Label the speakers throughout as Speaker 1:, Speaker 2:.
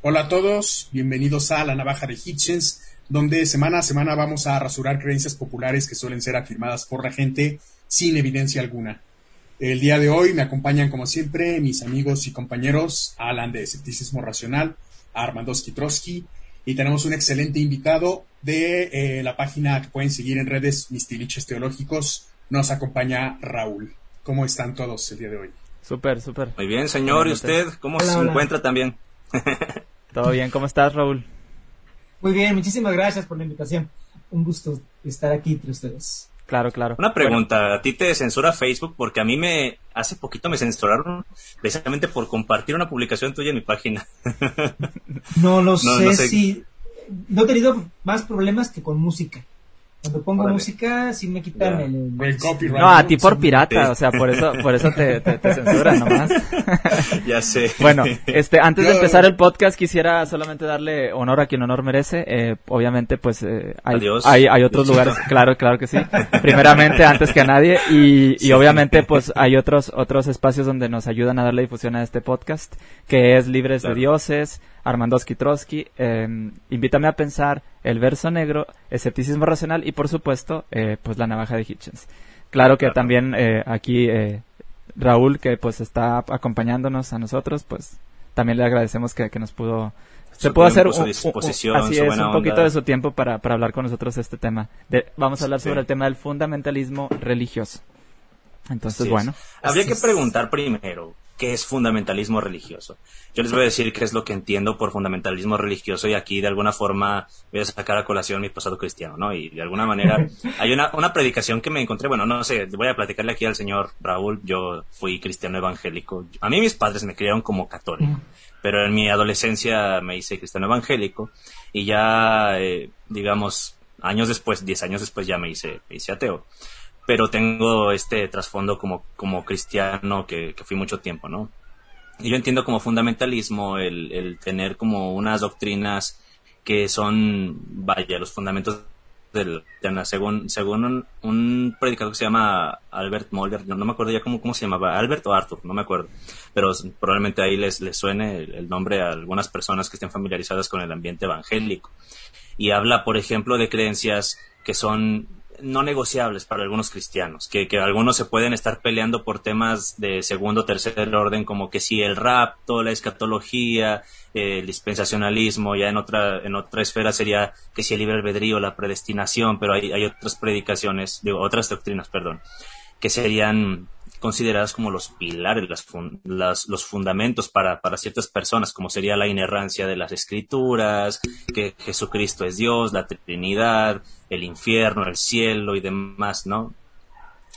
Speaker 1: Hola a todos, bienvenidos a La Navaja de Hitchens, donde semana a semana vamos a rasurar creencias populares que suelen ser afirmadas por la gente sin evidencia alguna. El día de hoy me acompañan, como siempre, mis amigos y compañeros Alan de Escepticismo Racional, Armando Skitrowski, y tenemos un excelente invitado de eh, la página que pueden seguir en redes Mis Tiliches Teológicos. Nos acompaña Raúl. ¿Cómo están todos el día de hoy?
Speaker 2: Súper, súper.
Speaker 3: Muy bien, señor. ¿Y usted cómo se encuentra también?
Speaker 2: Todo bien, ¿cómo estás, Raúl?
Speaker 4: Muy bien, muchísimas gracias por la invitación. Un gusto estar aquí entre ustedes.
Speaker 2: Claro, claro.
Speaker 3: Una pregunta, ¿a ti te censura Facebook? Porque a mí me, hace poquito me censuraron precisamente por compartir una publicación tuya en mi página.
Speaker 4: no lo sé, si, no he tenido más problemas que con música. Cuando pongo música, sí me quitan el,
Speaker 2: copyright. No, a ti por pirata, o sea, por eso, por eso te, te, censuran nomás.
Speaker 3: ya sé.
Speaker 2: Bueno, este, antes de empezar el podcast, quisiera solamente darle honor a quien honor merece. Eh, obviamente, pues, eh, hay, hay, hay, otros lugares, claro, claro que sí. Primeramente, antes que a nadie, y, y obviamente, pues, hay otros, otros espacios donde nos ayudan a darle difusión a este podcast, que es Libres de Dioses, Armando Trotsky, em, Invítame a pensar, El verso negro, Escepticismo racional y por supuesto, eh, pues la navaja de Hitchens. Claro que también eh, aquí eh, Raúl, que pues está acompañándonos a nosotros, pues también le agradecemos que, nos pudo se pudo hacer un, así es, un poquito de su tiempo para, hablar con nosotros este tema. vamos a hablar sobre el tema del fundamentalismo religioso. Entonces, bueno.
Speaker 3: Habría que preguntar primero, qué es fundamentalismo religioso. Yo les voy a decir qué es lo que entiendo por fundamentalismo religioso y aquí de alguna forma voy a sacar a colación mi pasado cristiano, ¿no? Y de alguna manera hay una, una predicación que me encontré, bueno, no sé, voy a platicarle aquí al señor Raúl, yo fui cristiano evangélico. A mí mis padres me criaron como católico, mm. pero en mi adolescencia me hice cristiano evangélico y ya, eh, digamos, años después, diez años después ya me hice, me hice ateo pero tengo este trasfondo como, como cristiano que, fui mucho tiempo, ¿no? Y yo entiendo como fundamentalismo el, el tener como unas doctrinas que son, vaya, los fundamentos del según según un, predicador que se llama Albert Moller, no, me acuerdo ya cómo, cómo se llamaba, Albert o Arthur, no me acuerdo, pero probablemente ahí les, les suene el, nombre a algunas personas que estén familiarizadas con el ambiente evangélico. Y habla, por ejemplo, de creencias que son no negociables para algunos cristianos, que, que, algunos se pueden estar peleando por temas de segundo o tercer orden, como que si el rapto, la escatología, el dispensacionalismo, ya en otra, en otra esfera sería que si el libre albedrío, la predestinación, pero hay, hay otras predicaciones, digo, otras doctrinas, perdón, que serían consideradas como los pilares, las, los fundamentos para, para, ciertas personas, como sería la inerrancia de las escrituras, que Jesucristo es Dios, la Trinidad, el infierno, el cielo y demás, ¿no?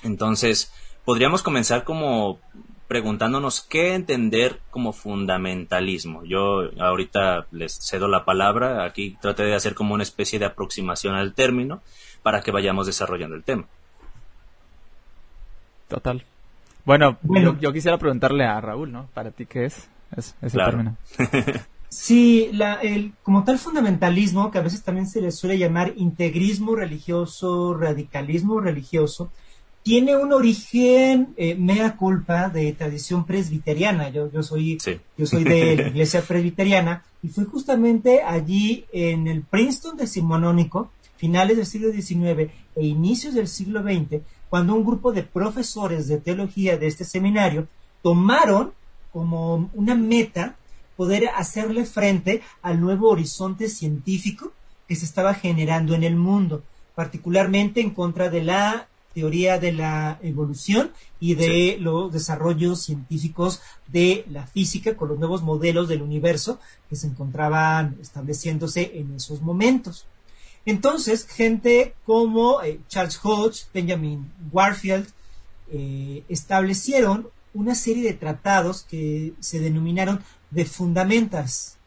Speaker 3: Entonces, podríamos comenzar como preguntándonos qué entender como fundamentalismo. Yo ahorita les cedo la palabra, aquí traté de hacer como una especie de aproximación al término para que vayamos desarrollando el tema.
Speaker 2: Total. Bueno, Yo, quisiera preguntarle a Raúl, ¿no? Para ti, ¿qué es, es ese término?
Speaker 4: sí, la, el, como tal fundamentalismo, que a veces también se le suele llamar integrismo religioso, radicalismo religioso, tiene un origen eh, mea culpa de tradición presbiteriana. Yo, yo soy, yo soy de la iglesia presbiteriana y fui justamente allí en el Princeton decimonónico, finales del siglo XIX e inicios del siglo XX, cuando un grupo de profesores de teología de este seminario tomaron como una meta poder hacerle frente al nuevo horizonte científico que se estaba generando en el mundo, particularmente en contra de la teoría de la evolución y de los desarrollos científicos de la física con los nuevos modelos del universo que se encontraban estableciéndose en esos momentos. Entonces, gente como eh, Charles Hodge, Benjamin Warfield, eh, establecieron una serie de tratados que se denominaron de fundamentas,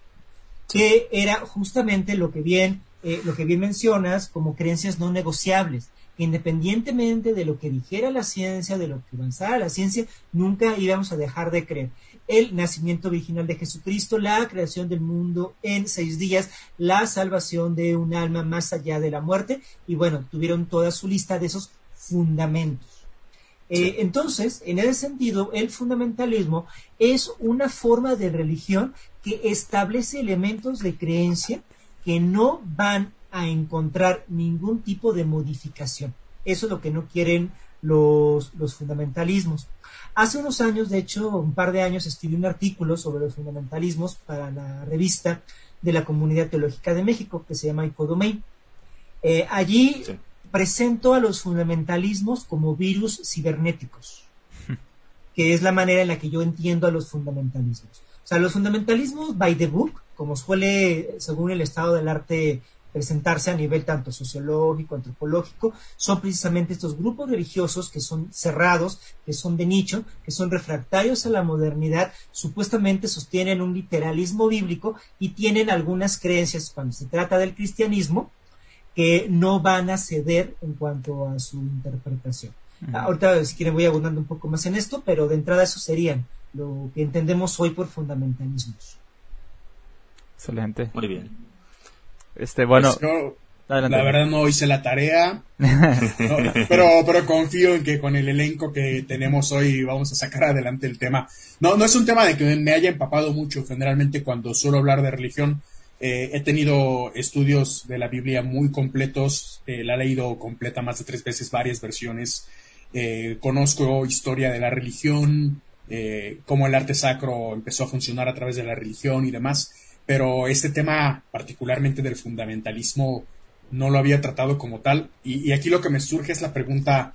Speaker 4: que era justamente lo que bien, eh, lo que bien mencionas como creencias no negociables independientemente de lo que dijera la ciencia, de lo que avanzara la ciencia, nunca íbamos a dejar de creer. El nacimiento original de Jesucristo, la creación del mundo en seis días, la salvación de un alma más allá de la muerte, y bueno, tuvieron toda su lista de esos fundamentos. Eh, entonces, en ese sentido, el fundamentalismo es una forma de religión que establece elementos de creencia que no van a encontrar ningún tipo de modificación. Eso es lo que no quieren los, los fundamentalismos. Hace unos años, de hecho, un par de años, escribí un artículo sobre los fundamentalismos para la revista de la Comunidad Teológica de México, que se llama Icodomain. Eh, allí presento a los fundamentalismos como virus cibernéticos, que es la manera en la que yo entiendo a los fundamentalismos. O sea, los fundamentalismos by the book, como suele, según el estado del arte, presentarse a nivel tanto sociológico, antropológico, son precisamente estos grupos religiosos que son cerrados, que son de nicho, que son refractarios a la modernidad, supuestamente sostienen un literalismo bíblico y tienen algunas creencias cuando se trata del cristianismo que no van a ceder en cuanto a su interpretación. Ahorita, si quieren, voy abundando un poco más en esto, pero de entrada eso serían lo que entendemos hoy por fundamentalismos.
Speaker 2: Excelente.
Speaker 3: Muy bien.
Speaker 2: Este, bueno.
Speaker 1: Pues la verdad no hice la tarea, pero, pero confío en que con el elenco que tenemos hoy vamos a sacar adelante el tema. No, no es un tema de que me haya empapado mucho. Generalmente cuando suelo hablar de religión, eh, he tenido estudios de la Biblia muy completos, eh, la he leído completa más de tres veces, varias versiones. Eh, conozco historia de la religión, cómo el arte sacro empezó a funcionar a través de la religión y demás pero este tema particularmente del fundamentalismo no lo había tratado como tal. Y, aquí lo que me surge es la pregunta,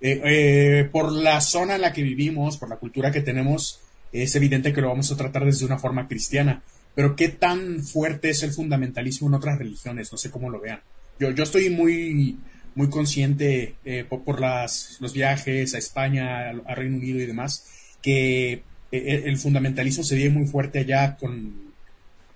Speaker 1: eh, eh, por la zona en la que vivimos, por la cultura que tenemos, es evidente que lo vamos a tratar desde una forma cristiana, pero ¿qué tan fuerte es el fundamentalismo en otras religiones? No sé cómo lo vean. Yo, yo estoy muy, muy consciente eh, por, las, los viajes a España, a, Reino Unido y demás, que el fundamentalismo se ve muy fuerte allá con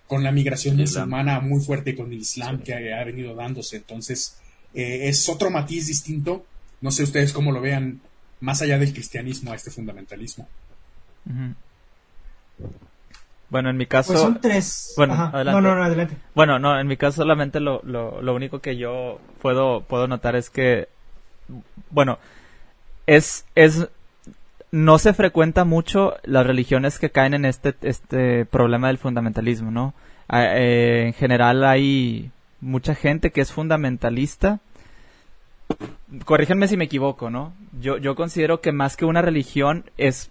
Speaker 1: con la migración musulmana muy fuerte con el Islam que ha, venido dándose. Entonces, eh, es otro matiz distinto. No sé ustedes cómo lo vean, más allá del cristianismo, a este fundamentalismo.
Speaker 2: Bueno, en mi caso...
Speaker 4: Pues son tres.
Speaker 2: Bueno, adelante. No, no, no, adelante. Bueno, no, en mi caso solamente lo, lo, lo único que yo puedo, puedo notar es que, bueno, es, es no se frecuenta mucho las religiones que caen en este, este problema del fundamentalismo, ¿no? Eh, en general hay mucha gente que es fundamentalista. Corrígenme si me equivoco, ¿no? Yo, yo considero que más que una religión es,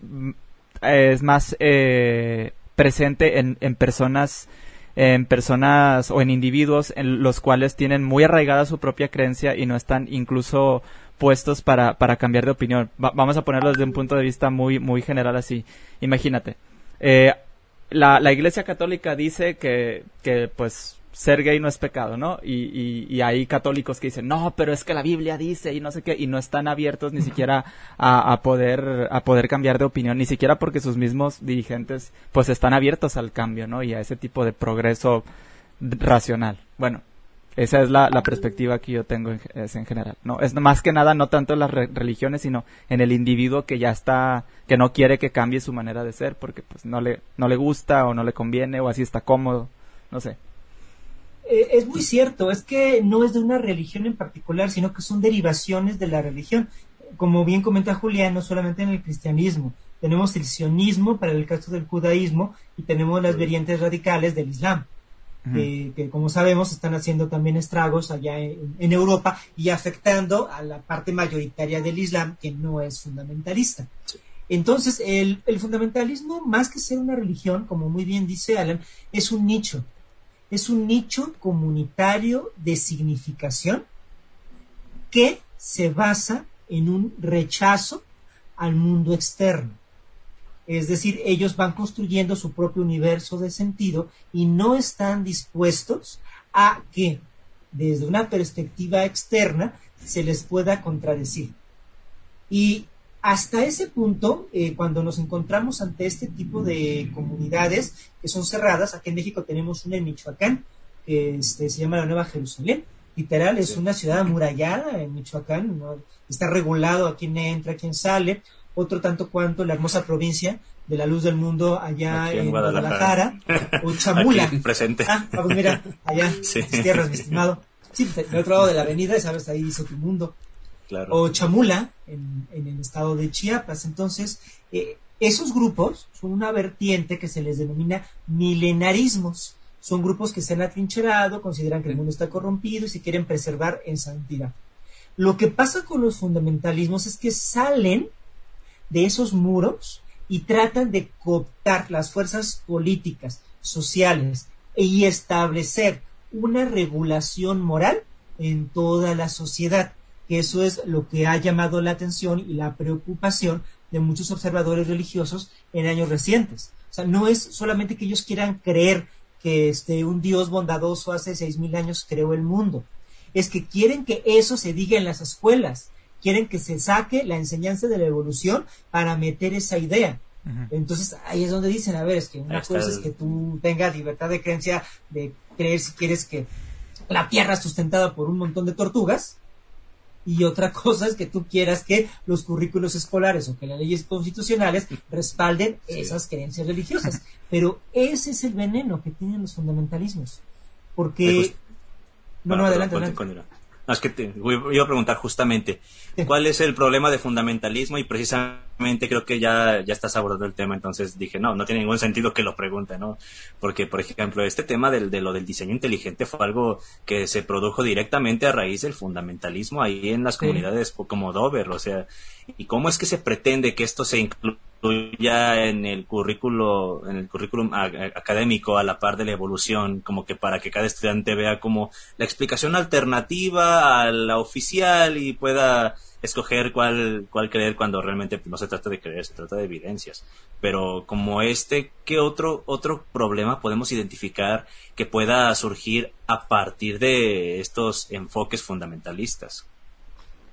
Speaker 2: es más eh, presente en, en personas en personas o en individuos en los cuales tienen muy arraigada su propia creencia y no están incluso puestos para, para cambiar de opinión. vamos a ponerlo desde un punto de vista muy, muy general así. Imagínate. Eh, la, la Iglesia Católica dice que, que pues ser gay no es pecado, ¿no? Y, y, hay católicos que dicen, no, pero es que la Biblia dice y no sé qué, y no están abiertos ni siquiera a, a, poder, a poder cambiar de opinión, ni siquiera porque sus mismos dirigentes pues están abiertos al cambio, ¿no? Y a ese tipo de progreso racional. Bueno, esa es la, perspectiva que yo tengo en, en, general. No, es más que nada no tanto en las religiones, sino en el individuo que ya está, que no quiere que cambie su manera de ser porque pues no le, no le gusta o no le conviene o así está cómodo, no sé.
Speaker 4: Eh, es muy cierto, es que no es de una religión en particular, sino que son derivaciones de la religión. Como bien comenta Julián, no solamente en el cristianismo, tenemos el sionismo para el caso del judaísmo y tenemos las variantes radicales del islam que como sabemos están haciendo también estragos allá en, Europa y afectando a la parte mayoritaria del Islam que no es fundamentalista. Entonces, el, fundamentalismo, más que ser una religión, como muy bien dice Alan, es un nicho. Es un nicho comunitario de significación que se basa en un rechazo al mundo externo. Es decir, ellos van construyendo su propio universo de sentido y no están dispuestos a que desde una perspectiva externa se les pueda contradecir. Y hasta ese punto, eh, cuando nos encontramos ante este tipo de comunidades que son cerradas, aquí en México tenemos una en Michoacán, que este, se llama la Nueva Jerusalén, literal, es una ciudad amurallada en Michoacán, está regulado a quién entra, a quién sale, otro tanto cuanto la hermosa provincia de la luz del mundo allá en, Guadalajara, o Chamula.
Speaker 3: presente.
Speaker 4: Ah, pues mira, allá, tierras, mi estimado. Sí, del otro lado de la avenida, sabes, ahí hizo tu mundo. o Chamula en, el estado de Chiapas. Entonces, eh, esos grupos son una vertiente que se les denomina milenarismos. Son grupos que se han atrincherado, consideran que el mundo está corrompido y se quieren preservar en santidad. Lo que pasa con los fundamentalismos es que salen de esos muros y tratan de cooptar las fuerzas políticas, sociales y establecer una regulación moral en toda la sociedad, que eso es lo que ha llamado la atención y la preocupación de muchos observadores religiosos en años recientes. O sea, no es solamente que ellos quieran creer que este, un Dios bondadoso hace seis mil años creó el mundo, es que quieren que eso se diga en las escuelas, quieren que se saque la enseñanza de la evolución para meter esa idea. Entonces ahí es donde dicen, a ver, es que una cosa es que tú tengas libertad de creencia, de creer si quieres que la tierra es sustentada por un montón de tortugas, y otra cosa es que tú quieras que los currículos escolares o que las leyes constitucionales respalden esas creencias religiosas. Pero ese es el veneno que tienen los fundamentalismos. Porque...
Speaker 3: no, no, adelante, adelante. No, es que te iba a preguntar justamente, ¿cuál es el problema de fundamentalismo? Y precisamente creo que ya, ya estás abordando el tema, entonces dije, no, no tiene ningún sentido que lo pregunte, ¿no? Porque, por ejemplo, este tema del, de lo del diseño inteligente fue algo que se produjo directamente a raíz del fundamentalismo ahí en las comunidades como Dover, o sea, ¿y cómo es que se pretende que esto se incluya? Ya en el currículo, en el currículum académico a la par de la evolución, como que para que cada estudiante vea como la explicación alternativa a la oficial y pueda escoger cuál, cuál creer cuando realmente no se trata de creer, se trata de evidencias. Pero como este, ¿qué otro, otro problema podemos identificar que pueda surgir a partir de estos enfoques fundamentalistas?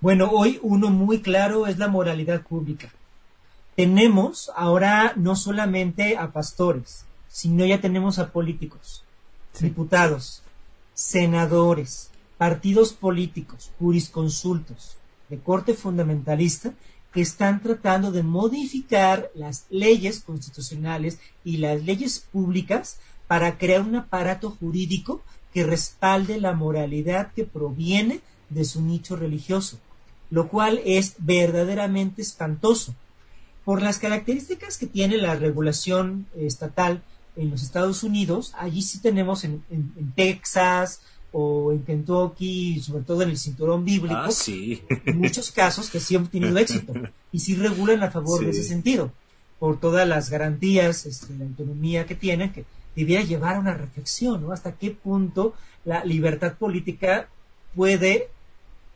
Speaker 4: Bueno, hoy uno muy claro es la moralidad pública tenemos ahora no solamente a pastores, sino ya tenemos a políticos, diputados, senadores, partidos políticos, jurisconsultos de corte fundamentalista que están tratando de modificar las leyes constitucionales y las leyes públicas para crear un aparato jurídico que respalde la moralidad que proviene de su nicho religioso, lo cual es verdaderamente espantoso por las características que tiene la regulación estatal en los Estados Unidos, allí sí tenemos en, Texas o en Kentucky, sobre todo en el cinturón bíblico,
Speaker 3: ah, sí.
Speaker 4: muchos casos que sí han tenido éxito y sí regulan a favor de ese sentido, por todas las garantías este, de autonomía que tienen, que debiera llevar a una reflexión, ¿no? Hasta qué punto la libertad política puede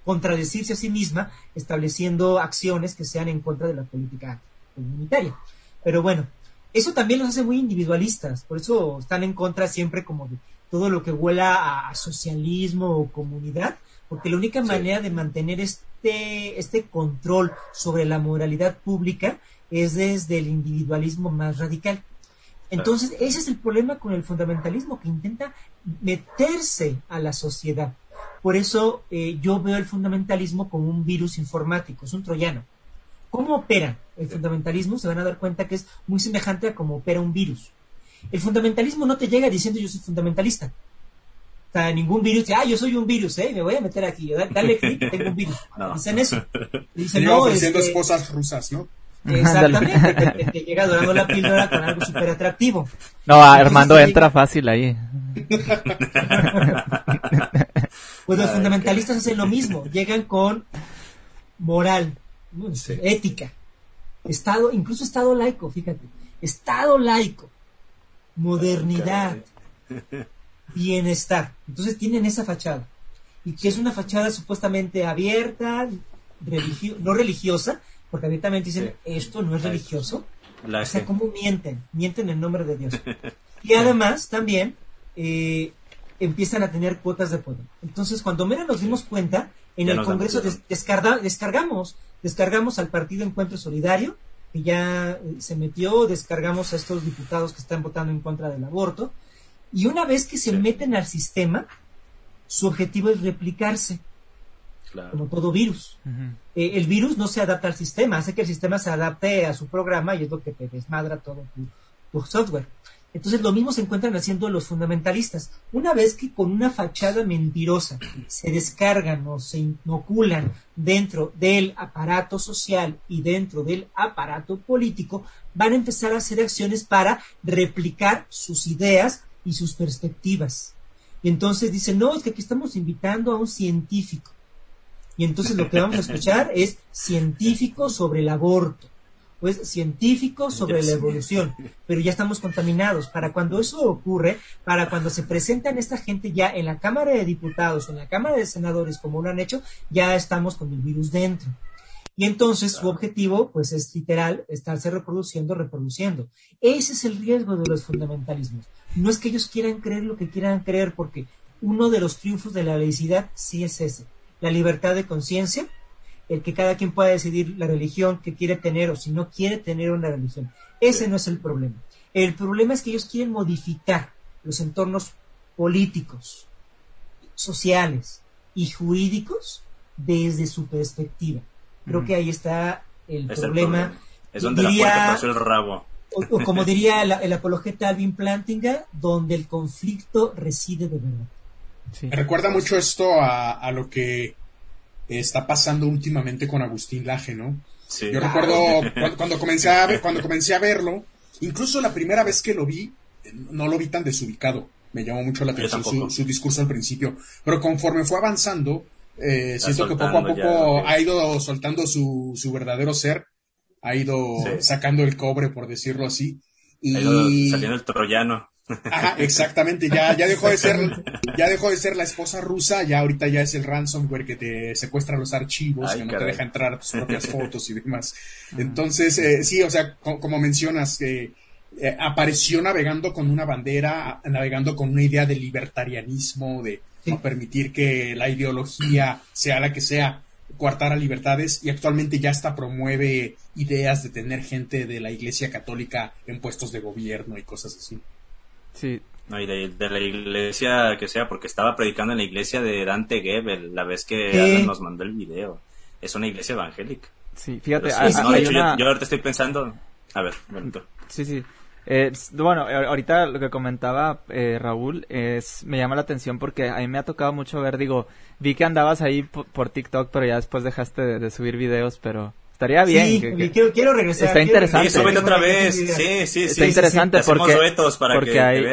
Speaker 4: contradecirse a sí misma estableciendo acciones que sean en contra de la política comunitaria. Pero bueno, eso también los hace muy individualistas, por eso están en contra siempre como de todo lo que huela a socialismo o comunidad, porque la única manera de mantener este, este control sobre la moralidad pública es desde el individualismo más radical. Entonces, ese es el problema con el fundamentalismo, que intenta meterse a la sociedad. Por eso eh, yo veo el fundamentalismo como un virus informático, es un troyano. ¿Cómo opera el fundamentalismo? Se van a dar cuenta que es muy semejante a cómo opera un virus. El fundamentalismo no te llega diciendo yo soy fundamentalista. O sea, ningún virus dice, ah, yo soy un virus, ¿eh? Me voy a meter aquí, dale clic, tengo un virus. Dicen eso.
Speaker 1: Dicen, no, ofreciendo este, esposas rusas, ¿no?
Speaker 4: Exactamente, te, llega dorando la píldora con algo súper atractivo.
Speaker 2: No, Armando entra fácil ahí.
Speaker 4: pues los fundamentalistas hacen lo mismo, llegan con moral, ética, Estado, incluso Estado laico, fíjate, Estado laico, modernidad, bienestar. Entonces tienen esa fachada. Y que es una fachada supuestamente abierta, no religiosa, porque abiertamente dicen, esto no es religioso. o sea, ¿cómo mienten? Mienten en nombre de Dios. Y además, también, eh, empiezan a tener cuotas de poder. Entonces, cuando menos nos dimos cuenta, en el Congreso descargamos descargamos al Partido Encuentro Solidario, que ya eh, se metió, descargamos a estos diputados que están votando en contra del aborto, y una vez que se meten al sistema, su objetivo es replicarse, como todo virus. Eh, el virus no se adapta al sistema, hace que el sistema se adapte a su programa y es lo que te desmadra todo tu, software. Entonces lo mismo se encuentran haciendo los fundamentalistas. Una vez que con una fachada mentirosa se descargan o se inoculan dentro del aparato social y dentro del aparato político, van a empezar a hacer acciones para replicar sus ideas y sus perspectivas. Y entonces dicen, no, es que aquí estamos invitando a un científico. Y entonces lo que vamos a escuchar es científico sobre el aborto pues científicos sobre la evolución, pero ya estamos contaminados. Para cuando eso ocurre, para cuando se presentan esta gente ya en la Cámara de Diputados o en la Cámara de Senadores, como lo han hecho, ya estamos con el virus dentro. Y entonces su objetivo, pues es literal, estarse reproduciendo, reproduciendo. Ese es el riesgo de los fundamentalismos. No es que ellos quieran creer lo que quieran creer, porque uno de los triunfos de la laicidad sí es ese, la libertad de conciencia el que cada quien pueda decidir la religión que quiere tener o si no quiere tener una religión. Ese no es el problema. El problema es que ellos quieren modificar los entornos políticos, sociales y jurídicos desde su perspectiva. Creo que ahí está el, problema.
Speaker 3: Es donde la puerta el rabo.
Speaker 4: O, como diría el, apologeta Alvin Plantinga, donde el conflicto reside de verdad.
Speaker 1: Me recuerda mucho esto a lo que está pasando últimamente con Agustín Laje, ¿no? Sí. Yo recuerdo cuando, comencé a ver, cuando comencé a verlo, incluso la primera vez que lo vi, no lo vi tan desubicado. Me llamó mucho la atención su, discurso al principio. Pero conforme fue avanzando, eh, siento que poco a poco ha ido soltando su, su verdadero ser, ha ido sacando el cobre, por decirlo así.
Speaker 3: Y... Ha ido saliendo el troyano.
Speaker 1: Ajá, exactamente, ya, ya dejó de ser, ya dejó de ser la esposa rusa, ya ahorita ya es el ransomware que te secuestra los archivos, que no te deja entrar tus propias fotos y demás. Entonces, eh, sí, o sea, como mencionas, que eh, apareció navegando con una bandera, navegando con una idea de libertarianismo, de no permitir que la ideología sea la que sea, coartara libertades, y actualmente ya hasta promueve ideas de tener gente de la iglesia católica en puestos de gobierno y cosas así.
Speaker 2: Sí.
Speaker 3: No, y de, la iglesia que sea, porque estaba predicando en la iglesia de Dante Gebel la vez que nos mandó el video. Es una iglesia evangélica.
Speaker 2: Sí, fíjate.
Speaker 3: yo, ahorita estoy pensando. A ver, bonito.
Speaker 2: Sí, sí. Eh, bueno, ahorita lo que comentaba eh, Raúl es me llama la atención porque a mí me ha tocado mucho ver, digo, vi que andabas ahí por, TikTok, pero ya después dejaste de subir videos, pero Estaría bien.
Speaker 4: Sí, Quiero, regresar.
Speaker 2: Está interesante.
Speaker 3: Sí, otra vez. Sí, sí,
Speaker 2: Está interesante porque,
Speaker 3: para
Speaker 2: porque hay,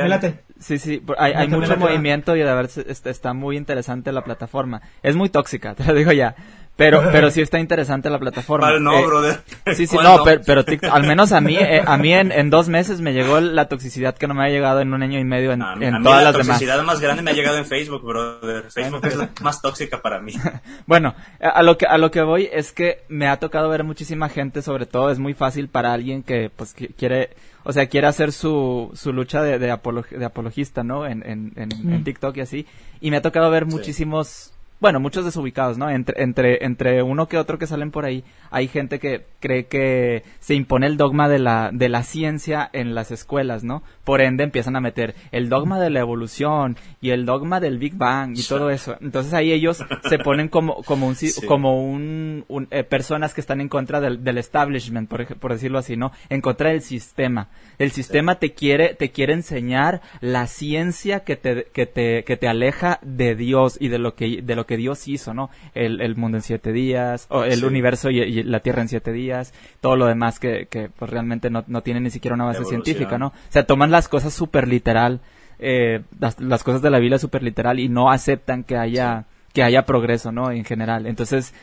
Speaker 2: sí, sí, hay, hay mucho movimiento y de ver está muy interesante la plataforma. Es muy tóxica, te lo digo ya. Pero, pero sí está interesante la plataforma.
Speaker 3: no,
Speaker 2: eh,
Speaker 3: brother.
Speaker 2: Sí, sí, no, pero, al menos a mí, eh, a mí en, dos meses me llegó la toxicidad que no me ha llegado en un año y medio en, en todas las demás. La
Speaker 3: toxicidad más grande me ha llegado en Facebook, brother. Facebook es la más tóxica para mí.
Speaker 2: bueno, a lo que, a lo que voy es que me ha tocado ver muchísima gente, sobre todo es muy fácil para alguien que, pues, quiere, o sea, quiere hacer su, su lucha de, de, apologista, ¿no? En, en, en, TikTok y así. Y me ha tocado ver muchísimos bueno, muchos desubicados, ¿no? Entre, entre, entre uno que otro que salen por ahí, hay gente que cree que se impone el dogma de la, de la ciencia en las escuelas, ¿no? Por ende empiezan a meter el dogma de la evolución y el dogma del Big Bang y todo eso. Entonces ahí ellos se ponen como, como un, como un, eh, personas que están en contra del, del establishment, por, por decirlo así, ¿no? En contra del sistema. El sistema te quiere, te quiere enseñar la ciencia que te, que te, que te aleja de Dios y de lo que, de lo que que Dios hizo, ¿no? El, mundo en siete días, o el universo y, la Tierra en siete días, todo lo demás que, que pues realmente no, no tiene ni siquiera una base científica, ¿no? O sea, toman las cosas súper literal, eh, las, cosas de la Biblia súper literal y no aceptan que haya, que haya progreso, ¿no? En general. Entonces,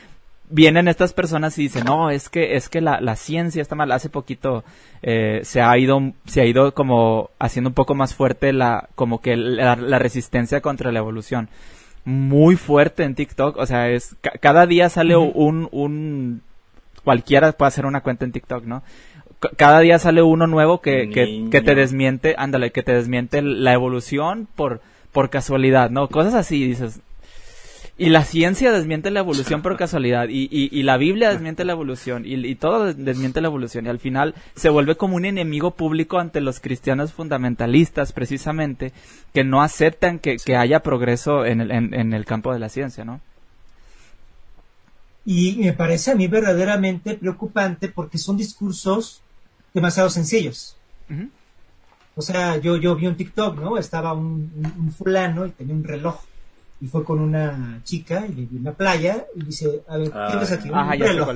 Speaker 2: vienen estas personas y dicen, no, es que, es que la, la ciencia está mal. Hace poquito eh, se ha ido, se ha ido como haciendo un poco más fuerte la, como que la, la resistencia contra la evolución muy fuerte en TikTok. O sea, es cada día sale un, un cualquiera puede hacer una cuenta en TikTok, ¿no? cada día sale uno nuevo que, que, que, te desmiente, ándale, que te desmiente la evolución por, por casualidad, ¿no? Cosas así, dices, y la ciencia desmiente la evolución por casualidad, y, y, la Biblia desmiente la evolución, y, todo desmiente la evolución, y al final se vuelve como un enemigo público ante los cristianos fundamentalistas, precisamente, que no aceptan que, haya progreso en el, en, el campo de la ciencia, ¿no?
Speaker 4: Y me parece a mí verdaderamente preocupante porque son discursos demasiado sencillos. O sea, yo, yo vi un TikTok, ¿no? Estaba un, fulano y tenía un reloj. Y fue con una chica y le vi una playa y dice, a ver, ¿qué ves aquí? Un
Speaker 2: ah, reloj.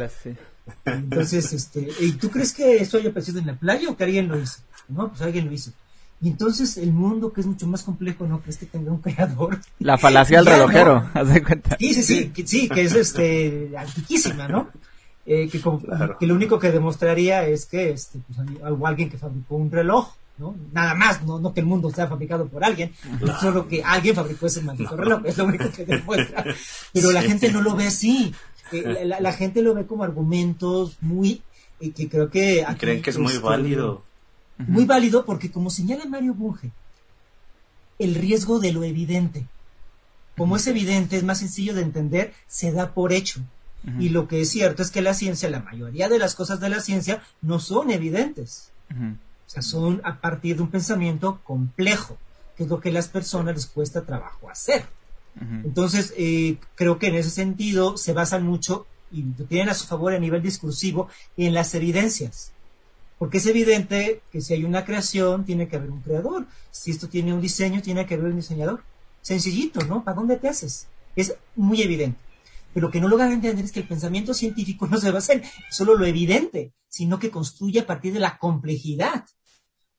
Speaker 4: Entonces, este, ¿y tú crees que eso haya aparecido en la playa o que alguien lo hizo? No, pues alguien lo hizo. Y entonces el mundo, que es mucho más complejo, ¿no crees que tenga un creador?
Speaker 2: La falacia del relojero, haz de cuenta.
Speaker 4: Sí, sí, sí, que, sí, que es este, antiquísima, ¿no? Eh, que, que, lo único que demostraría es que este, pues, alguien que fabricó un reloj, ¿no? Nada más, no, no que el mundo sea fabricado por alguien, solo que alguien fabricó ese maldito reloj, es lo único que demuestra. Pero la gente no lo ve así. Eh, la, gente lo ve como argumentos muy, eh, que creo que...
Speaker 3: creen que es muy este, válido
Speaker 4: muy válido porque, como señala Mario Bunge, el riesgo de lo evidente. Como es evidente, es más sencillo de entender, se da por hecho. Y lo que es cierto es que la ciencia, la mayoría de las cosas de la ciencia no son evidentes. Sea, son a partir de un pensamiento complejo, que es lo que a las personas les cuesta trabajo hacer. Entonces, eh, creo que en ese sentido se basan mucho y lo tienen a su favor a nivel discursivo en las evidencias. Porque es evidente que si hay una creación, tiene que haber un creador. Si esto tiene un diseño, tiene que haber un diseñador. Sencillito, ¿no? ¿Para dónde te haces? Es muy evidente. Pero lo que no logran entender es que el pensamiento científico no se basa en solo lo evidente, sino que construye a partir de la complejidad.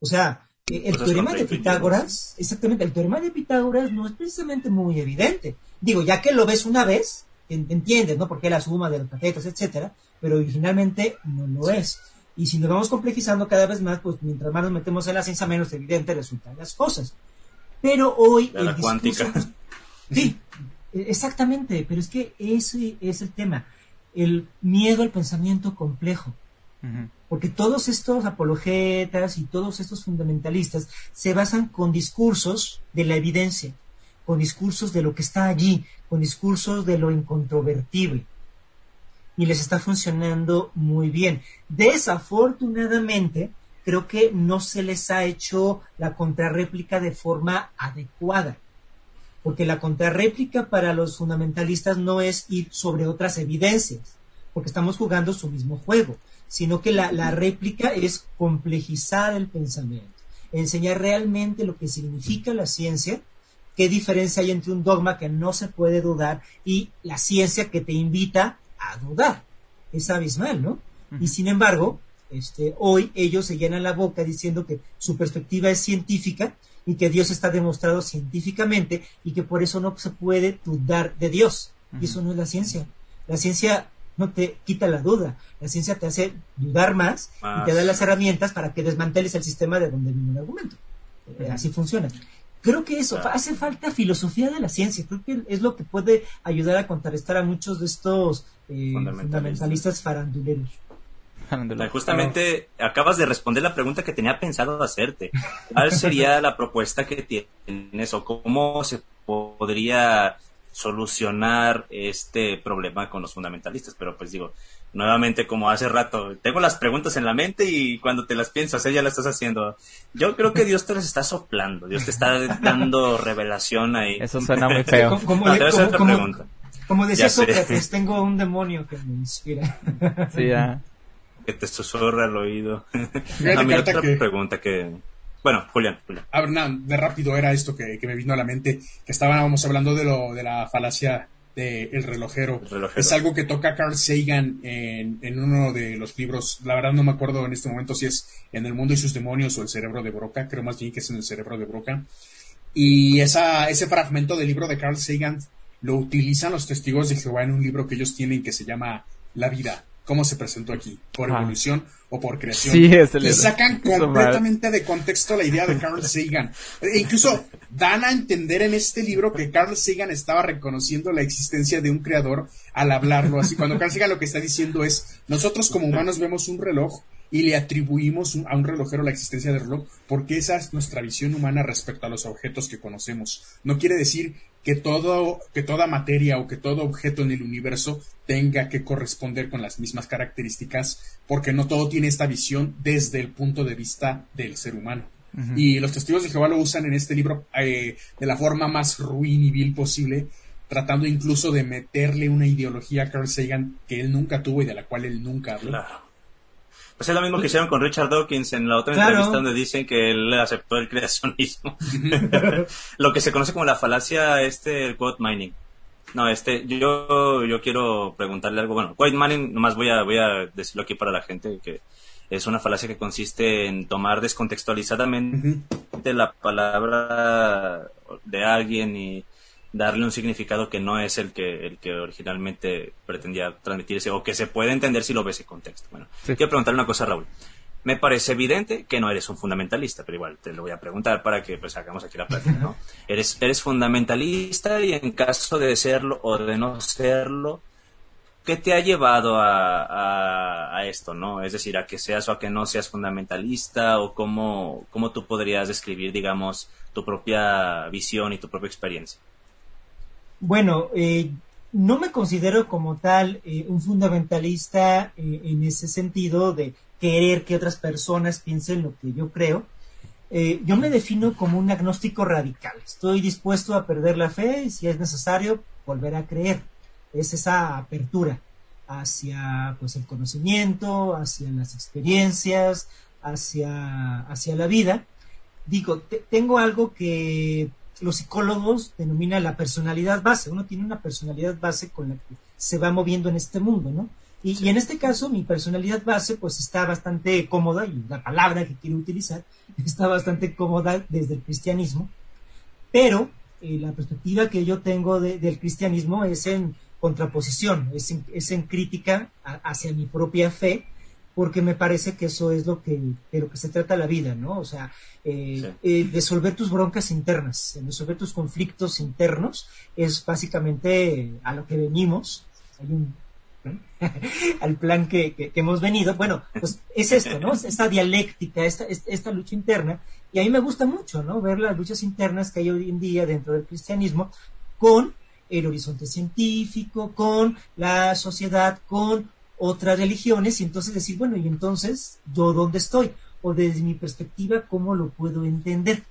Speaker 4: O sea, eh, el teorema de Pitágoras, exactamente, el teorema de Pitágoras no es precisamente muy evidente. Digo, ya que lo ves una vez, entiendes, ¿no? Porque la suma de los catetos, etcétera, pero originalmente no lo es. Y si nos vamos complejizando cada vez más, pues mientras más nos metemos en la ciencia, menos evidente resultan las cosas. Pero hoy...
Speaker 3: la cuántica.
Speaker 4: Sí, exactamente, pero es que ese es el tema. El miedo al pensamiento complejo. Porque todos estos apologetas y todos estos fundamentalistas se basan con discursos de la evidencia, con discursos de lo que está allí, con discursos de lo incontrovertible y les está funcionando muy bien. Desafortunadamente, creo que no se les ha hecho la contrarréplica de forma adecuada. Porque la contrarréplica para los fundamentalistas no es ir sobre otras evidencias, porque estamos jugando su mismo juego, sino que la, la réplica es complejizar el pensamiento, enseñar realmente lo que significa la ciencia, qué diferencia hay entre un dogma que no se puede dudar y la ciencia que te invita a dudar. Es abismal, ¿no? Y sin embargo, este, hoy ellos se llenan la boca diciendo que su perspectiva es científica y que Dios está demostrado científicamente y que por eso no se puede dudar de Dios. Y eso no es la ciencia. La ciencia no te quita la duda. La ciencia te hace dudar más, y te da las herramientas para que desmanteles el sistema de donde viene el argumento. Eh, así funciona. Creo que eso, hace falta filosofía de la ciencia, creo que es lo que puede ayudar a contrarrestar a muchos de estos eh, fundamentalistas faranduleros.
Speaker 3: Justamente acabas de responder la pregunta que tenía pensado hacerte. ¿Cuál sería la propuesta que tienes o cómo se podría solucionar este problema con los fundamentalistas? Pero pues digo, nuevamente como hace rato, tengo las preguntas en la mente y cuando te las piensas, ella la estás haciendo. Yo creo que Dios te las está soplando, Dios te está dando revelación ahí.
Speaker 2: Eso suena muy feo.
Speaker 4: ¿Cómo, pregunta. como decía Sócrates, tengo un demonio que me inspira.
Speaker 2: Sí, ya.
Speaker 3: Que te susurra al oído. A mí otra pregunta que... Bueno, Julián. Julián.
Speaker 1: A ver, de rápido era esto que, que, me vino a la mente, que estábamos hablando de lo de la falacia de El relojero. Es algo que toca Carl Sagan en, en, uno de los libros. La verdad no me acuerdo en este momento si es En el mundo y sus demonios o El cerebro de Broca. Creo más bien que es en El cerebro de Broca. Y esa, ese fragmento del libro de Carl Sagan lo utilizan los testigos de Jehová en un libro que ellos tienen que se llama La vida cómo se presentó aquí, por evolución o por creación.
Speaker 2: Sí,
Speaker 1: y sacan completamente de contexto la idea de Carl Sagan. E incluso dan a entender en este libro que Carl Sagan estaba reconociendo la existencia de un creador al hablarlo así. Cuando Carl Sagan lo que está diciendo es, nosotros como humanos vemos un reloj y le atribuimos a un relojero la existencia del reloj porque esa es nuestra visión humana respecto a los objetos que conocemos. No quiere decir que todo que toda materia o que todo objeto en el universo tenga que corresponder con las mismas características porque no todo tiene esta visión desde el punto de vista del ser humano. Y los testigos de Jehová lo usan en este libro eh, de la forma más ruin y vil posible, tratando incluso de meterle una ideología a Carl Sagan que él nunca tuvo y de la cual él nunca habló.
Speaker 3: Pues es lo mismo que hicieron con Richard Dawkins en la otra entrevista donde dicen que él aceptó el creacionismo. lo que se conoce como la falacia este el quote mining. No, este, yo, yo quiero preguntarle algo. Bueno, quote mining, nomás voy a, voy a decirlo aquí para la gente que es una falacia que consiste en tomar descontextualizadamente la palabra de alguien y darle un significado que no es el que, el que originalmente pretendía transmitirse o que se puede entender si lo ves en contexto. Bueno, quiero preguntarle una cosa, Raúl. Me parece evidente que no eres un fundamentalista, pero igual te lo voy a preguntar para que pues hagamos aquí la plática, ¿no? eres, eres fundamentalista y en caso de serlo o de no serlo, ¿qué te ha llevado a, a, esto, no? Es decir, a que seas o a que no seas fundamentalista o cómo, cómo tú podrías describir, digamos, tu propia visión y tu propia experiencia.
Speaker 4: Bueno, eh, no me considero como tal eh, un fundamentalista eh, en ese sentido de querer que otras personas piensen lo que yo creo. yo me defino como un agnóstico radical. Estoy dispuesto a perder la fe y si es necesario volver a creer. Es esa apertura hacia pues el conocimiento, hacia las experiencias, hacia, hacia la vida. Digo, tengo algo que los psicólogos denominan la personalidad base. Uno tiene una personalidad base con la que se va moviendo en este mundo, ¿no? Y, en este caso, mi personalidad base, pues está bastante cómoda, y la palabra que quiero utilizar está bastante cómoda desde el cristianismo, pero eh, la perspectiva que yo tengo del cristianismo es en contraposición, es en, crítica hacia mi propia fe, porque me parece que eso es lo que, de lo que se trata la vida, ¿no? O sea, eh, eh, resolver tus broncas internas, resolver tus conflictos internos, es básicamente a lo que venimos. Hay un al plan que, hemos venido. Bueno, pues es esto, ¿no? Esta dialéctica, esta, esta lucha interna. Y a mí me gusta mucho, ¿no? Ver las luchas internas que hay hoy en día dentro del cristianismo con el horizonte científico, con la sociedad, con otras religiones y entonces decir, bueno, y entonces, ¿yo dónde estoy? O desde mi perspectiva, ¿cómo lo puedo entender?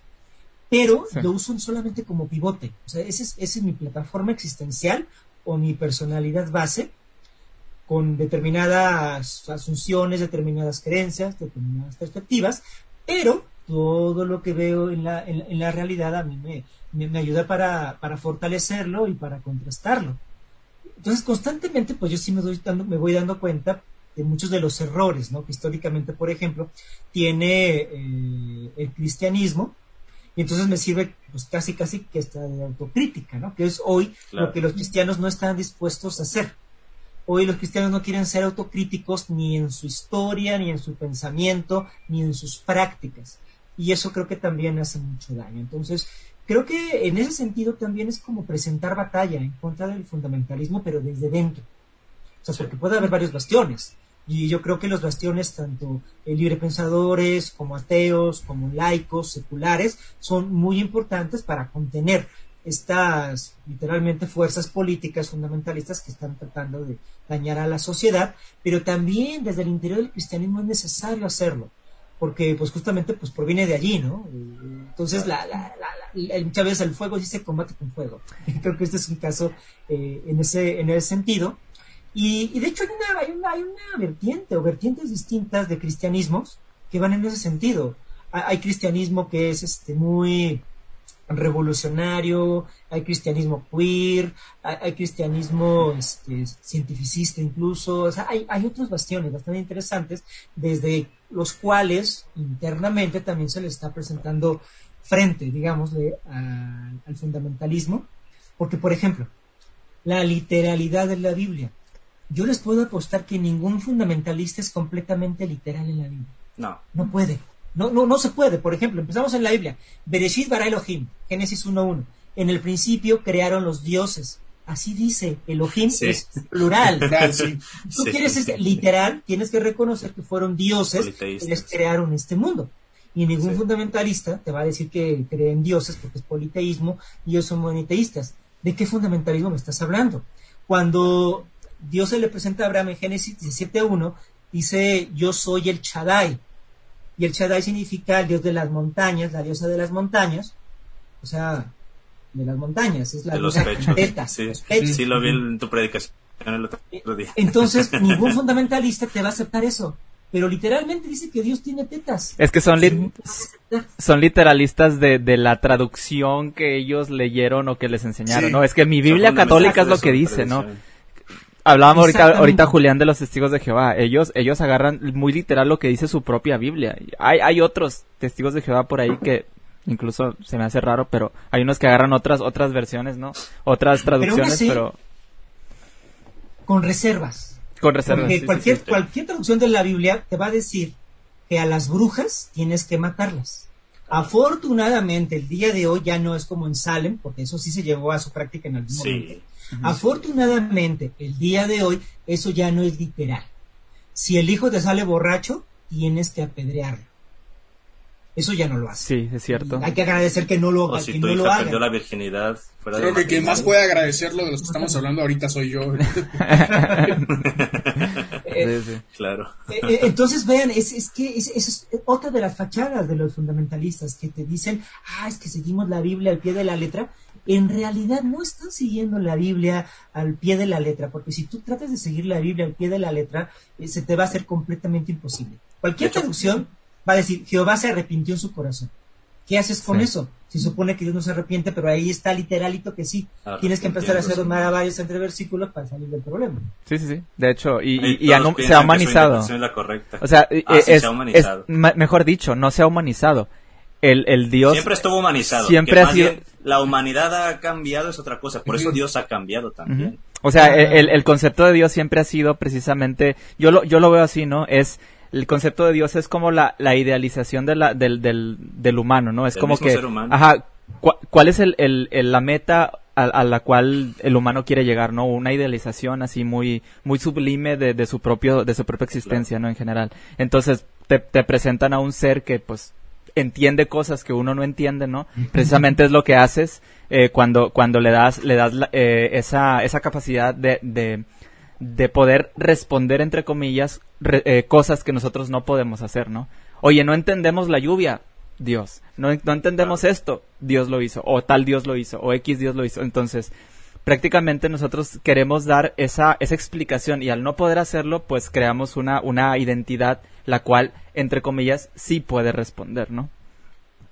Speaker 4: Pero lo uso solamente como pivote. O sea, esa es, esa es mi plataforma existencial o mi personalidad base con determinadas asunciones, determinadas creencias, determinadas perspectivas, pero todo lo que veo en la, en, la realidad a mí me, me, ayuda para, para fortalecerlo y para contrastarlo. Entonces, constantemente, pues yo sí me, doy dando, me voy dando cuenta de muchos de los errores, ¿no? Que históricamente, por ejemplo, tiene eh, el cristianismo, y entonces me sirve, pues casi, casi que esta de autocrítica, ¿no? Que es hoy lo que los cristianos no están dispuestos a hacer. Hoy los cristianos no quieren ser autocríticos ni en su historia, ni en su pensamiento, ni en sus prácticas. Y eso creo que también hace mucho daño. Entonces, creo que en ese sentido también es como presentar batalla en contra del fundamentalismo, pero desde dentro. O sea, porque puede haber varios bastiones. Y yo creo que los bastiones, tanto librepensadores como ateos, como laicos, seculares, son muy importantes para contener estas literalmente fuerzas políticas fundamentalistas que están tratando de dañar a la sociedad, pero también desde el interior del cristianismo es necesario hacerlo porque pues justamente pues proviene de allí, ¿no? Entonces la, la, la, muchas veces el fuego dice combate con fuego. Creo que este es un caso eh, en, ese, en ese sentido. Y, y de hecho hay una, hay, una, hay una vertiente o vertientes distintas de cristianismos que van en ese sentido. Hay, hay cristianismo que es este muy revolucionario, hay cristianismo queer, hay, cristianismo este, cientificista incluso, o sea, hay, hay otros bastiones bastante interesantes desde los cuales internamente también se le está presentando frente, digamos, al fundamentalismo, porque por ejemplo, la literalidad de la Biblia. Yo les puedo apostar que ningún fundamentalista es completamente literal en la Biblia.
Speaker 3: No.
Speaker 4: No puede. No, no, no se puede. Por ejemplo, empezamos en la Biblia. Bereshit bara Elohim, Génesis 1.1. En el principio crearon los dioses. Así dice, Elohim es plural. Si tú quieres ser literal, tienes que reconocer que fueron dioses que crearon este mundo. Y ningún fundamentalista te va a decir que creen dioses porque es politeísmo y ellos son moniteístas. ¿De qué fundamentalismo me estás hablando? Cuando Dios se le presenta a Abraham en Génesis 17.1, dice, yo soy el Chadai y el Shaddai significa el dios de las montañas, la diosa de las montañas, o sea, de las montañas, es la
Speaker 3: de los pechos. sí, lo vi en tu predicación el otro día.
Speaker 4: Entonces, ningún fundamentalista te va a aceptar eso. pero literalmente dice que Dios tiene tetas.
Speaker 2: Es que son, son literalistas de, de, la traducción que ellos leyeron o que les enseñaron, ¿no? Es que mi Biblia católica es lo que dice, ¿no? Hablábamos ahorita, ahorita Julián de los testigos de Jehová. Ellos, ellos agarran muy literal lo que dice su propia Biblia. Hay, hay otros testigos de Jehová por ahí que incluso se me hace raro, pero hay unos que agarran otras, otras versiones, ¿no? Otras traducciones, pero
Speaker 4: con reservas.
Speaker 2: Con reservas.
Speaker 4: Porque cualquier, cualquier traducción de la Biblia te va a decir que a las brujas tienes que matarlas. Afortunadamente, el día de hoy ya no es como en Salem, porque eso sí se llevó a su práctica en algún momento. Afortunadamente, el día de hoy, eso ya no es literal. Si el hijo te sale borracho, tienes que apedrearlo. Eso ya no lo hace.
Speaker 2: Sí, es cierto.
Speaker 4: Hay que agradecer que no lo,
Speaker 3: o si
Speaker 4: que
Speaker 3: tu
Speaker 4: no
Speaker 3: hija
Speaker 4: lo haga.
Speaker 3: perdió la virginidad fuera
Speaker 1: Creo
Speaker 3: de
Speaker 1: que quien más puede agradecerlo de los que estamos hablando ahorita soy yo.
Speaker 3: Eh, claro.
Speaker 4: Eh, eh, entonces, vean, es, es que es, es, otra de las fachadas de los fundamentalistas que te dicen, ah, es que seguimos la Biblia al pie de la letra. En realidad no están siguiendo la Biblia al pie de la letra, porque si tú tratas de seguir la Biblia al pie de la letra, se te va a hacer completamente imposible. Cualquier traducción va a decir, Jehová se arrepintió en su corazón. ¿Qué haces con eso? Se supone que Dios no se arrepiente, pero ahí está literalito que sí. Tienes que empezar a hacer varios entre versículos para salir del problema.
Speaker 2: Sí, sí, sí. De hecho, y, se ha humanizado. O sea,
Speaker 3: ah,
Speaker 2: es, mejor dicho, no se ha humanizado. El, el Dios...
Speaker 3: Siempre estuvo humanizado.
Speaker 2: Siempre ha sido...
Speaker 3: la humanidad ha cambiado, es otra cosa. Por eso Dios ha cambiado también.
Speaker 2: O sea, el, el, concepto de Dios siempre ha sido precisamente... Yo lo, yo lo veo así, ¿no? Es el concepto de Dios es como la, la idealización de la, del, del, del humano, ¿no? Es como que, ajá, ¿cuál es el, el, la meta a, la cual el humano quiere llegar, ¿no? Una idealización así muy, muy sublime de, de su propio, de su propia existencia, ¿no? En general. Entonces, te, te presentan a un ser que, pues, entiende cosas que uno no entiende, ¿no? Precisamente es lo que haces eh, cuando, cuando le das, le das eh, esa, esa capacidad de, de de poder responder, entre comillas, eh, cosas que nosotros no podemos hacer, ¿no? Oye, no entendemos la lluvia, Dios. No, no entendemos esto, Dios lo hizo. O tal Dios lo hizo, o X Dios lo hizo. Entonces, prácticamente nosotros queremos dar esa, esa explicación y al no poder hacerlo, pues creamos una, una identidad la cual, entre comillas, sí puede responder, ¿no?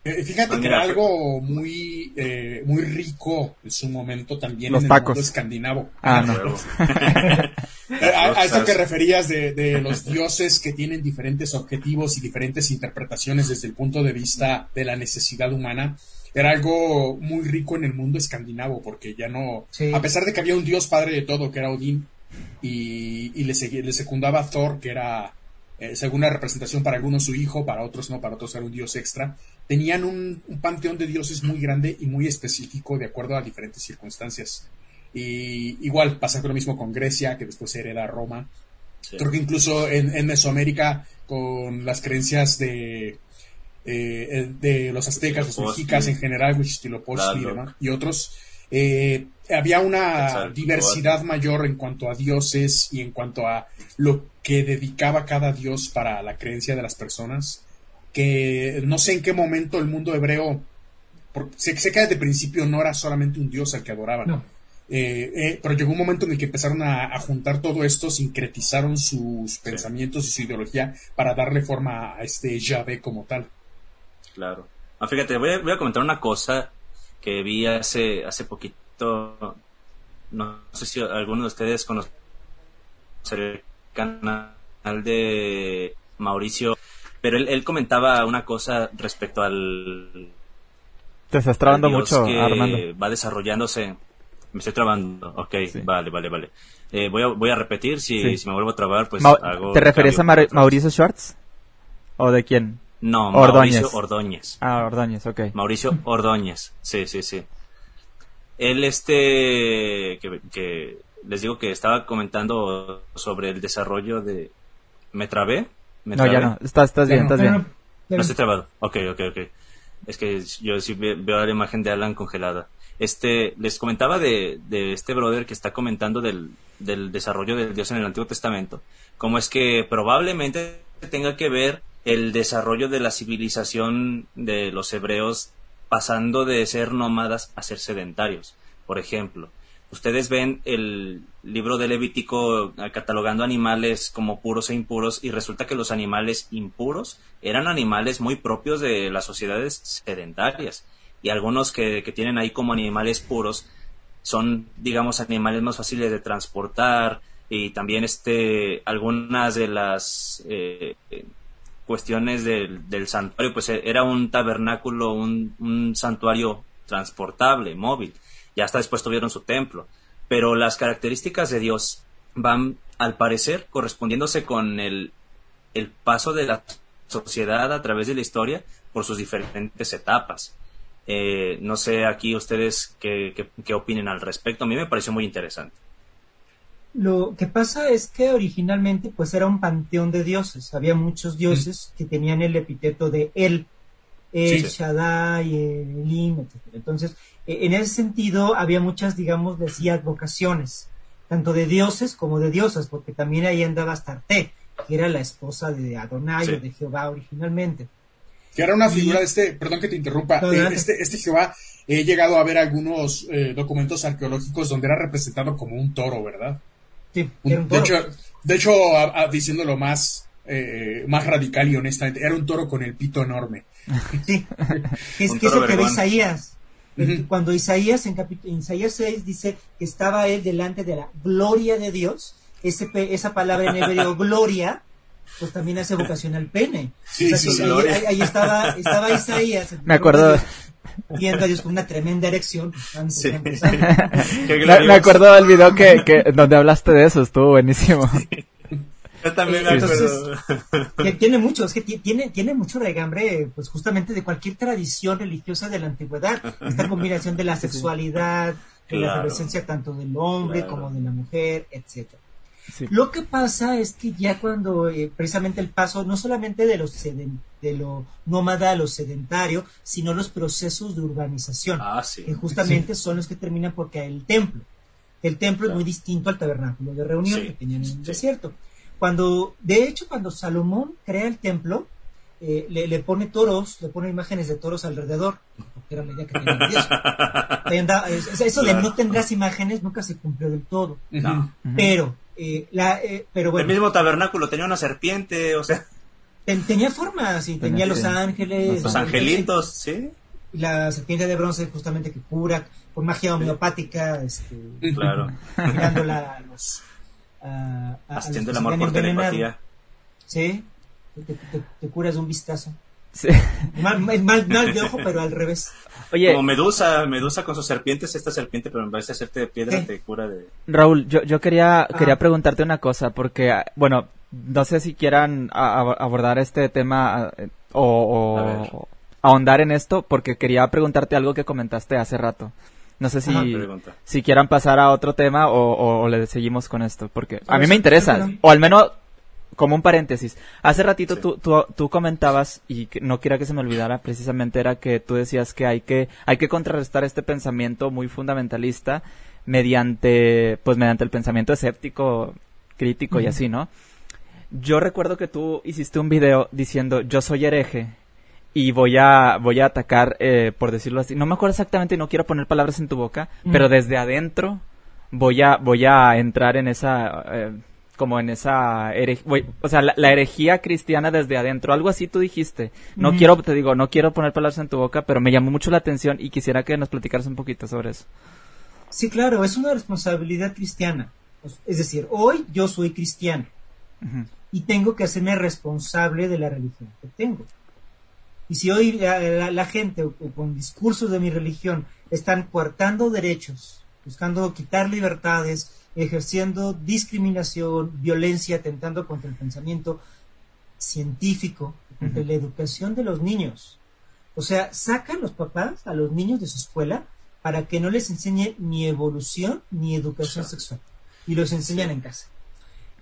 Speaker 1: Eh, fíjate que era algo muy, eh, muy rico en su momento también
Speaker 2: en
Speaker 1: el mundo escandinavo.
Speaker 2: Ah, no.
Speaker 1: Eh, a, esto que referías de, de, los dioses que tienen diferentes objetivos y diferentes interpretaciones desde el punto de vista de la necesidad humana, era algo muy rico en el mundo escandinavo, porque ya no, a pesar de que había un dios padre de todo, que era Odín, y, y le, le secundaba Thor, que era eh, según la representación para algunos su hijo, para otros no, para otros era un dios extra, tenían un, panteón de dioses muy grande y muy específico de acuerdo a diferentes circunstancias. Y igual pasa lo mismo con Grecia, que después hereda Roma. Creo que incluso en, Mesoamérica, con las creencias de, eh, de los aztecas, los mexicas en general, Huichilopochtli y, y otros, eh, había una diversidad mayor en cuanto a dioses y en cuanto a lo que dedicaba cada dios para la creencia de las personas, que no sé en qué momento el mundo hebreo, porque sé, que desde principio no era solamente un dios al que adoraban, eh, eh, pero llegó un momento en el que empezaron a, juntar todo esto, sincretizaron sus pensamientos y su ideología para darle forma a este Yahvé como tal.
Speaker 3: Claro. Ah, fíjate, voy a, voy a comentar una cosa que vi hace, hace poquito, no sé si alguno de ustedes conoce el canal de Mauricio, pero él, comentaba una cosa respecto al...
Speaker 2: Te estás trabando mucho, Armando.
Speaker 3: Va desarrollándose. Me estoy trabando. Ok, vale, vale, vale. Eh, voy, a, voy a repetir, si, si me vuelvo a trabar, pues hago...
Speaker 2: ¿Te referías a Mauricio Schwartz? ¿O de quién?
Speaker 3: No, Mauricio Ordóñez.
Speaker 2: Ah, Ordóñez, ok.
Speaker 3: Mauricio Ordóñez, sí, sí, sí. Él, este, que, les digo que estaba comentando sobre el desarrollo de... ¿Me trabé?
Speaker 2: No, ya no, estás, estás bien, estás bien.
Speaker 3: No estoy trabado, ok, ok, ok. Es que yo sí veo la imagen de Alan congelada. Este, les comentaba de, de este brother que está comentando del, del desarrollo de Dios en el Antiguo Testamento. Como es que probablemente tenga que ver el desarrollo de la civilización de los hebreos pasando de ser nómadas a ser sedentarios. Por ejemplo, ustedes ven el libro de Levítico eh, catalogando animales como puros e impuros y resulta que los animales impuros eran animales muy propios de las sociedades sedentarias. Y algunos que, tienen ahí como animales puros son digamos animales más fáciles de transportar y también este algunas de las eh, cuestiones del, santuario pues era un tabernáculo un santuario transportable móvil y hasta después tuvieron su templo. Pero las características de Dios van, al parecer, correspondiéndose con el, el paso de la sociedad a través de la historia por sus diferentes etapas. Eh, no sé aquí ustedes qué, qué, opinen al respecto. A mí me pareció muy interesante.
Speaker 4: Lo que pasa es que originalmente pues era un panteón de dioses. Había muchos dioses que tenían el epíteto de él, el Shaddai, el Elim, etc. Entonces, e, en ese sentido, había muchas, digamos, decía, vocaciones, tanto de dioses como de diosas, porque también ahí andaba Astarte, que era la esposa de Adonai o de Jehová originalmente.
Speaker 1: Que era una figura de este, perdón que te interrumpa, eh, este, este Jehová, he llegado a ver algunos eh, documentos arqueológicos donde era representado como un toro, ¿verdad?
Speaker 4: Sí, era un toro.
Speaker 1: De hecho, de hecho diciéndolo más, eh, más radical y honestamente, era un toro con el pito enorme.
Speaker 4: Sí, es que eso que ve Isaías. Cuando Isaías en, Isaías 6 dice que estaba él delante de la gloria de Dios, ese, esa palabra en hebreo gloria, pues también hace vocación al pene. ahí, estaba, estaba Isaías.
Speaker 2: Me acuerdo.
Speaker 4: Viendo a Dios con una tremenda erección. Pues,
Speaker 2: me, acuerdo del video que, que, donde hablaste de eso, estuvo buenísimo.
Speaker 3: Yo también
Speaker 4: tiene mucho, es que tiene, tiene mucho regambre, pues justamente de cualquier tradición religiosa de la antigüedad. Esta combinación de la sexualidad, de la adolescencia tanto del hombre como de la mujer, etcétera. Lo que pasa es que ya cuando eh, precisamente el paso no solamente de, los de lo nómada a lo sedentario, sino los procesos de urbanización,
Speaker 3: ah,
Speaker 4: que justamente son los que terminan por caer el templo. El templo es muy distinto al tabernáculo de reunión que tenían en el desierto. Cuando, de hecho, cuando Salomón crea el templo, eh, le, pone toros, le pone imágenes de toros alrededor, porque era medida que tenía eso. eso de no tendrás imágenes nunca se cumplió del todo.
Speaker 3: No.
Speaker 4: Pero, eh, la, eh, pero bueno.
Speaker 3: El mismo tabernáculo tenía una serpiente, o sea.
Speaker 4: tenía formas, y tenía los ángeles.
Speaker 3: Los angelitos, sí.
Speaker 4: La serpiente de bronce, justamente que cura, con magia homeopática, este,
Speaker 3: claro.
Speaker 4: mirando la, los a,
Speaker 3: Haciendo el amor por telepatía.
Speaker 4: Sí, te, curas de un vistazo. Sí. Mal, mal, de ojo, pero al revés.
Speaker 3: Oye, como Medusa, Medusa con sus serpientes, esta serpiente, pero en vez de hacerte de piedra, te cura de.
Speaker 2: Raúl, yo, yo quería, ah. quería preguntarte una cosa, porque, bueno, no sé si quieran abordar este tema eh, o, o ahondar en esto, porque quería preguntarte algo que comentaste hace rato. No sé si, si quieran pasar a otro tema o, le seguimos con esto, porque a mí me interesa, o al menos como un paréntesis. Hace ratito tú, tú, comentabas, y no quiera que se me olvidara, precisamente era que tú decías que hay que, hay que contrarrestar este pensamiento muy fundamentalista mediante, pues mediante el pensamiento escéptico, crítico y así, ¿no? Yo recuerdo que tú hiciste un video diciendo yo soy hereje y voy a voy a atacar eh, por decirlo así. No me acuerdo exactamente no quiero poner palabras en tu boca pero desde adentro voy a voy a entrar en esa eh, como en esa o sea la, herejía cristiana desde adentro. Algo así tú dijiste. No quiero te digo no quiero poner palabras en tu boca pero me llamó mucho la atención y quisiera que nos platicaras un poquito sobre eso.
Speaker 4: Sí claro es una responsabilidad cristiana. Es decir hoy yo soy cristiano y tengo que hacerme responsable de la religión que tengo y si hoy la, gente con discursos de mi religión están coartando derechos, buscando quitar libertades, ejerciendo discriminación, violencia, atentando contra el pensamiento científico, contra la educación de los niños. O sea, sacan los papás a los niños de su escuela para que no les enseñe ni evolución ni educación sexual. Y los enseñan en casa.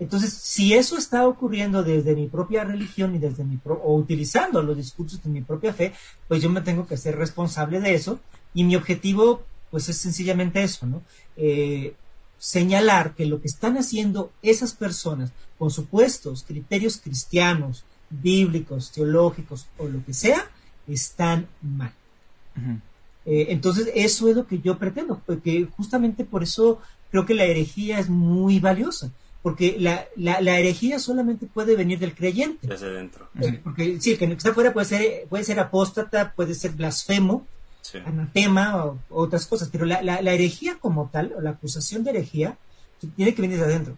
Speaker 4: Entonces, si eso está ocurriendo desde mi propia religión y desde mi o utilizando los discursos de mi propia fe, pues yo me tengo que ser responsable de eso y mi objetivo, pues es sencillamente eso, ¿no? Eh, señalar que lo que están haciendo esas personas con supuestos criterios cristianos, bíblicos, teológicos o lo que sea, están mal. Eh, entonces, eso es lo que yo pretendo, porque justamente por eso creo que la herejía es muy valiosa, porque la, la, herejía solamente puede venir del creyente.
Speaker 3: Desde dentro.
Speaker 4: Porque sí, el que está fuera puede ser, puede ser apóstata, puede ser blasfemo, anatema o otras cosas, pero la, la, herejía como tal, o la acusación de herejía, tiene que venir de adentro.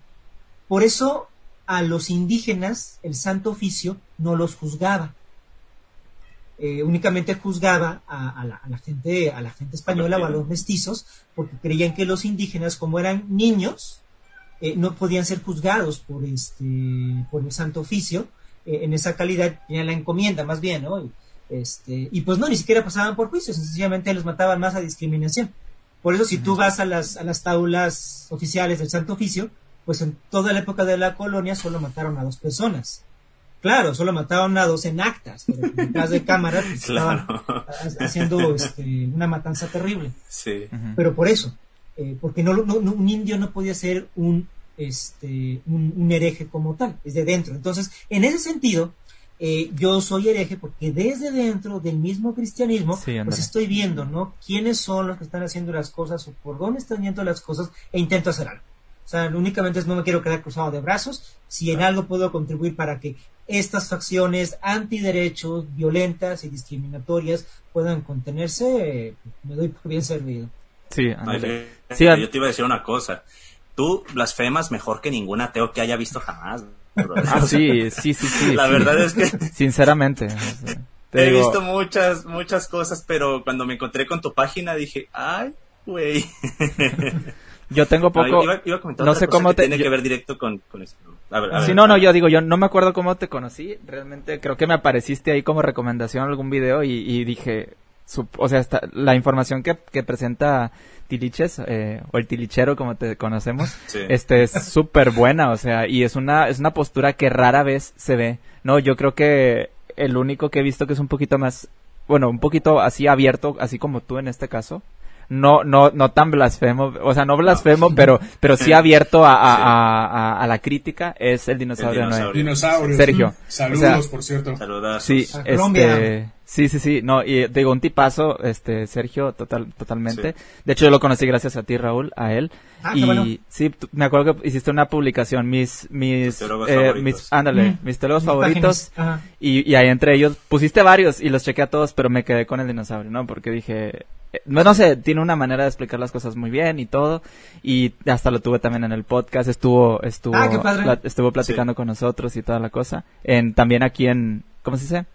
Speaker 4: Por eso a los indígenas el santo oficio no los juzgaba. Eh, únicamente juzgaba a, la, gente, a la gente española o a los mestizos, porque creían que los indígenas, como eran niños, eh, no podían ser juzgados por este, por el santo oficio. Eh, en esa calidad tenían la encomienda, más bien, ¿no? Y, este, y pues no, ni siquiera pasaban por juicio, sencillamente los mataban más a discriminación. Por eso, si tú vas a las, a las taulas oficiales del Santo Oficio, pues en toda la época de la colonia solo mataron a dos personas. Claro, solo mataron a dos en actas, pero detrás de cámaras pues, estaban haciendo este, una matanza terrible.
Speaker 3: Sí.
Speaker 4: Pero por eso, eh, porque no, un indio no podía ser un, este, un, hereje como tal, es de dentro. Entonces, en ese sentido, eh, yo soy hereje porque desde dentro del mismo cristianismo, pues estoy viendo, ¿no? ¿Quiénes son los que están haciendo las cosas o por dónde están yendo las cosas e intento hacer algo. O sea, únicamente es no me quiero quedar cruzado de brazos. Si en algo puedo contribuir para que estas facciones antiderechos, violentas y discriminatorias puedan contenerse, me doy por bien servido.
Speaker 2: Sí,
Speaker 3: sí yo te iba a decir una cosa. Tú blasfemas mejor que ningún ateo que haya visto jamás.
Speaker 2: Ah, sí, sí, sí, sí.
Speaker 3: La verdad es que...
Speaker 2: Sinceramente.
Speaker 3: he visto muchas, muchas cosas, pero cuando me encontré con tu página dije, ay, güey.
Speaker 2: Yo tengo poco. no sé cómo te.
Speaker 3: Tiene que ver directo con, con eso.
Speaker 2: sí, no, no, yo digo, yo no me acuerdo cómo te conocí. Realmente creo que me apareciste ahí como recomendación en algún video y, dije. O sea, la información que, que presenta Tiliches, eh, o el Tilichero como te conocemos, este es súper buena, o sea, y es una, es una postura que rara vez se ve. No, yo creo que el único que he visto que es un poquito más, bueno, un poquito así abierto, así como tú en este caso, no, no, no tan blasfemo, o sea, no blasfemo, pero, pero sí abierto a, a, a, la crítica, es el dinosaurio,
Speaker 1: el dinosaurio.
Speaker 2: Sergio.
Speaker 1: Saludos, por cierto.
Speaker 3: Saludos.
Speaker 2: Sí, este, Sí, sí, sí, no, y digo, un tipazo, este, Sergio, total, totalmente. De hecho, yo lo conocí gracias a ti, Raúl, a él. Ah, y sí, me acuerdo que hiciste una publicación, mis, mis, eh, mis, ándale, mis teólogos favoritos. Y, y ahí entre ellos pusiste varios y los chequé a todos, pero me quedé con el dinosaurio, ¿no? Porque dije, eh, no, sé, tiene una manera de explicar las cosas muy bien y todo. Y hasta lo tuve también en el podcast, estuvo, estuvo,
Speaker 4: ah,
Speaker 2: estuvo platicando con nosotros y toda la cosa. En, también aquí en, ¿cómo se dice?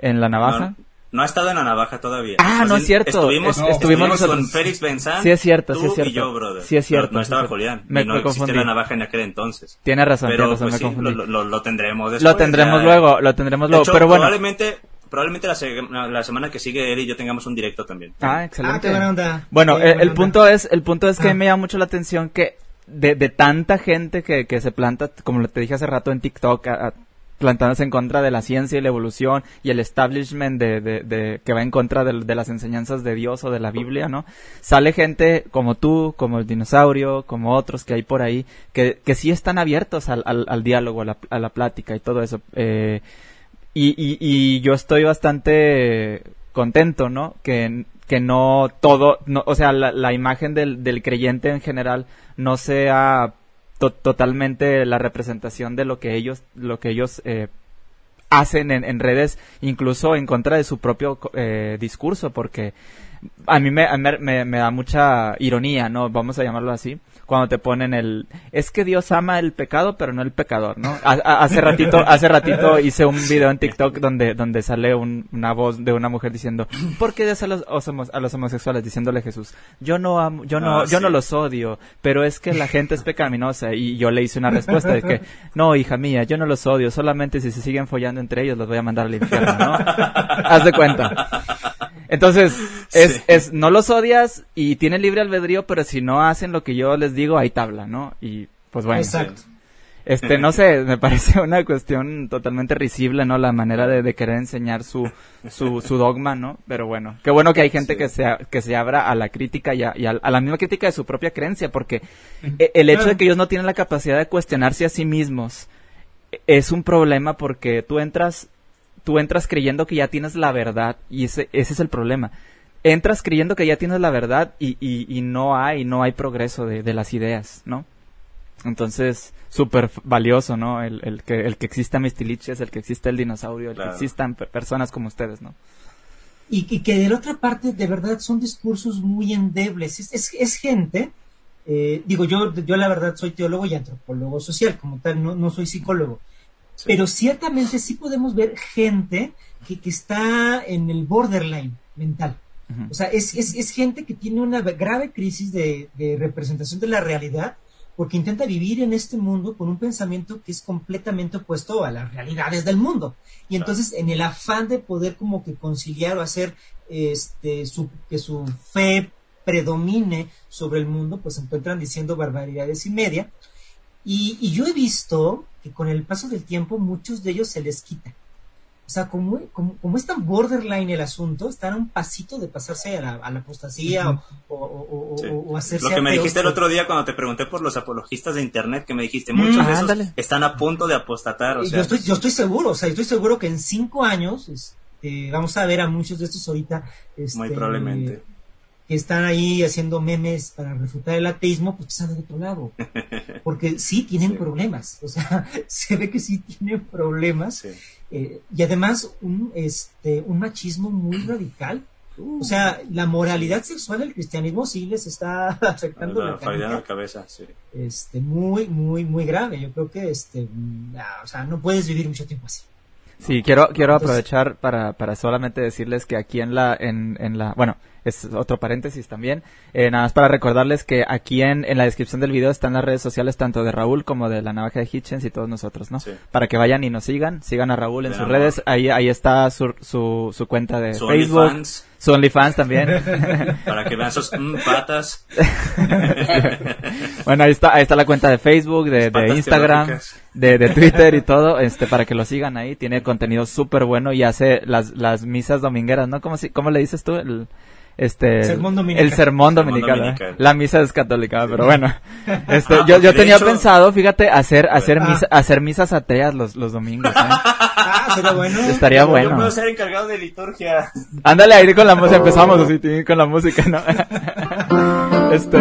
Speaker 2: En la navaja.
Speaker 3: No, ha estado en la navaja todavía.
Speaker 2: Ah, no es cierto.
Speaker 3: Estuvimos, estuvimos con Félix Benzán.
Speaker 2: Sí es cierto, sí es cierto.
Speaker 3: y yo, brother.
Speaker 2: Sí es cierto.
Speaker 3: No, estaba Julián. Me, no existía la navaja en aquel entonces.
Speaker 2: Tiene razón,
Speaker 3: pero,
Speaker 2: tiene razón,
Speaker 3: pues,
Speaker 2: me confundí.
Speaker 3: Lo, lo, tendremos después.
Speaker 2: Lo tendremos luego, lo tendremos luego, pero bueno.
Speaker 3: Probablemente probablemente la, la, semana que sigue él y yo tengamos un directo también.
Speaker 2: Ah, excelente.
Speaker 4: Ah, qué buena onda.
Speaker 2: Bueno, el, punto es, el punto es que ah. me llama mucho la atención que de, de tanta gente que, que se planta, como te dije hace rato en TikTok, a, plantándose en contra de la ciencia y la evolución y el establishment de, de, que va en contra de, las enseñanzas de Dios o de la Biblia, ¿no? Sale gente como tú, como el dinosaurio, como otros que hay por ahí, que, que sí están abiertos al, al, diálogo, a la, a la, plática y todo eso. Eh, y, y, y yo estoy bastante contento, ¿no? Que, que no todo, no, o sea, la, la imagen del, del creyente en general no totalmente la representación de lo que ellos, lo que ellos eh, hacen en, en, redes, incluso en contra de su propio eh, discurso, porque a mí me, me, me, da mucha ironía, ¿no? Vamos a llamarlo así, cuando te ponen el es que Dios ama el pecado pero no el pecador no hace ratito hace ratito hice un video en TikTok donde donde sale una voz de una mujer diciendo ¿por qué Dios a los, a los homosexuales diciéndole a Jesús yo no amo, yo no ah, yo no los odio pero es que la gente es pecaminosa y yo le hice una respuesta de que no hija mía yo no los odio solamente si se siguen follando entre ellos los voy a mandar al infierno no haz de cuenta. Entonces, es, es, no los odias y tienen libre albedrío, pero si no hacen lo que yo les digo, hay tabla, ¿no? Y pues bueno.
Speaker 4: Exacto.
Speaker 2: Este, no sé, me parece una cuestión totalmente risible, ¿no? La manera de, querer enseñar su, su, su, dogma, ¿no? Pero bueno, qué bueno que hay gente que, se, que se abra a la crítica y, a, a, la misma crítica de su propia creencia, porque e, el hecho de que ellos no tienen la capacidad de cuestionarse a sí mismos es un problema porque tú entras tú entras creyendo que ya tienes la verdad y ese, ese es el problema. Entras creyendo que ya tienes la verdad y, y, no hay, no hay progreso de, de las ideas, ¿no? Entonces, súper valioso, ¿no? El, el, que, el que exista Mistiliches, el que exista el dinosaurio, el que existan personas como ustedes, ¿no?
Speaker 4: Y, que de la otra parte, de verdad, son discursos muy endebles. Es, es, gente, eh, digo, yo, yo la verdad soy teólogo y antropólogo social, como tal, no, no soy psicólogo. Pero ciertamente sí podemos ver gente que, que está en el borderline mental. O sea, es, es, es, gente que tiene una grave crisis de, de representación de la realidad porque intenta vivir en este mundo con un pensamiento que es completamente opuesto a las realidades del mundo. Y entonces, en el afán de poder como que conciliar o hacer este, su, que su fe predomine sobre el mundo, pues se encuentran diciendo barbaridades y media. Y, y yo he visto que con el paso del tiempo muchos de ellos se les quita. O sea, como, como, es tan borderline el asunto, están a un pasito de pasarse a la, a la apostasía o, o, o, hacerse.
Speaker 3: Lo que me dijiste el otro día cuando te pregunté por los apologistas de Internet, que me dijiste, muchos de esos están a punto de apostatar. O sea,
Speaker 4: yo, estoy, yo estoy seguro, o sea, estoy seguro que en cinco años este, vamos a ver a muchos de estos ahorita. Este,
Speaker 3: Muy probablemente
Speaker 4: que están ahí haciendo memes para refutar el ateísmo, pues están de otro lado. Porque sí tienen problemas, o sea, se ve que sí tienen problemas. Eh, y además un, este, un machismo muy radical. O sea, la moralidad sexual del cristianismo sí les está afectando
Speaker 3: la, la cabeza, sí.
Speaker 4: Este, muy, muy, muy grave. Yo creo que, este, o sea, no puedes vivir mucho tiempo así.
Speaker 2: Sí, quiero, quiero aprovechar para, para solamente decirles que aquí en la, en, en la, bueno, es otro paréntesis también. Eh, nada más para recordarles que aquí en, en la descripción del video están las redes sociales tanto de Raúl como de la navaja de Hitchens y todos nosotros, ¿no? Para que vayan y nos sigan, sigan a Raúl en sus redes, ahí, ahí está su, su, su cuenta de Facebook. Su OnlyFans también.
Speaker 3: Para que vean sus mm, patas.
Speaker 2: bueno, ahí está, ahí está la cuenta de Facebook, de, de Instagram, de, de, Twitter y todo, este, para que lo sigan ahí. Tiene contenido súper bueno y hace las, las misas domingueras, ¿no? ¿Cómo, si, cómo le dices tú? El, este el sermón dominical, ¿eh? la misa es católica pero bueno. Este yo, yo tenía pensado fíjate hacer hacer ah. hacer misas ateas los, los domingos ¿eh?
Speaker 4: ah sería bueno.
Speaker 2: Estaría bueno.
Speaker 3: yo puedo ser encargado de liturgia.
Speaker 2: Ándale ahí con la música empezamos así con la música no este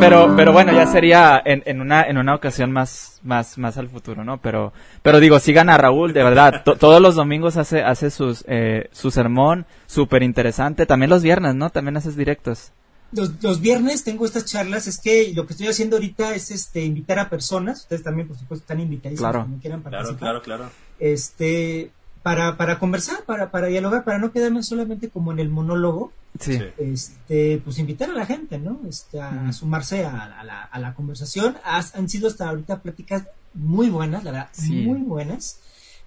Speaker 2: pero, pero bueno, ya sería en, en, una, en una ocasión más, más, más al futuro, ¿no? Pero, pero digo, sigan a Raúl, de verdad. todos los domingos hace, hace sus, eh, su sermón, súper interesante. También los viernes, ¿no? También haces directos.
Speaker 4: Los, los, viernes tengo estas charlas, es que lo que estoy haciendo ahorita es este invitar a personas, ustedes también por supuesto están invitadísimos
Speaker 2: claro.
Speaker 4: quieran
Speaker 3: participar. Claro, claro, claro.
Speaker 4: Este, para, para conversar, para, para dialogar, para no quedarme solamente como en el monólogo.
Speaker 2: Sí.
Speaker 4: Este, pues invitar a la gente, ¿no? Este, a, sumarse a, la, a la conversación. han sido hasta ahorita pláticas muy buenas, la verdad, muy buenas.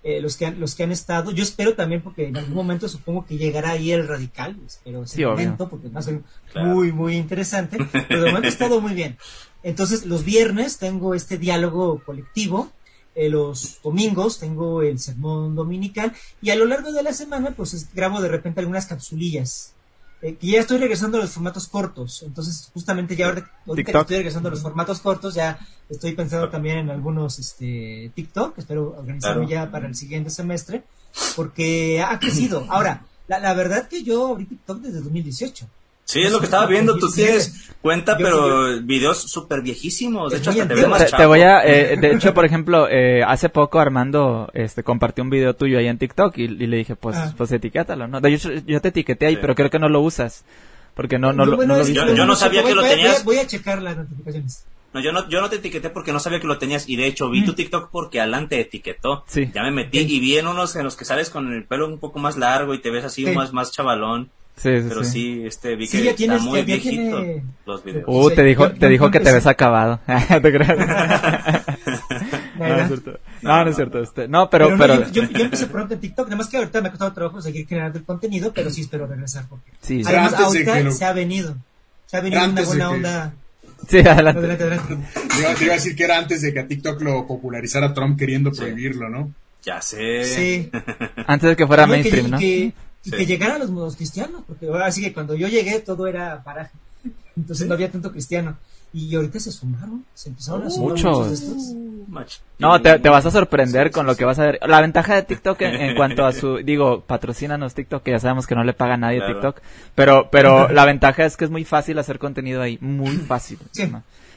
Speaker 4: Eh, los que han, los que han estado, yo espero también porque en algún momento supongo que llegará ahí el radical, espero ese momento porque va a ser muy muy interesante, pero de momento ha estado muy bien. Entonces los viernes tengo este diálogo colectivo eh, los domingos tengo el sermón dominical y a lo largo de la semana pues grabo de repente algunas capsulillas. Eh, que ya estoy regresando a los formatos cortos, entonces justamente ya ahora, que estoy regresando a los formatos cortos ya estoy pensando también en algunos este TikTok, espero organizarme ya para el siguiente semestre, porque ha crecido. Ahora, la, la verdad que yo abrí TikTok desde 2018.
Speaker 3: Sí, es lo que estaba viendo. Tú tienes cuenta, pero videos súper viejísimos. De hecho, hasta te veo más
Speaker 2: Te voy a, eh, de hecho, por ejemplo, eh, hace poco Armando este, compartió un video tuyo ahí en TikTok y, le dije, pues, ah. pues etiquétalo, ¿no? Yo, yo te etiqueté ahí, pero creo que no lo usas. Porque no, no, no, lo,
Speaker 3: Yo, no sabía que lo tenías.
Speaker 4: Voy a, checar las notificaciones.
Speaker 3: No, yo no, yo no te etiqueté porque no sabía que lo tenías y de hecho vi tu mm. TikTok porque Alan te etiquetó.
Speaker 2: Sí.
Speaker 3: Ya me metí y vi en unos en los que sales con el pelo un poco más largo y te ves así más, más chavalón.
Speaker 2: Sí, sí,
Speaker 3: Pero sí, este, vi que está muy viejito los videos.
Speaker 2: Uh, te dijo, te dijo que te ves acabado. ¿Te crees? no, no es cierto. No, no es cierto. Este, no, pero, pero,
Speaker 4: yo, yo, empecé pronto en TikTok, además que ahorita me ha costado trabajo seguir generando el contenido, pero sí espero regresar porque
Speaker 2: sí,
Speaker 4: además ahorita se ha venido. Se ha venido una buena onda.
Speaker 2: Sí, adelante.
Speaker 1: adelante, adelante. Yo te iba a decir que era antes de que a TikTok lo popularizara Trump queriendo prohibirlo, ¿no?
Speaker 3: Ya sé.
Speaker 4: Sí.
Speaker 2: Antes de que fuera mainstream, ¿no?
Speaker 4: Que, y que llegaran los modos cristianos, porque ahora sí que cuando yo llegué todo era paraje, entonces no había tanto cristiano. Y ahorita se sumaron, se empezaron a sumar
Speaker 2: muchos. No, te, vas a sorprender con lo que vas a ver. La ventaja de TikTok en, cuanto a su, digo, patrocínanos TikTok, que ya sabemos que no le paga a nadie TikTok, pero, pero la ventaja es que es muy fácil hacer contenido ahí, muy fácil.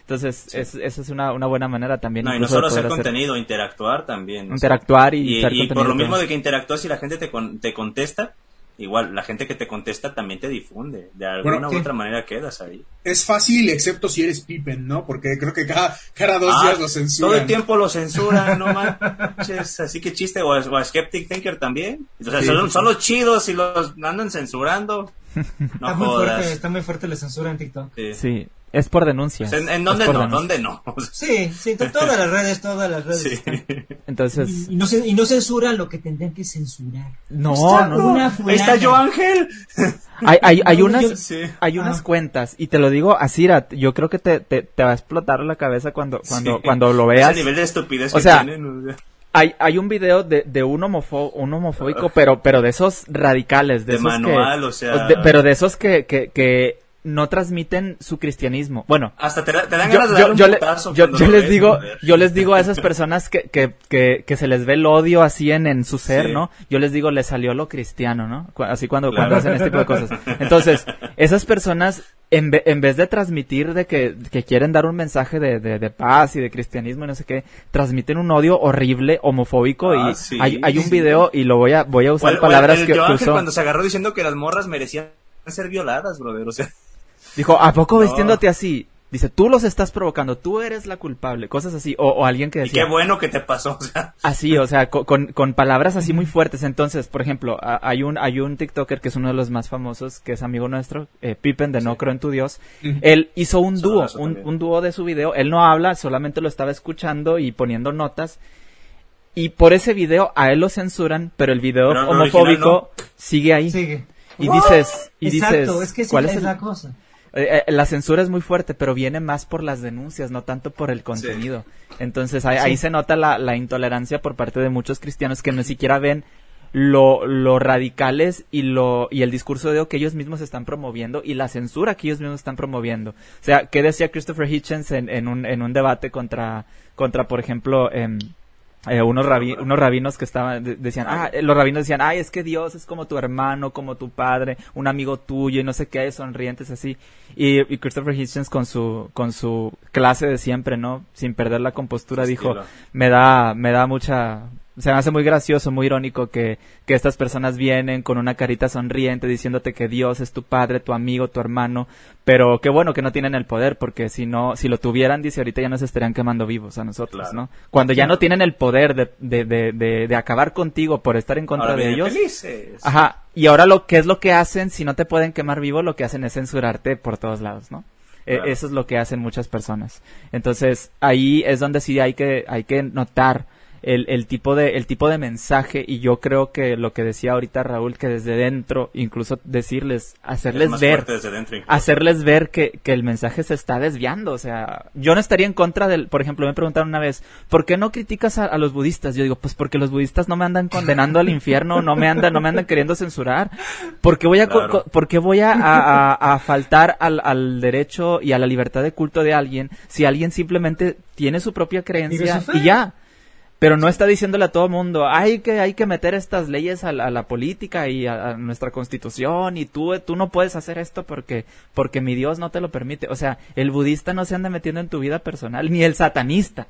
Speaker 2: Entonces, esa es una, una, buena manera también.
Speaker 3: No, y no solo hacer contenido, interactuar también.
Speaker 2: Interactuar y,
Speaker 3: y, por lo mismo de que interactúas y la gente te, te contesta, igual la gente que te contesta también te difunde. De alguna u otra manera quedas ahí.
Speaker 1: Es fácil, excepto si eres Pippen, ¿no? Porque creo que cada, cada dos ah, días lo censuran.
Speaker 3: Todo el tiempo lo censuran, no manches. Así que chiste. O, o Skeptic Thinker también. son, los chidos y los andan censurando.
Speaker 4: No está, muy fuerte, está muy fuerte la censura en TikTok.
Speaker 2: sí. Es por denuncia.
Speaker 3: ¿En, dónde no? ¿Dónde no?
Speaker 4: sí, sí, todas las redes, todas las redes.
Speaker 2: Entonces.
Speaker 4: Y, no, y no censuran lo que tendrían que censurar.
Speaker 2: No, no.
Speaker 3: Ahí está yo, Ángel.
Speaker 2: Hay, hay, hay unas, hay unas cuentas, y te lo digo así, yo creo que te, te, te, va a explotar la cabeza cuando, cuando, cuando lo veas.
Speaker 3: Ese nivel de estupidez
Speaker 2: o sea, hay, hay un video de, de un, homofo, un homofóbico, pero, pero de esos radicales, de, esos
Speaker 3: manual, o sea...
Speaker 2: pero de esos que, que, que no transmiten su cristianismo. Bueno,
Speaker 3: hasta te, dan ganas de yo, un
Speaker 2: yo, les digo, yo les digo a esas personas que, que, que, que, se les ve el odio así en, en su ser, ¿no? Yo les digo, les salió lo cristiano, ¿no? Así cuando, cuando hacen este tipo de cosas. Entonces, esas personas, en, en vez de transmitir de que, que quieren dar un mensaje de, de, de, paz y de cristianismo y no sé qué, transmiten un odio horrible, homofóbico y ah, hay, hay un video y lo voy a, voy a usar palabras que, que
Speaker 3: cuando se agarró diciendo que las morras merecían ser violadas, brother, o sea.
Speaker 2: Dijo, ¿a poco vestiéndote así? Dice, tú los estás provocando, tú eres la culpable, cosas así. O, alguien que decía...
Speaker 3: Y qué bueno que te pasó, o sea.
Speaker 2: Así, o sea, con, con, palabras así muy fuertes. Entonces, por ejemplo, hay un, hay un TikToker que es uno de los más famosos, que es amigo nuestro, eh, Pippen de No Creo en Tu Dios. Él hizo un dúo, un, un dúo de su video. Él no habla, solamente lo estaba escuchando y poniendo notas. Y por ese video a él lo censuran, pero el video homofóbico sigue ahí.
Speaker 4: Sigue.
Speaker 2: Y dices, y Exacto,
Speaker 4: es que es la cosa
Speaker 2: eh, eh, la censura es muy fuerte, pero viene más por las denuncias, no tanto por el contenido. Entonces ahí, se nota la, intolerancia por parte de muchos cristianos que ni siquiera ven lo, lo radicales y lo y el discurso de que ellos mismos están promoviendo y la censura que ellos mismos están promoviendo. O sea, ¿qué decía Christopher Hitchens en, en, un, en un debate contra, contra por ejemplo, eh, eh, unos, unos rabinos que estaban, decían, ah, los rabinos decían, ay, es que Dios es como tu hermano, como tu padre, un amigo tuyo y no sé qué, sonrientes así. Y, Christopher Hitchens con su, con su clase de siempre, ¿no? Sin perder la compostura, dijo, me da, me da mucha, se me hace muy gracioso, muy irónico que, que estas personas vienen con una carita sonriente diciéndote que Dios es tu padre, tu amigo, tu hermano, pero qué bueno que no tienen el poder, porque si no, si lo tuvieran, dice, ahorita ya nos estarían quemando vivos a nosotros, ¿no? Cuando ya no tienen el poder de, de, de, de, acabar contigo por estar en contra de ellos. Ajá, y ahora lo que es lo que hacen, si no te pueden quemar vivo, lo que hacen es censurarte por todos lados, ¿no? E, eso es lo que hacen muchas personas. Entonces, ahí es donde sí hay que, hay que notar el, el, tipo de, el tipo de mensaje y yo creo que lo que decía ahorita Raúl, que desde dentro, incluso decirles, hacerles ver, hacerles ver que, que, el mensaje se está desviando, o sea, yo no estaría en contra del, por ejemplo, me preguntaron una vez, ¿por qué no criticas a, los budistas? Yo digo, pues porque los budistas no me andan condenando al infierno, no me andan, no me andan queriendo censurar, porque voy a, porque voy a, a, a faltar al, al derecho y a la libertad de culto de alguien si alguien simplemente tiene su propia creencia y ya pero no está diciéndole a todo mundo, hay que, hay que meter estas leyes a la, política y a, nuestra constitución y tú, tú no puedes hacer esto porque, porque mi Dios no te lo permite. O sea, el budista no se anda metiendo en tu vida personal, ni el satanista.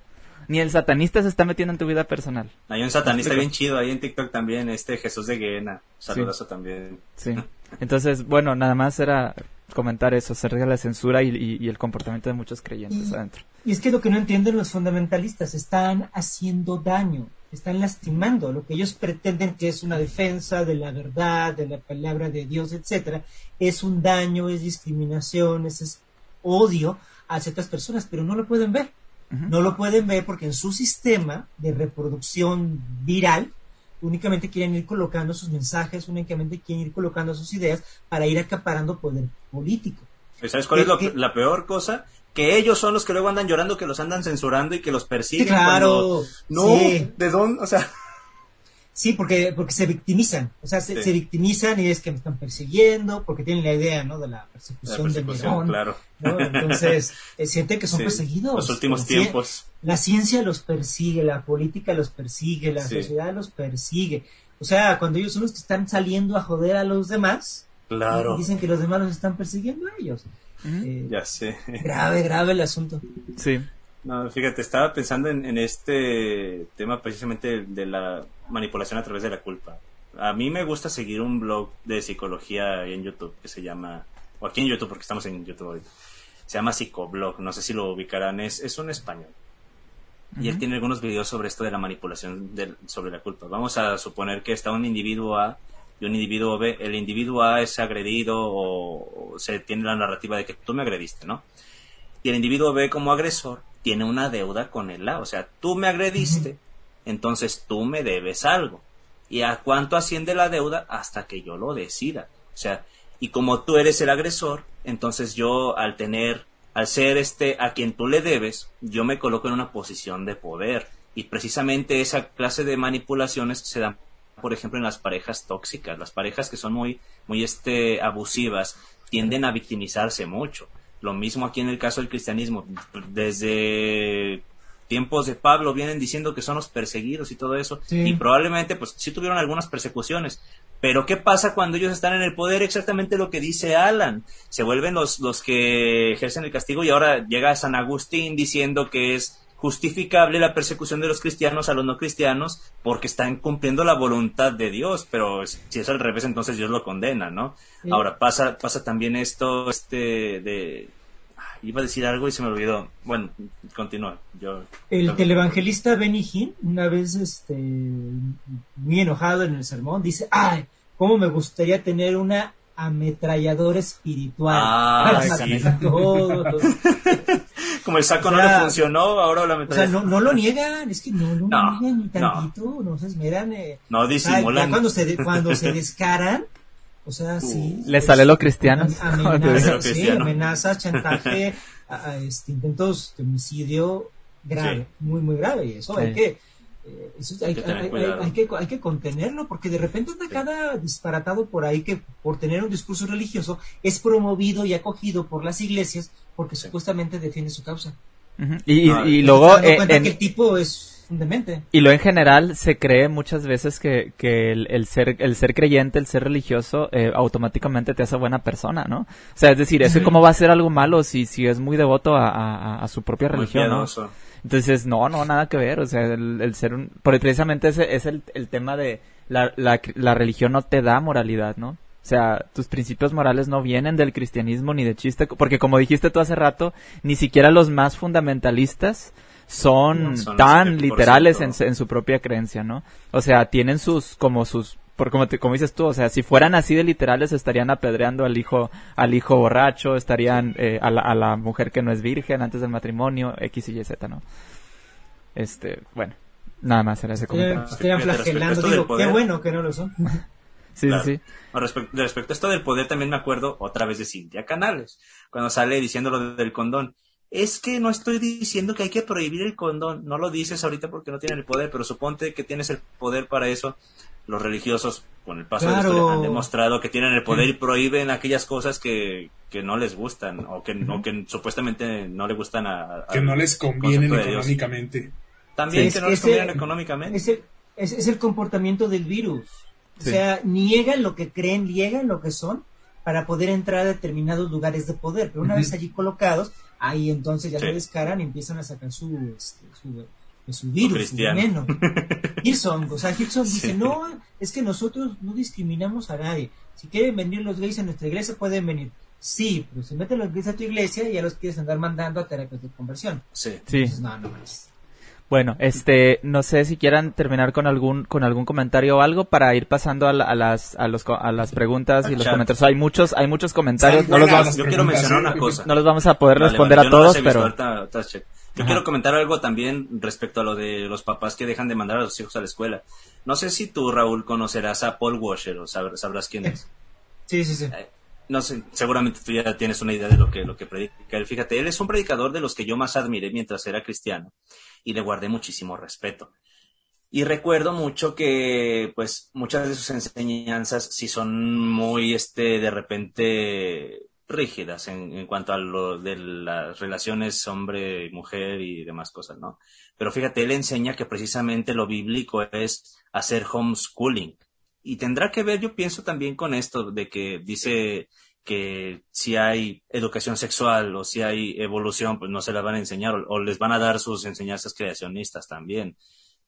Speaker 2: Ni el satanista se está metiendo en tu vida personal.
Speaker 3: Hay un satanista bien chido ahí en TikTok también, este Jesús de Guiena. Saludazo también.
Speaker 2: Sí. Entonces, bueno, nada más era comentar eso, acerca de la censura y, el comportamiento de muchos creyentes adentro.
Speaker 4: Y es que lo que no entienden los fundamentalistas, están haciendo daño, están lastimando lo que ellos pretenden que es una defensa de la verdad, de la palabra de Dios, etcétera, es un daño, es discriminación, es, odio a ciertas personas, pero no lo pueden ver. No lo pueden ver porque en su sistema de reproducción viral únicamente quieren ir colocando sus mensajes, únicamente quieren ir colocando sus ideas para ir acaparando poder político.
Speaker 3: ¿Sabes cuál es la peor cosa? Que ellos son los que luego andan llorando, que los andan censurando y que los persiguen.
Speaker 4: Claro.
Speaker 3: No, ¿de dónde? O sea...
Speaker 4: Sí, porque, porque se victimizan, o sea, se, victimizan y es que me están persiguiendo, porque tienen la idea, ¿no? De la persecución, de Nerón, claro. ¿no? Entonces, eh, sienten que son perseguidos.
Speaker 3: Los últimos tiempos.
Speaker 4: La ciencia los persigue, la política los persigue, la sociedad los persigue. O sea, cuando ellos son los que están saliendo a joder a los demás, claro. dicen que los demás los están persiguiendo a ellos.
Speaker 3: Eh, ya sé.
Speaker 4: Grave, grave el asunto.
Speaker 2: Sí.
Speaker 3: No, fíjate, estaba pensando en, este tema precisamente de la manipulación a través de la culpa. A mí me gusta seguir un blog de psicología en YouTube que se llama, o aquí en YouTube porque estamos en YouTube ahorita, se llama Psicoblog, no sé si lo ubicarán, es, es un español. Y él tiene algunos videos sobre esto de la manipulación sobre la culpa. Vamos a suponer que está un individuo A y un individuo B. El individuo A es agredido o, o se tiene la narrativa de que tú me agrediste, ¿no? Y el individuo B como agresor tiene una deuda con el A. O sea, tú me agrediste, entonces tú me debes algo. ¿Y a cuánto asciende la deuda? Hasta que yo lo decida. O sea, y como tú eres el agresor, entonces yo al tener, al ser este a quien tú le debes, yo me coloco en una posición de poder. Y precisamente esa clase de manipulaciones se dan, por ejemplo, en las parejas tóxicas. Las parejas que son muy, muy este, abusivas tienden a victimizarse mucho. Lo mismo aquí en el caso del cristianismo. Desde tiempos de Pablo vienen diciendo que son los perseguidos y todo eso. Y probablemente, pues sí tuvieron algunas persecuciones. Pero ¿qué pasa cuando ellos están en el poder? Exactamente lo que dice Alan. Se vuelven los, los que ejercen el castigo y ahora llega San Agustín diciendo que es justificable la persecución de los cristianos a los no cristianos porque están cumpliendo la voluntad de Dios, pero si es al revés, entonces Dios lo condena, ¿no? Ahora pasa, pasa también esto, este, de, iba a decir algo y se me olvidó. Bueno, continúa. Yo,
Speaker 4: el televangelista Benny Hinn, una vez, este, muy enojado en el sermón, dice, ay, cómo me gustaría tener una ametralladora espiritual.
Speaker 3: Ah, sí. Como el saco no le funcionó, ahora la
Speaker 4: ametralladora. O sea, no, no lo niegan, es que no lo niegan ni tantito, no, se esmeran. Eh,
Speaker 3: no disimulan.
Speaker 4: cuando se, cuando se descaran, o sea, sí.
Speaker 2: Le sale lo cristiano.
Speaker 4: Amenazas, sí, amenazas, chantaje, este, intentos de homicidio grave, muy, muy grave. Y eso hay que hay, que, hay, que, contenerlo porque de repente anda cada disparatado por ahí que por tener un discurso religioso es promovido y acogido por las iglesias porque supuestamente defiende su causa.
Speaker 2: Y, y, luego...
Speaker 4: Eh, en, que el tipo es demente.
Speaker 2: Y lo en general se cree muchas veces que, que el, ser, el ser creyente, el ser religioso, eh, automáticamente te hace buena persona, ¿no? O sea, es decir, ¿eso cómo va a ser algo malo si, si es muy devoto a, a, su propia religión, ¿no? Entonces, no, no, nada que ver. O sea, el, ser un... Porque precisamente ese es el, el tema de la, la, la religión no te da moralidad, ¿no? O sea, tus principios morales no vienen del cristianismo ni de chiste, porque como dijiste tú hace rato, ni siquiera los más fundamentalistas son, tan literales en, en, su propia creencia, ¿no? O sea, tienen sus, como sus, por como, como dices tú, o sea, si fueran así de literales estarían apedreando al hijo, al hijo borracho, estarían eh, a, la, a la mujer que no es virgen antes del matrimonio, X y Y, Z, ¿no? Este, bueno, nada más era ese comentario.
Speaker 4: Estarían flagelando, digo, qué bueno que no lo son.
Speaker 2: Sí, sí.
Speaker 3: Respecto, respecto a esto del poder, también me acuerdo otra vez de Cintia Canales, cuando sale diciendo lo del condón. Es que no estoy diciendo que hay que prohibir el condón, no lo dices ahorita porque no tienen el poder, pero suponte que tienes el poder para eso. Los religiosos, con el paso de la historia, han demostrado que tienen el poder y prohíben aquellas cosas que, que no les gustan o que, que supuestamente no le gustan a.
Speaker 1: que no les convienen económicamente.
Speaker 3: También que no les convienen económicamente.
Speaker 4: Es el, es el comportamiento del virus. O sea, niegan lo que creen, niegan lo que son para poder entrar a determinados lugares de poder. Pero una vez allí colocados, ahí entonces ya se descaran y empiezan a sacar su, este, su, su, virus, su veneno. Hillsong, o sea, Hillsong dice, no, es que nosotros no discriminamos a nadie. Si quieren venir los gays a nuestra iglesia, pueden venir. Sí, pero si meten los gays a tu iglesia ya los quieres andar mandando a terapias de conversión.
Speaker 3: Sí.
Speaker 2: sí. no, no, bueno, este, no sé si quieran terminar con algún con algún comentario o algo para ir pasando a, las a los a las preguntas y los comentarios. Hay muchos hay muchos comentarios.
Speaker 3: no los vamos, yo quiero mencionar una cosa.
Speaker 2: No los vamos a poder responder a todos, pero
Speaker 3: yo quiero comentar algo también respecto a lo de los papás que dejan de mandar a los hijos a la escuela. No sé si tú, Raúl, conocerás a Paul Washer o sabrás, quién es.
Speaker 4: Sí, sí, sí.
Speaker 3: Eh, no sé, seguramente tú ya tienes una idea de lo que, lo que predica él. Fíjate, él es un predicador de los que yo más admiré mientras era cristiano y le guardé muchísimo respeto. Y recuerdo mucho que, pues, muchas de sus enseñanzas sí son muy, este, de repente rígidas en, en cuanto a lo de las relaciones hombre y mujer y demás cosas, ¿no? Pero fíjate, él enseña que precisamente lo bíblico es hacer homeschooling. Y tendrá que ver, yo pienso también con esto, de que dice que si hay educación sexual o si hay evolución, pues no se la van a enseñar o, les van a dar sus enseñanzas creacionistas también.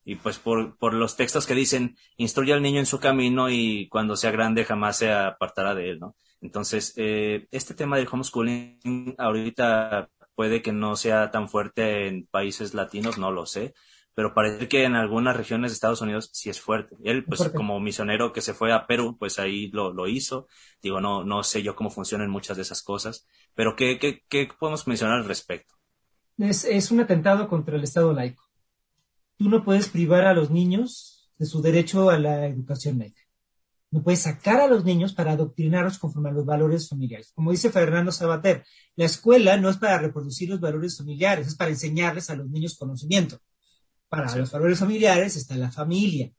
Speaker 3: Y pues por, por los textos que dicen, instruye al niño en su camino y cuando sea grande jamás se apartará de él, ¿no? Entonces, eh, este tema del homeschooling ahorita puede que no sea tan fuerte en países latinos, no lo sé, pero parece que en algunas regiones de Estados Unidos sí es fuerte. Él, pues como misionero que se fue a Perú, pues ahí lo, lo hizo. Digo, no, no sé yo cómo funcionan muchas de esas cosas, pero ¿qué, qué, qué podemos mencionar al respecto?
Speaker 4: Es, es un atentado contra el Estado laico. Tú no puedes privar a los niños de su derecho a la educación laica. No puedes sacar a los niños para adoctrinarlos conforme a los valores familiares. Como dice Fernando Sabater, la escuela no es para reproducir los valores familiares, es para enseñarles a los niños conocimiento. Para los valores familiares está la familia.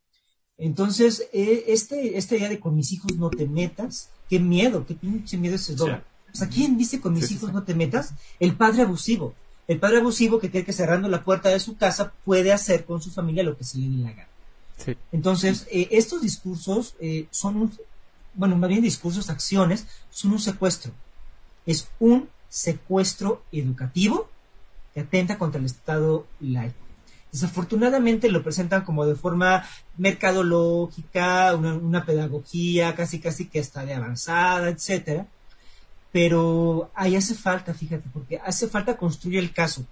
Speaker 4: Entonces, eh, este, este idea de con mis hijos no te metas, qué miedo, qué pinche miedo ese doble. O sea, ¿quién dice con mis hijos no te metas? El padre abusivo. El padre abusivo que cree que cerrando la puerta de su casa puede hacer con su familia lo que se le dé la gana. Entonces, eh, estos discursos eh, son, un, bueno, más bien discursos, acciones, son un secuestro. Es un secuestro educativo que atenta contra el Estado laico. Desafortunadamente lo presentan como de forma mercadológica, una, una pedagogía casi casi que está de avanzada, etcétera. Pero ahí hace falta, fíjate, porque hace falta construir el caso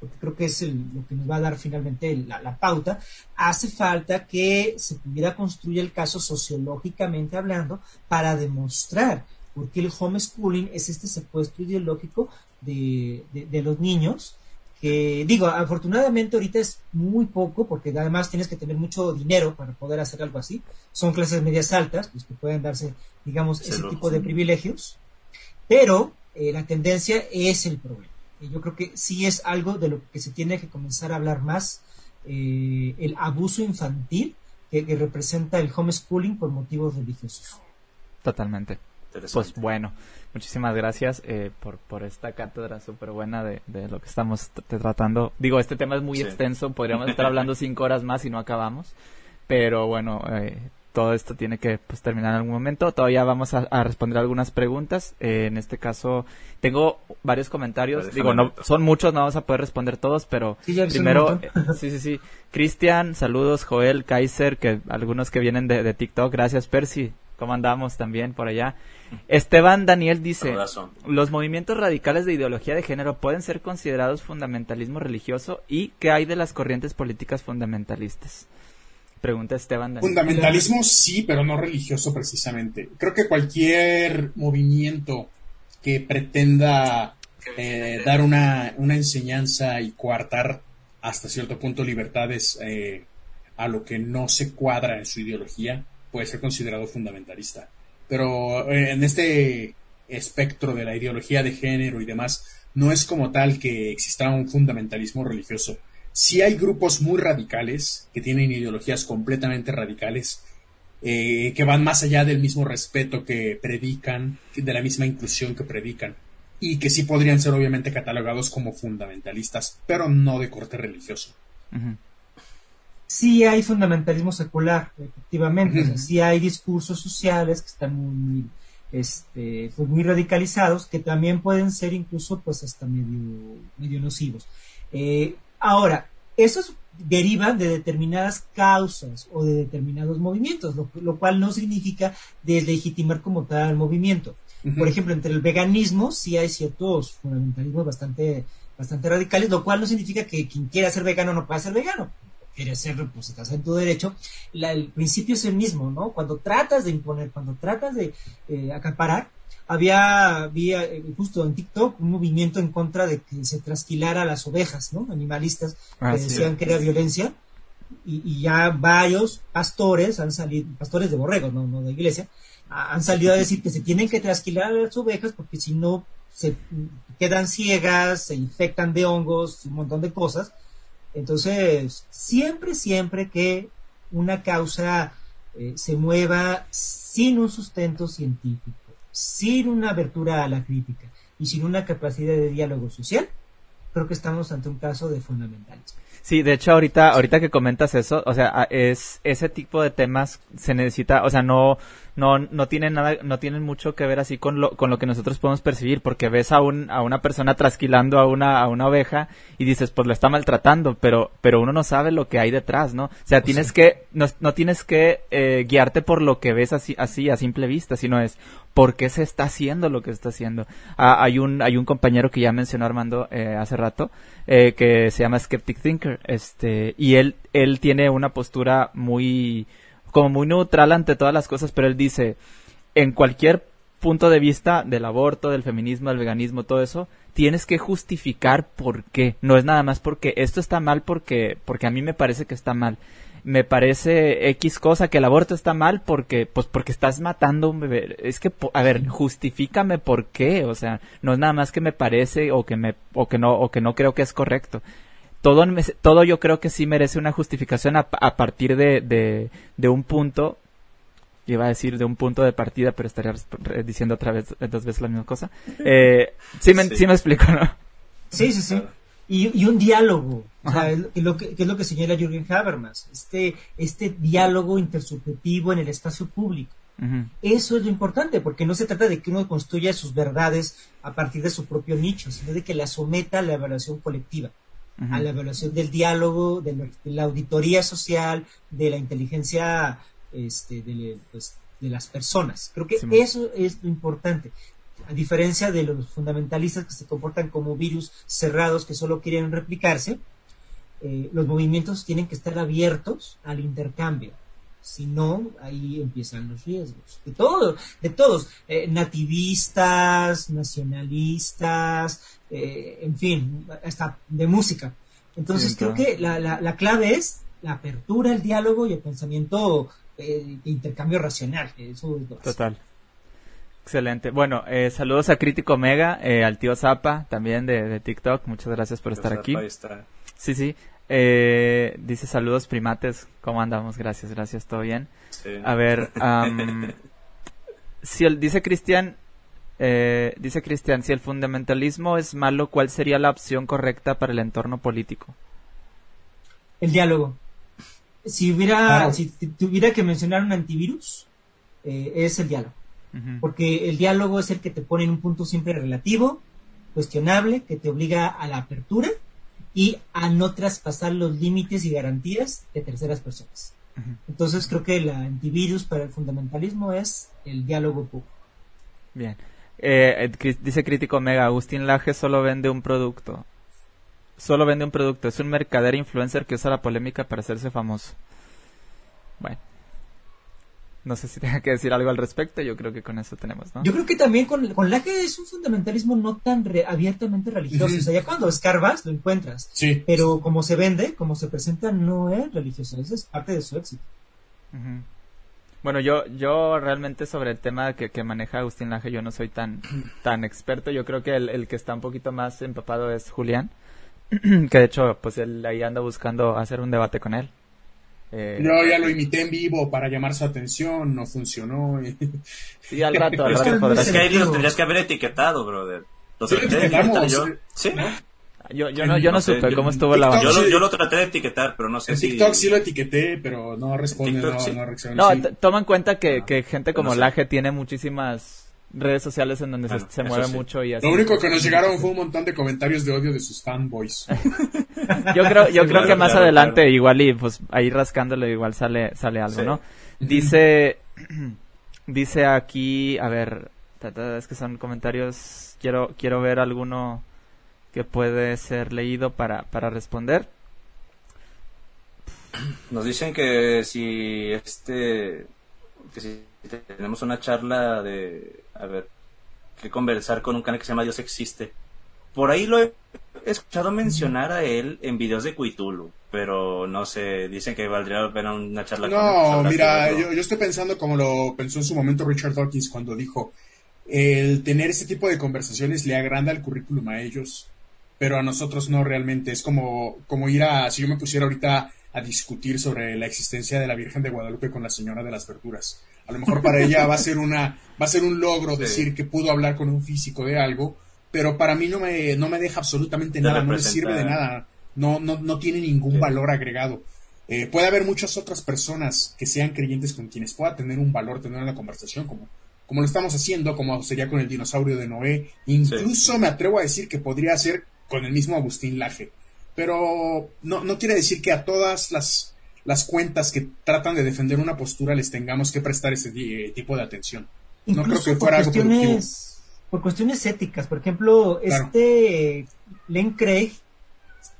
Speaker 4: porque creo que es lo que nos va a dar finalmente la, pauta, hace falta que se pudiera construir el caso sociológicamente hablando para demostrar por qué el homeschooling es este secuestro ideológico de, los niños que digo, afortunadamente ahorita es muy poco, porque además tienes que tener mucho dinero para poder hacer algo así. Son clases medias altas, pues que pueden darse, digamos, ese tipo de privilegios, pero eh, la tendencia es el problema yo creo que sí es algo de lo que se tiene que comenzar a hablar más, eh, el abuso infantil que, representa el homeschooling por motivos religiosos.
Speaker 2: Totalmente. Pues bueno, muchísimas gracias eh, por, por esta cátedra súper buena de, de, lo que estamos tratando. Digo, este tema es muy extenso, podríamos estar hablando cinco horas más y no acabamos, pero bueno, eh, todo esto tiene que pues, terminar en algún momento. Todavía vamos a, responder algunas preguntas. Eh, en este caso, tengo varios comentarios. Digo, no son muchos, no vamos a poder responder todos, pero primero, eh, sí, sí, sí. Cristian, saludos, Joel, Kaiser, que algunos que vienen de, TikTok. Gracias, Percy. ¿Cómo andamos también por allá? Esteban Daniel dice, los movimientos radicales de ideología de género pueden ser considerados fundamentalismo religioso y ¿qué hay de las corrientes políticas fundamentalistas? Pregunta Esteban.
Speaker 1: Fundamentalismo sí, pero no religioso precisamente. Creo que cualquier movimiento que pretenda eh, dar una, enseñanza y coartar hasta cierto punto libertades eh, a lo que no se cuadra en su ideología puede ser considerado fundamentalista. Pero eh, en este espectro de la ideología de género y demás, no es como tal que exista un fundamentalismo religioso si hay grupos muy radicales que tienen ideologías completamente radicales eh, que van más allá del mismo respeto que predican, de la misma inclusión que predican y que sí podrían ser obviamente catalogados como fundamentalistas, pero no de corte religioso.
Speaker 4: Sí hay fundamentalismo secular, efectivamente, sí hay discursos sociales que están muy, este, pues muy radicalizados, que también pueden ser incluso pues hasta medio, medio nocivos. Eh, Ahora, esos derivan de determinadas causas o de determinados movimientos, lo, cual no significa deslegitimar como tal el movimiento. Por ejemplo, entre el veganismo sí hay ciertos fundamentalismos bastante, bastante radicales, lo cual no significa que quien quiera ser vegano no pueda ser vegano. Quiere serlo, pues estás en tu derecho. el principio es el mismo, ¿no? Cuando tratas de imponer, cuando tratas de eh, acaparar, había, había eh, justo en TikTok un movimiento en contra de que se trasquilara a las ovejas, ¿no? Animalistas que decían que era violencia y, ya varios pastores han salido, pastores de borregos, no, no de iglesia, han salido a decir que se tienen que trasquilar a las ovejas porque si no se quedan ciegas, se infectan de hongos, un montón de cosas. Entonces, siempre, siempre que una causa eh, se mueva sin un sustento científico, sin una abertura a la crítica y sin una capacidad de diálogo social, creo que estamos ante un caso de fundamentalismo.
Speaker 2: Sí, de hecho ahorita, ahorita que comentas eso, o sea, es ese tipo de temas se necesita, o sea, no, no, no tienen nada, no tienen mucho que ver así con lo, con lo que nosotros podemos percibir, porque ves a un, a una persona trasquilando a una, a una oveja y dices, pues lo está maltratando, pero, pero uno no sabe lo que hay detrás, ¿no? O sea, tienes que, no, no, tienes que eh, guiarte por lo que ves así, así a simple vista, sino es por qué se está haciendo lo que está haciendo. Ah, hay un, hay un compañero que ya mencionó Armando eh, hace rato, eh, que se llama Skeptic Thinker, este, y él, él tiene una postura muy, como muy neutral ante todas las cosas, pero él dice, en cualquier punto de vista del aborto, del feminismo, del veganismo, todo eso, tienes que justificar por qué. No es nada más porque esto está mal porque, porque a mí me parece que está mal. Me parece X cosa que el aborto está mal porque, pues porque estás matando a un bebé. Es que, a ver, justifícame por qué. O sea, no es nada más que me parece o que me, o que no, o que no creo que es correcto todo, todo yo creo que sí merece una justificación a, partir de, de, un punto, iba a decir de un punto de partida, pero estaría diciendo otra vez, dos veces la misma cosa. Eh, sí, me, sí. me explico, ¿no?
Speaker 4: Sí, sí, sí. Y, un diálogo, o sea, lo que, es lo que señala Jürgen Habermas, este, este diálogo intersubjetivo en el espacio público. Eso es lo importante, porque no se trata de que uno construya sus verdades a partir de su propio nicho, sino de que la someta a la evaluación colectiva a la evaluación del diálogo, de, la auditoría social, de la inteligencia este, de, pues, de las personas. Creo que eso es lo importante. A diferencia de los fundamentalistas que se comportan como virus cerrados que solo quieren replicarse, eh, los movimientos tienen que estar abiertos al intercambio. Si no, ahí empiezan los riesgos. De todos, de todos. Eh, nativistas, nacionalistas, eh, en fin, hasta de música. Entonces creo que la, la, clave es la apertura, el diálogo y el pensamiento eh, de intercambio racional.
Speaker 2: Total. Excelente. Bueno, eh, saludos a Crítico Mega, al tío Zapa, también de, TikTok. Muchas gracias por estar aquí. Sí, sí. Dice saludos primates. ¿Cómo andamos? Gracias, gracias. ¿Todo bien? A ver, si el, dice Cristian, eh, dice Cristian, si el fundamentalismo es malo, ¿cuál sería la opción correcta para el entorno político?
Speaker 4: El diálogo. Si hubiera, si tuviera que mencionar un antivirus, eh, es el diálogo. Porque el diálogo es el que te pone en un punto siempre relativo, cuestionable, que te obliga a la apertura y a no traspasar los límites y garantías de terceras personas. Entonces creo que el antivirus para el fundamentalismo es el diálogo público.
Speaker 2: Bien. Eh, dice crítico Mega, Agustín Laje solo vende un producto. Solo vende un producto. Es un mercader influencer que usa la polémica para hacerse famoso. Bueno. No sé si tenga que decir algo al respecto. Yo creo que con eso tenemos, ¿no?
Speaker 4: Yo creo que también con, con Laje es un fundamentalismo no tan abiertamente religioso. O sea, ya cuando escarbas lo encuentras.
Speaker 1: Sí.
Speaker 4: Pero como se vende, como se presenta, no es religioso. Eso es parte de su éxito.
Speaker 2: Bueno, yo, yo realmente sobre el tema que, que maneja Agustín Lange, yo no soy tan, tan experto. Yo creo que el, el que está un poquito más empapado es Julián, que de hecho, pues él ahí anda buscando hacer un debate con él.
Speaker 1: Eh, yo ya lo imité en vivo para llamar su atención, no funcionó.
Speaker 2: sí, al rato, al rato
Speaker 3: podrás. Es que ahí lo tendrías que haber etiquetado, brother. Lo sí, yo. ¿Sí?
Speaker 2: Yo, yo no, yo no, supe cómo estuvo la
Speaker 3: yo lo, yo lo traté de etiquetar, pero no sé
Speaker 1: en
Speaker 3: si...
Speaker 1: TikTok sí lo etiqueté, pero no responde, no, no
Speaker 2: reacciona. No, toma en cuenta que, que gente como Laje tiene muchísimas redes sociales en donde se, mueve mucho y así.
Speaker 1: Lo único que nos llegaron fue un montón de comentarios de odio de sus fanboys.
Speaker 2: yo creo, yo creo que más adelante igual y pues ahí rascándole igual sale, sale algo, ¿no? Dice, dice aquí, a ver, es que son comentarios, quiero, quiero ver alguno que puede ser leído para, para responder.
Speaker 3: Nos dicen que si este que si tenemos una charla de a ver que conversar con un canal que se llama Dios existe. Por ahí lo he escuchado mencionar a él en videos de Cuitulu, pero no sé, dicen que valdría la pena una charla
Speaker 1: no, mira, yo, yo, estoy pensando como lo pensó en su momento Richard Dawkins cuando dijo, el tener ese tipo de conversaciones le agranda el currículum a ellos pero a nosotros no realmente. Es como, como ir a, si yo me pusiera ahorita a discutir sobre la existencia de la Virgen de Guadalupe con la Señora de las Verduras. A lo mejor para ella va a ser una, va a ser un logro decir que pudo hablar con un físico de algo, pero para mí no me, no me deja absolutamente nada, no me sirve de nada, no, no, no tiene ningún valor agregado. Eh, puede haber muchas otras personas que sean creyentes con quienes pueda tener un valor tener una conversación, como, como lo estamos haciendo, como sería con el dinosaurio de Noé. Incluso me atrevo a decir que podría ser con el mismo Agustín Laje. Pero no, no quiere decir que a todas las, las cuentas que tratan de defender una postura les tengamos que prestar ese eh, tipo de atención. no creo que fuera algo
Speaker 4: por cuestiones éticas. Por ejemplo, este Len Craig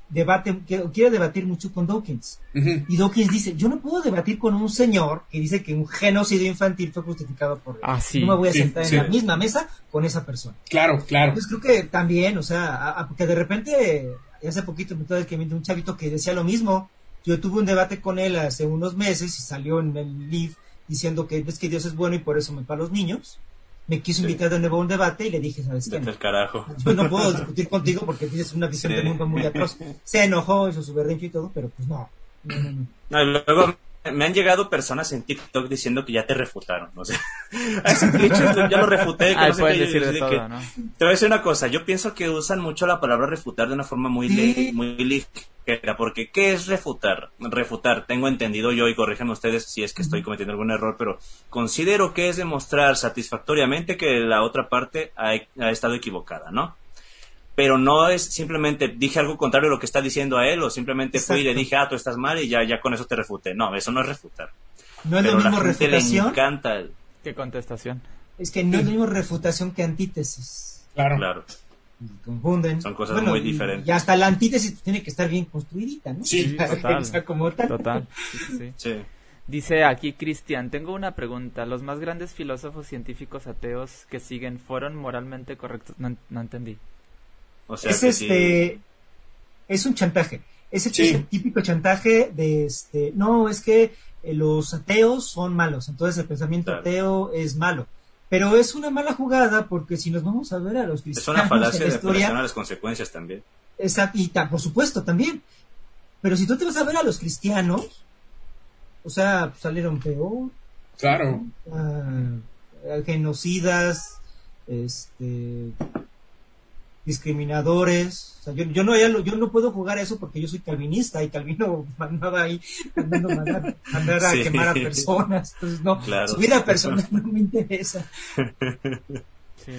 Speaker 4: debate, quiere debatir mucho con Dawkins. Y Dawkins dice, yo no puedo debatir con un señor que dice que un genocidio infantil fue justificado por él.
Speaker 2: Ah,
Speaker 4: no me voy a sentar en la misma mesa con esa persona.
Speaker 1: Claro, claro.
Speaker 4: Entonces creo que también, o sea, porque de repente, hace poquito me que un chavito que decía lo mismo. Yo tuve un debate con él hace unos meses y salió en el live diciendo que es que Dios es bueno y por eso me para los niños me quiso invitar de nuevo a un debate y le dije, ¿sabes qué?
Speaker 3: el carajo.
Speaker 4: Yo no puedo discutir contigo porque tienes una visión del mundo muy atroz. Se enojó, hizo su berrinche y todo, pero pues no. No, no,
Speaker 3: no. luego me han llegado personas en TikTok diciendo que ya te refutaron. O sea, ya lo refuté.
Speaker 2: Que no sé decir de todo, ¿no?
Speaker 3: Te voy a decir una cosa. Yo pienso que usan mucho la palabra refutar de una forma muy, ¿Sí? muy ligera. Porque, ¿qué es refutar? Refutar, tengo entendido yo, y corríjanme ustedes si es que estoy cometiendo algún error, pero considero que es demostrar satisfactoriamente que la otra parte ha, ha estado equivocada, ¿no? Pero no es simplemente dije algo contrario a lo que está diciendo a él o simplemente fui y le dije, ah, tú estás mal y ya, ya con eso te refute. No, eso no es refutar.
Speaker 4: No es lo mismo refutación.
Speaker 3: Le encanta.
Speaker 2: ¿Qué contestación?
Speaker 4: Es que no es lo mismo refutación que antítesis.
Speaker 1: Claro.
Speaker 3: Claro.
Speaker 4: confunden.
Speaker 3: Son cosas muy diferentes.
Speaker 4: Y hasta la antítesis tiene que estar bien construidita, ¿no?
Speaker 1: Sí,
Speaker 2: total.
Speaker 4: como tal.
Speaker 2: Total. sí. Dice aquí Cristian, tengo una pregunta. ¿Los más grandes filósofos científicos ateos que siguen fueron moralmente correctos? no entendí
Speaker 4: es este es un chantaje. Es el, típico chantaje de este, no, es que eh, los ateos son malos, entonces el pensamiento ateo es malo. Pero es una mala jugada porque si nos vamos a ver a los cristianos.
Speaker 3: Es una falacia de historia, las consecuencias también.
Speaker 4: Exacto, y por supuesto también. Pero si tú te vas a ver a los cristianos, o sea, salieron peor.
Speaker 1: Claro.
Speaker 4: Uh, genocidas, este, discriminadores. O sea, yo, yo, no, yo no puedo jugar eso porque yo soy calvinista y Calvino mandaba ahí mandando mandar, mandar a quemar a personas. Entonces, no, su vida personal no me interesa.
Speaker 3: Sí.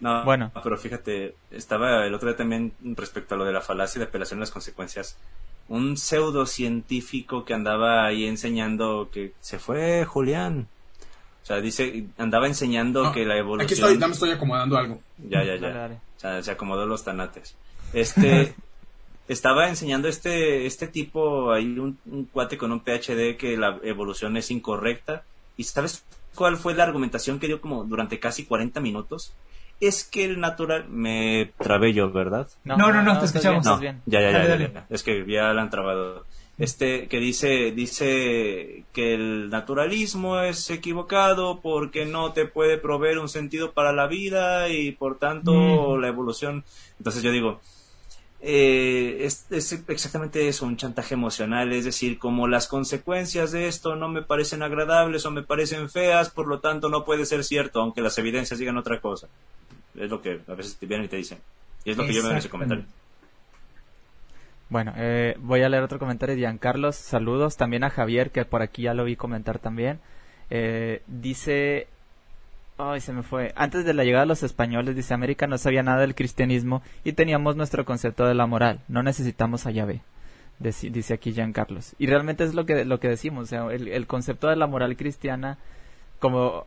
Speaker 3: No, bueno. pero fíjate, estaba el otro día también respecto a lo de la falacia de apelación a las consecuencias. Un pseudocientífico que andaba ahí enseñando que se fue Julián. O sea, dice, andaba enseñando que la evolución.
Speaker 1: Aquí estoy, ya me estoy acomodando algo.
Speaker 3: Ya, ya, ya sea, se acomodó los tanates. Este, estaba enseñando este, este tipo, hay un, cuate con un PhD que la evolución es incorrecta. ¿Y sabes cuál fue la argumentación que dio como durante casi 40 minutos? Es que el natural... Me trabé yo, ¿verdad?
Speaker 4: No, no, no, te escuchamos.
Speaker 3: bien. Ya, ya, ya, ya, Es que ya la han trabado este que dice dice que el naturalismo es equivocado porque no te puede proveer un sentido para la vida y por tanto la evolución entonces yo digo eh, es, exactamente eso, un chantaje emocional, es decir, como las consecuencias de esto no me parecen agradables o me parecen feas, por lo tanto no puede ser cierto, aunque las evidencias digan otra cosa. Es lo que a veces te vienen y te dicen. Y es lo que yo veo en ese comentario.
Speaker 2: Bueno, eh, voy a leer otro comentario de Giancarlos. Saludos también a Javier, que por aquí ya lo vi comentar también. Eh, dice. Ay, se me fue. Antes de la llegada de los españoles, dice América no sabía nada del cristianismo y teníamos nuestro concepto de la moral. No necesitamos a Yahvé. Dice, aquí Giancarlos. Y realmente es lo que, lo que decimos. O sea, el concepto de la moral cristiana como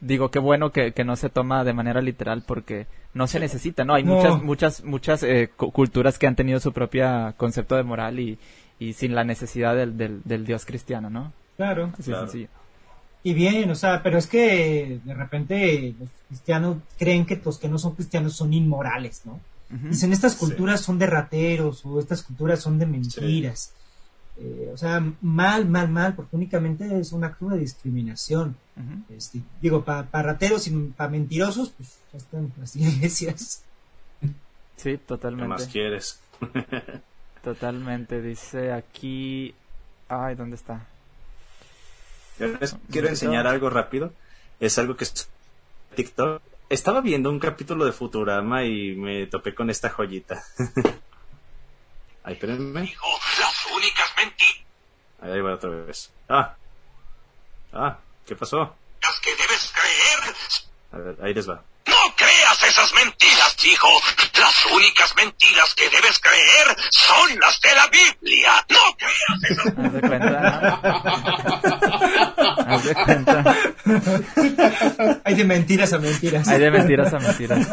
Speaker 2: digo, qué bueno que, no se toma de manera literal porque no se necesita, ¿no? Hay muchas, muchas, muchas eh, culturas que han tenido su propio concepto de moral y, y sin la necesidad del, del, Dios cristiano, ¿no?
Speaker 4: Claro. Y bien, o sea, pero es que de repente los cristianos creen que los que no son cristianos son inmorales, ¿no? Dicen, estas culturas son de rateros o estas culturas son de mentiras. Eh, o sea, mal, mal, mal, porque únicamente es un acto de discriminación. este, digo, para rateros y para mentirosos, pues ya están las iglesias.
Speaker 2: Sí, totalmente. ¿Qué
Speaker 3: más quieres?
Speaker 2: totalmente. Dice aquí. Ay, ¿dónde está?
Speaker 3: quiero enseñar algo rápido. Es algo que es TikTok. Estaba viendo un capítulo de Futurama y me topé con esta joyita. Ay, espérenme. Mentiras. Ahí va otra vez. Ah. Ah, ¿qué pasó? Las que debes creer. A ver, ahí les va. No creas esas mentiras, hijo. Las únicas mentiras que debes creer son las de la Biblia. No creas esas. Haz de
Speaker 2: cuenta. Haz de cuenta.
Speaker 4: Hay de mentiras a mentiras.
Speaker 2: Hay de mentiras a mentiras.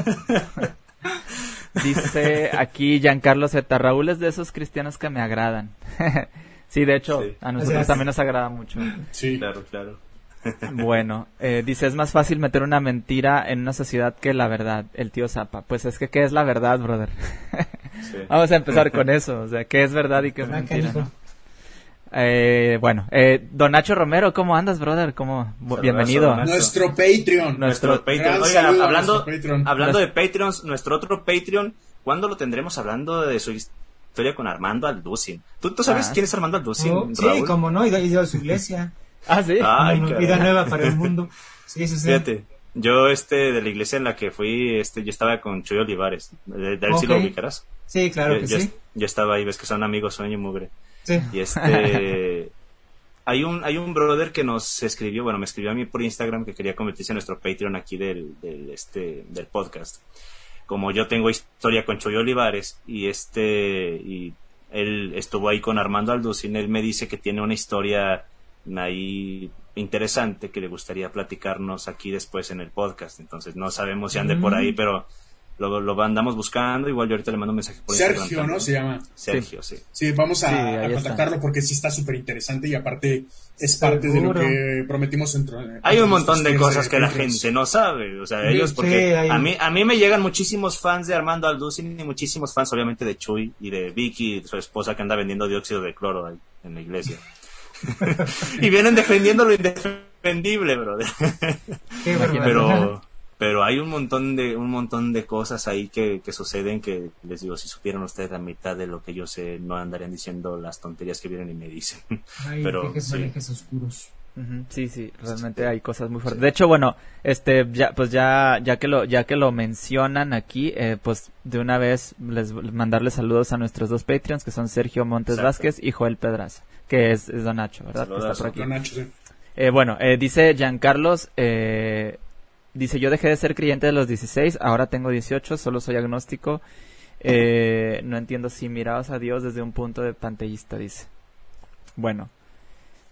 Speaker 2: Dice aquí Giancarlo Z. Raúl es de esos cristianos que me agradan. sí, de hecho, a nosotros también nos agrada mucho.
Speaker 3: Sí, claro, claro.
Speaker 2: Bueno, eh, dice, es más fácil meter una mentira en una sociedad que la verdad, el tío Zapa. Pues es que, ¿qué es la verdad, brother? Vamos a empezar con eso, o sea, ¿qué es verdad y qué es mentira? Eh, bueno, eh, Don Nacho Romero, ¿cómo andas, brother? ¿Cómo? Bienvenido.
Speaker 1: Nuestro Patreon.
Speaker 3: Nuestro, Patreon. Oiga, hablando, hablando de Patreons, nuestro otro Patreon, ¿cuándo lo tendremos hablando de su historia con Armando Alducin? ¿Tú, tú sabes ah. quién es Armando Alducin?
Speaker 4: Oh, sí, como no, y de, su iglesia.
Speaker 2: ah, sí.
Speaker 4: vida nueva para el mundo. Sí, sí, sí.
Speaker 3: Fíjate, yo este de la iglesia en la que fui, este, yo estaba con Chuy Olivares. ¿De, de okay. lo ubicarás?
Speaker 4: Sí, claro que sí.
Speaker 3: Yo estaba ahí, ves que son amigos, sueño y mugre. Y este... hay un, hay un brother que nos escribió, bueno, me escribió a mí por Instagram que quería convertirse en nuestro Patreon aquí del, este, del podcast. Como yo tengo historia con Choy Olivares y este, y él estuvo ahí con Armando Alducin, él me dice que tiene una historia ahí interesante que le gustaría platicarnos aquí después en el podcast. Entonces no sabemos si ande por ahí, mm. pero lo, lo andamos buscando. Igual yo ahorita le mando un mensaje por
Speaker 1: Sergio, ¿no? Se llama.
Speaker 3: Sergio, sí.
Speaker 1: Sí, vamos a, contactarlo porque sí está súper interesante y aparte es parte de lo que prometimos. Entre,
Speaker 3: Hay un montón de cosas que la gente no sabe. O sea, ellos, porque a, mí, a mí me llegan muchísimos fans de Armando Alducin y muchísimos fans, obviamente, de Chuy y de Vicky, su esposa que anda vendiendo dióxido de cloro ahí en la iglesia. y vienen defendiendo lo indefendible, brother. Pero pero hay un montón de un montón de cosas ahí que, que, suceden que les digo si supieran ustedes la mitad de lo que yo sé no andarían diciendo las tonterías que vienen y me dicen.
Speaker 4: Pero sí. oscuros.
Speaker 2: Sí sí realmente hay cosas muy fuertes. De hecho bueno este ya pues ya ya que lo ya que lo mencionan aquí eh, pues de una vez les mandarles saludos a nuestros dos patreons que son Sergio Montes Vázquez y Joel Pedraza que es, Don Nacho verdad
Speaker 1: está por aquí. Don Nacho, sí.
Speaker 2: eh, bueno eh, dice Giancarlos eh, Dice, yo dejé de ser creyente de los 16, ahora tengo 18, solo soy agnóstico. Eh, no entiendo si mirabas a Dios desde un punto de panteísta, dice. Bueno,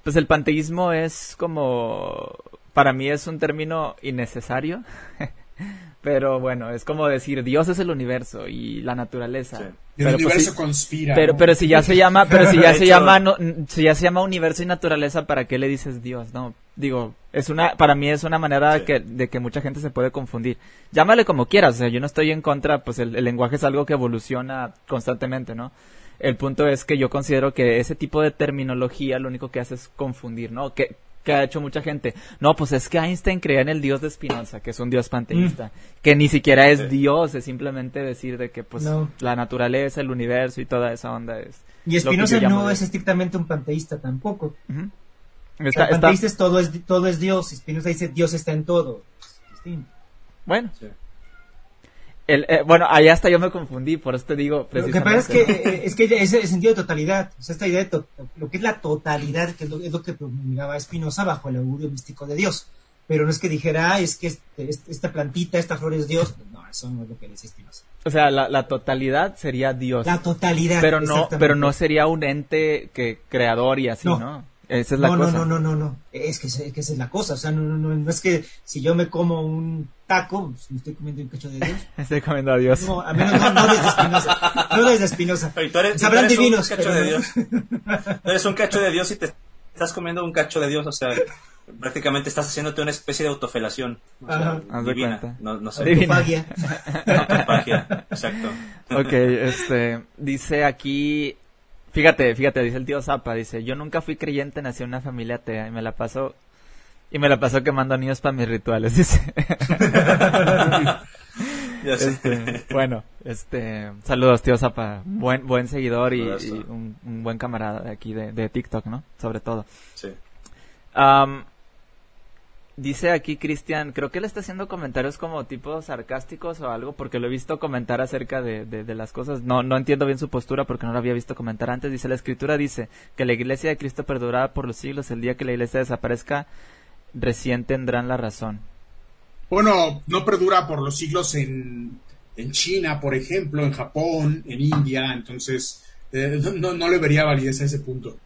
Speaker 2: pues el panteísmo es como, para mí es un término innecesario. Pero bueno, es como decir, Dios es el universo y la naturaleza.
Speaker 1: el pues, universo conspira.
Speaker 2: Pero, pero si ya se llama, pero si ya se llama, si ya se llama universo y naturaleza, ¿para qué le dices Dios? No, digo, es una, para mí es una manera de que mucha gente se puede confundir. Llámale como quieras, o sea, yo no estoy en contra, pues el, el lenguaje es algo que evoluciona constantemente, ¿no? El punto es que yo considero que ese tipo de terminología lo único que hace es confundir, ¿no? Que, que ha hecho mucha gente. No, pues es que Einstein creía en el dios de Spinoza, que es un dios panteísta, mm. que ni siquiera es dios, es simplemente decir de que pues la naturaleza, el universo y toda esa onda es.
Speaker 4: Y Spinoza no es estrictamente un panteísta tampoco. El panteísta es todo es todo es dios, Spinoza dice Dios está en todo.
Speaker 2: Bueno. El, eh, bueno, ahí hasta yo me confundí, por eso te digo
Speaker 4: Lo que pasa es que, eh, es que ese sentido de totalidad, o sea, esta idea de lo que es la totalidad, que es lo, que promulgaba Espinosa bajo el augurio místico de Dios. Pero no es que dijera, es que este, este, esta plantita, esta flor es Dios. No, eso no es lo que dice Espinosa.
Speaker 2: O sea, la, la, totalidad sería Dios.
Speaker 4: La totalidad.
Speaker 2: Pero no, pero no sería un ente que creador y así, ¿no? Esa es la
Speaker 4: no,
Speaker 2: cosa.
Speaker 4: No, no, no, no, no. Es que, es que esa es la cosa. O sea, no, no, no, no es que si yo me como un taco, pues, me estoy comiendo un cacho de Dios.
Speaker 2: estoy comiendo a Dios.
Speaker 4: No, a menos no, no desde Espinosa. No desde Espinosa.
Speaker 3: Sabrán divinos. Un cacho de Dios. eres un cacho de Dios y te estás comiendo un cacho de Dios. O sea, prácticamente estás haciéndote una especie de autofelación. O sea, divina. No, no sé.
Speaker 4: Autofagia.
Speaker 3: Autofagia, exacto.
Speaker 2: Ok, este, dice aquí Fíjate, fíjate, dice el tío Zapa, dice, yo nunca fui creyente, nací en una familia atea y me la paso y me la paso quemando niños para mis rituales, dice. Este, bueno, este, saludos, tío Zapa. Buen, buen seguidor y, un, buen camarada de aquí de, de, TikTok, ¿no? Sobre todo. Sí. Dice aquí Cristian, creo que él está haciendo comentarios como tipo sarcásticos o algo, porque lo he visto comentar acerca de, de, las cosas. No, no entiendo bien su postura porque no lo había visto comentar antes. Dice, la escritura dice que la iglesia de Cristo perdurará por los siglos. El día que la iglesia desaparezca, recién tendrán la razón.
Speaker 1: Bueno, no perdura por los siglos en, en China, por ejemplo, en Japón, en India, entonces eh, no, no, le vería validez a ese punto.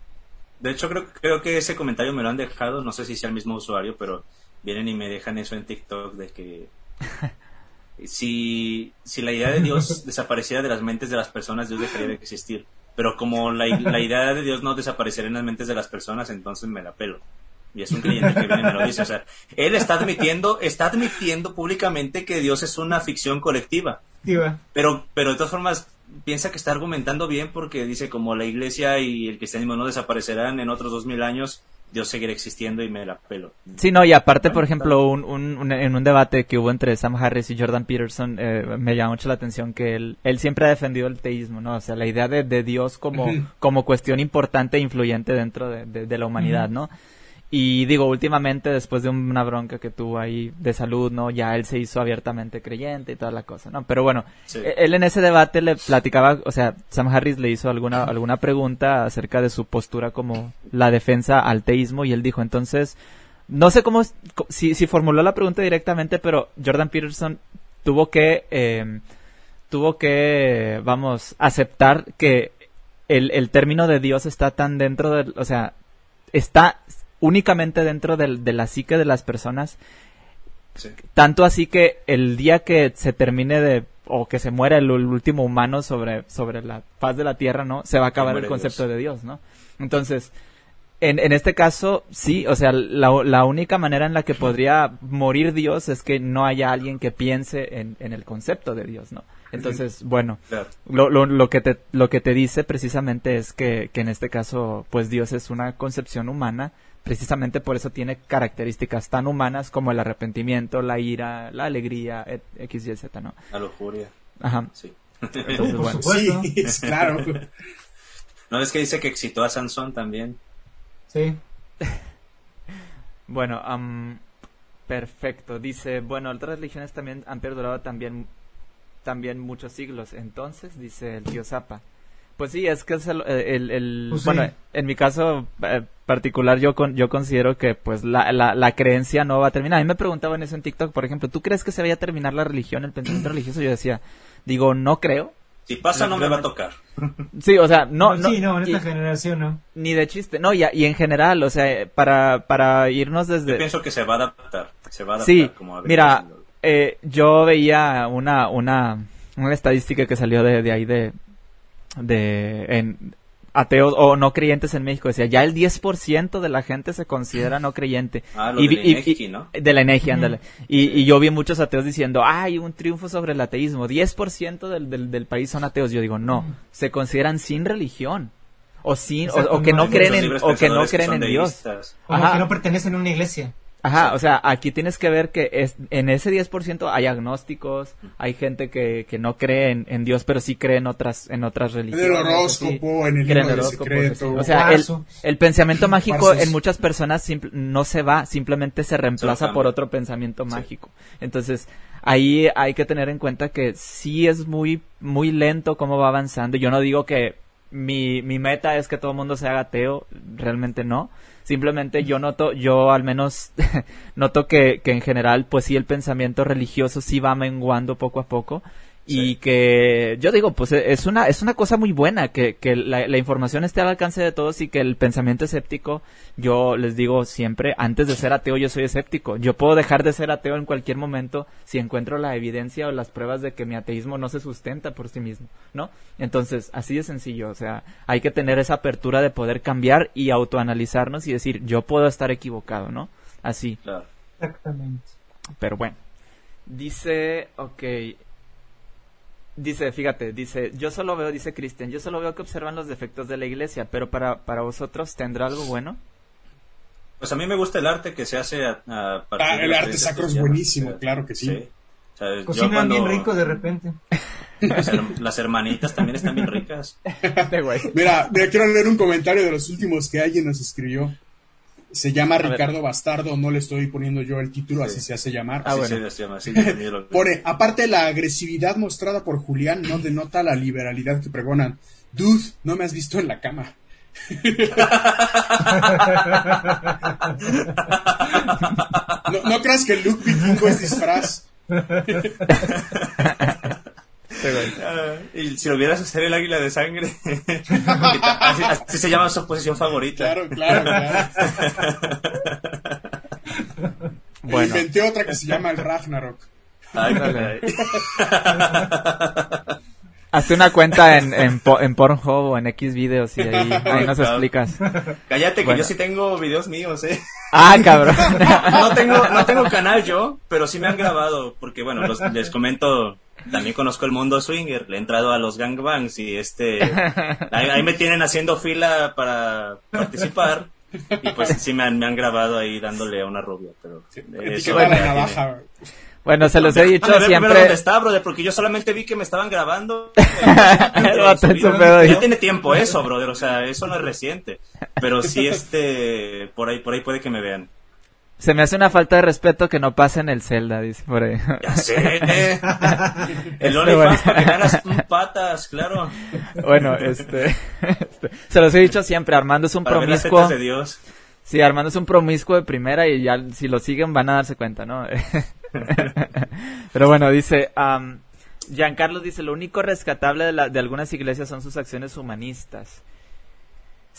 Speaker 3: De hecho, creo, creo que ese comentario me lo han dejado, no sé si sea el mismo usuario, pero vienen y me dejan eso en TikTok de que si, si la idea de Dios desapareciera de las mentes de las personas, Dios dejaría de existir. Pero como la, la idea de Dios no desaparecería en las mentes de las personas, entonces me la pelo. Y es un cliente que viene y me lo dice. O sea, él está admitiendo, está admitiendo públicamente que Dios es una ficción colectiva. Pero, pero de todas formas, piensa que está argumentando bien porque dice como la iglesia y el cristianismo no desaparecerán en otros dos mil años, Dios seguirá existiendo y me la pelo.
Speaker 2: Sí, no, y aparte, por ejemplo, un, en un debate que hubo entre Sam Harris y Jordan Peterson, eh, me llama mucho la atención que él, él siempre ha defendido el teísmo, ¿no? O sea, la idea de, de Dios como, como cuestión importante e influyente dentro de, de, la humanidad, ¿no? Y digo, últimamente, después de una bronca que tuvo ahí de salud, ¿no? Ya él se hizo abiertamente creyente y toda la cosa, ¿no? Pero bueno, e-, él en ese debate le platicaba, o sea, Sam Harris le hizo alguna, alguna pregunta acerca de su postura como la defensa al teísmo y él dijo, entonces, no sé cómo, si, si formuló la pregunta directamente, pero Jordan Peterson tuvo que, eh, tuvo que, vamos, aceptar que el, el término de Dios está tan dentro del, o sea, está únicamente dentro de la psique de las personas. Tanto así que el día que se termine de o que se muera el, último humano sobre, sobre la faz de la tierra, ¿no? Se va a acabar el concepto de Dios, ¿no? Entonces, en, en este caso, sí, o sea, la, la, única manera en la que podría morir Dios es que no haya alguien que piense en, en el concepto de Dios, ¿no? Entonces, bueno, lo, lo, lo, que te, lo que te dice precisamente es que, que en este caso, pues Dios es una concepción humana precisamente por eso tiene características tan humanas como el arrepentimiento, la ira, la alegría, X, Y, Z, ¿no?
Speaker 3: La lujuria.
Speaker 2: Ajá.
Speaker 3: Sí.
Speaker 1: Entonces, bueno. Sí, claro.
Speaker 3: ¿No es que dice que excitó a Sansón también?
Speaker 4: Sí.
Speaker 2: bueno, perfecto. Dice, bueno, otras religiones también han perdurado también, también muchos siglos. Entonces, dice el tío Zapa, pues sí, es que es el, el, pues bueno, en mi caso eh, particular yo con, yo considero que pues la, la, creencia no va a terminar. A mí me preguntaban eso en TikTok, por ejemplo, ¿tú crees que se vaya a terminar la religión, el pensamiento religioso? Yo decía, digo, no creo.
Speaker 3: Si pasa no me va a tocar.
Speaker 2: Sí, o sea, no, no,
Speaker 4: sí, no, en esta generación no.
Speaker 2: Ni de chiste, no, y, y en general, o sea, para, para irnos desde...
Speaker 3: Yo pienso que se va a adaptar, se va a
Speaker 2: adaptar sí, como mira, eh, yo veía una, una, una estadística que salió de, de ahí de, de en ateos o no creyentes en México. Decía, ya el 10% de la gente se considera no creyente.
Speaker 3: Ah, y, de la ¿no?
Speaker 2: De la energía, ándale. Y, y, yo vi muchos ateos diciendo, hay un triunfo sobre el ateísmo. 10% del, del, del país son ateos. Yo digo, no, se consideran sin religión. O sin, o, que no creen en, o que no creen en Dios.
Speaker 4: O que no pertenecen a una iglesia.
Speaker 2: Ajá, o sea, aquí tienes que ver que es, en ese 10% hay agnósticos, hay gente que, que no cree en, Dios, pero sí cree en otras, en otras religiones.
Speaker 1: En el horóscopo, en el libro secreto.
Speaker 2: O sea, el, el pensamiento mágico en muchas personas no se va, simplemente se reemplaza por otro pensamiento mágico. Entonces, ahí hay que tener en cuenta que sí es muy, muy lento cómo va avanzando. Yo no digo que mi, mi meta es que todo el mundo se haga ateo, realmente no Simplemente yo noto, yo al menos noto que, que en general, pues sí, el pensamiento religioso sí va menguando poco a poco y que yo digo, pues es una, es una cosa muy buena que, que la, la, información esté al alcance de todos y que el pensamiento escéptico, yo les digo siempre, antes de ser ateo yo soy escéptico. Yo puedo dejar de ser ateo en cualquier momento si encuentro la evidencia o las pruebas de que mi ateísmo no se sustenta por sí mismo, ¿no? Entonces, así de sencillo, o sea, hay que tener esa apertura de poder cambiar y autoanalizarnos y decir, yo puedo estar equivocado, ¿no? Así.
Speaker 4: Exactamente.
Speaker 2: Pero bueno. Dice, ok, Dice, fíjate, dice, yo solo veo, dice Cristian, yo solo veo que observan los defectos de la iglesia, pero para, para vosotros, ¿tendrá algo bueno?
Speaker 3: Pues a mí me gusta el arte que se hace a,
Speaker 1: ah, El arte sacro es buenísimo, claro que sí.
Speaker 4: Cocinan bien rico de repente.
Speaker 3: Las, hermanitas también están bien ricas.
Speaker 1: mira, mira, quiero leer un comentario de los últimos que alguien nos escribió. Se llama Ricardo Bastardo, no le estoy poniendo yo el título, así se hace llamar.
Speaker 3: Ah, bueno. se llama,
Speaker 1: Pone, aparte la agresividad mostrada por Julián no denota la liberalidad que pregonan. Dude, no me has visto en la cama. no, no creas que Luke Vikingo es disfraz.
Speaker 3: Ah, y si lo vieras hacer el águila de sangre, así, se llama su posición favorita.
Speaker 1: Claro, claro, claro. Bueno. Inventé otra que se llama el Ragnarok. Ay,
Speaker 2: Hazte una cuenta en, en, en Pornhub o en X videos y ahí, ahí nos explicas.
Speaker 3: Cállate que yo sí tengo videos míos, eh.
Speaker 2: Ah, cabrón.
Speaker 3: no tengo, no tengo canal yo, pero sí me han grabado, porque bueno, les comento, también conozco el mundo swinger, le he entrado a los gangbangs y este, ahí, me tienen haciendo fila para participar. Y pues sí me han, me han grabado ahí dándole a una rubia, pero...
Speaker 1: Eso, la navaja,
Speaker 2: bueno, se los he dicho siempre.
Speaker 3: dónde está, brother, porque yo solamente vi que me estaban grabando. ya tiene tiempo eso, brother, o sea, eso no es reciente. Pero sí, este, por ahí, por ahí puede que me vean.
Speaker 2: Se me hace una falta de respeto que no pase en el Zelda, dice por ahí.
Speaker 3: Ya sé, eh. El OnlyFans para que ganas patas, claro.
Speaker 2: Bueno, este, este, se los he dicho siempre, Armando es un promiscuo.
Speaker 3: de Dios.
Speaker 2: Sí, Armando es un promiscuo de primera y ya si lo siguen van a darse cuenta, ¿no? Pero bueno, dice, um, Giancarlo dice, lo único rescatable de, de, algunas iglesias son sus acciones humanistas.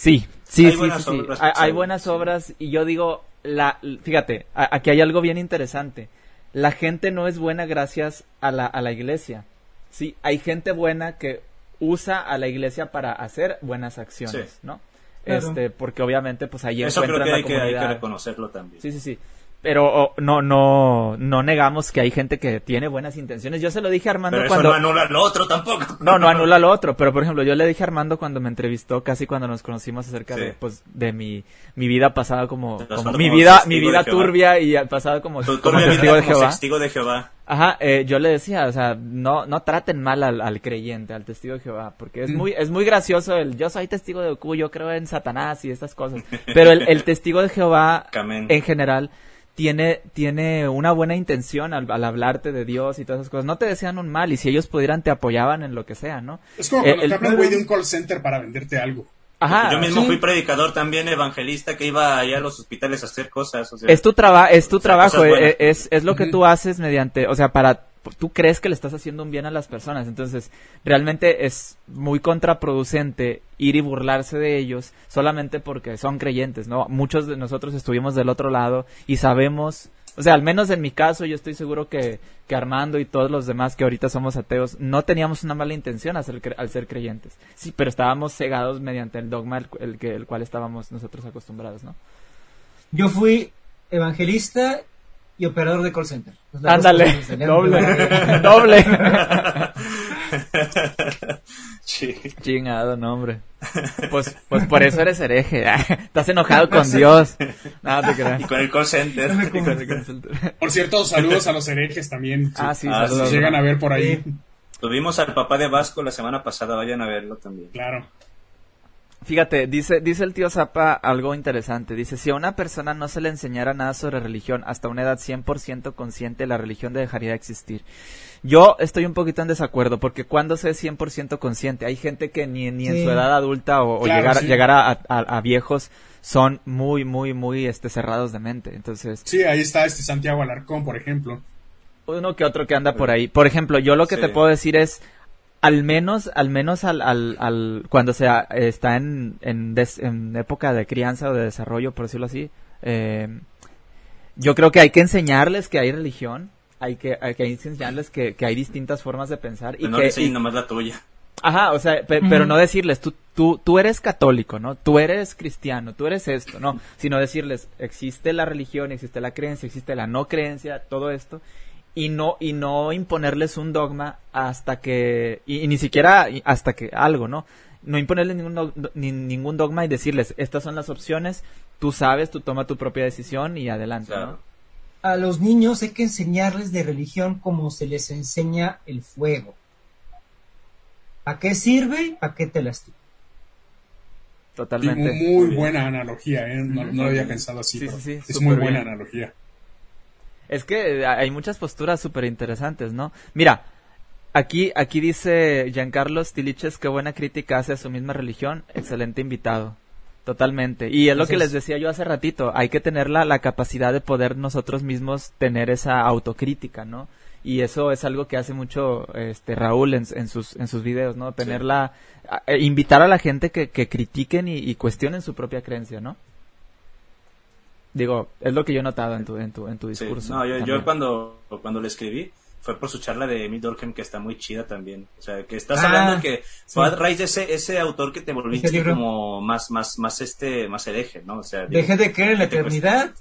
Speaker 2: Sí, sí, hay sí, buenas sí, obras, Hay, buenas obras y yo digo, la, fíjate, aquí hay algo bien interesante. La gente no es buena gracias a la, a la iglesia. Sí, hay gente buena que usa a la iglesia para hacer buenas acciones, ¿no? Este, porque obviamente pues ahí
Speaker 3: Eso creo que hay, que hay que reconocerlo también.
Speaker 2: Sí, sí, sí pero no no no negamos que hay gente que tiene buenas intenciones. Yo se lo dije a Armando
Speaker 3: pero
Speaker 2: cuando
Speaker 3: no anula lo otro tampoco.
Speaker 2: No, no anula lo otro, pero por ejemplo, yo le dije a Armando cuando me entrevistó, casi cuando nos conocimos acerca de pues de mi, mi vida pasada como, mi vida mi vida turbia y pasada como,
Speaker 3: como testigo de Jehová. Testigo de Jehová.
Speaker 2: Ajá, eh, yo le decía, o sea, no no traten mal al, al creyente, al testigo de Jehová, porque es mm. muy es muy gracioso el yo soy testigo de Q, yo creo en Satanás y estas cosas, pero el, el testigo de Jehová en general tiene, tiene una buena intención al, hablarte de Dios y todas esas cosas. No te desean un mal y si ellos pudieran te apoyaban en lo que sea, ¿no?
Speaker 1: Es como cuando eh, te habla güey de un call center para venderte algo.
Speaker 3: Ajá, yo mismo fui predicador también, evangelista, que iba allá a los hospitales a hacer cosas.
Speaker 2: es tu, traba es tu trabajo, eh, es, es, lo que tú haces mediante, o sea, para tú crees que le estás haciendo un bien a las personas. Entonces, realmente es muy contraproducente ir y burlarse de ellos solamente porque son creyentes, ¿no? Muchos de nosotros estuvimos del otro lado y sabemos, o sea, al menos en mi caso, yo estoy seguro que, que Armando y todos los demás que ahorita somos ateos, no teníamos una mala intención al ser, al ser creyentes. Sí, pero estábamos cegados mediante el dogma el, el, cual estábamos nosotros acostumbrados, ¿no?
Speaker 4: Yo fui evangelista y operador de call center.
Speaker 2: Ándale, doble, doble. Chingado, no, hombre. Pues, pues por eso eres hereje. Estás enojado con Dios.
Speaker 3: No, te creas. Y con el call center.
Speaker 1: Por cierto, saludos a los herejes también.
Speaker 2: Ah, sí, ah, saludos.
Speaker 1: llegan a ver por ahí.
Speaker 3: Tuvimos al papá de Vasco la semana pasada, vayan a verlo también.
Speaker 1: Claro.
Speaker 2: Fíjate, dice, dice el tío Zapa algo interesante. Dice, si a una persona no se le enseñara nada sobre religión hasta una edad 100% consciente, la religión dejaría de existir. Yo estoy un poquito en desacuerdo, porque cuando se es 100% consciente, hay gente que ni, ni en su edad adulta o, llegar, llegar a, a, viejos son muy, muy, muy este, cerrados de mente. Entonces...
Speaker 1: Sí, ahí está este Santiago Alarcón, por ejemplo.
Speaker 2: Uno que otro que anda por ahí. Por ejemplo, yo lo que te puedo decir es, al menos, al menos al, al, al cuando se está en, en, época de crianza o de desarrollo, por decirlo así, eh, yo creo que hay que enseñarles que hay religión, hay que, hay que enseñarles que, que hay distintas formas de pensar y
Speaker 3: no
Speaker 2: que
Speaker 3: nomás la tuya.
Speaker 2: Ajá, o sea, pero no decirles, tú, tú, tú eres católico, ¿no? Tú eres cristiano, tú eres esto, no, sino decirles, existe la religión, existe la creencia, existe la no creencia, todo esto, y no y no imponerles un dogma hasta que y, ni siquiera hasta que algo no no imponerles ningún, ningún dogma y decirles estas son las opciones tú sabes tú toma tu propia decisión y adelante
Speaker 4: a los niños hay que enseñarles de religión como se les enseña el fuego. ¿A qué sirve? ¿A qué te lastima?
Speaker 1: Totalmente. muy, buena analogía, ¿eh? no, lo había pensado así. es muy buena analogía.
Speaker 2: Es que hay muchas posturas súper interesantes, ¿no? Mira, aquí, aquí dice Giancarlo Stiliches qué buena crítica hace a su misma religión. Excelente invitado. Totalmente. Y es lo que les decía yo hace ratito. Hay que tener la, la capacidad de poder nosotros mismos tener esa autocrítica, ¿no? y eso es algo que hace mucho este Raúl en, sus en sus videos no tener la eh, invitar a la gente que, que critiquen y, cuestionen su propia creencia no digo es lo que yo he notado en tu en tu en tu discurso
Speaker 3: no yo, yo, cuando cuando le escribí fue por su charla de Emil Durkheim que está muy chida también. O sea que estás hablando ah, que fue a raíz de ese ese autor que te volviste como más más más este más hereje no o sea
Speaker 4: deje de creer en la eternidad.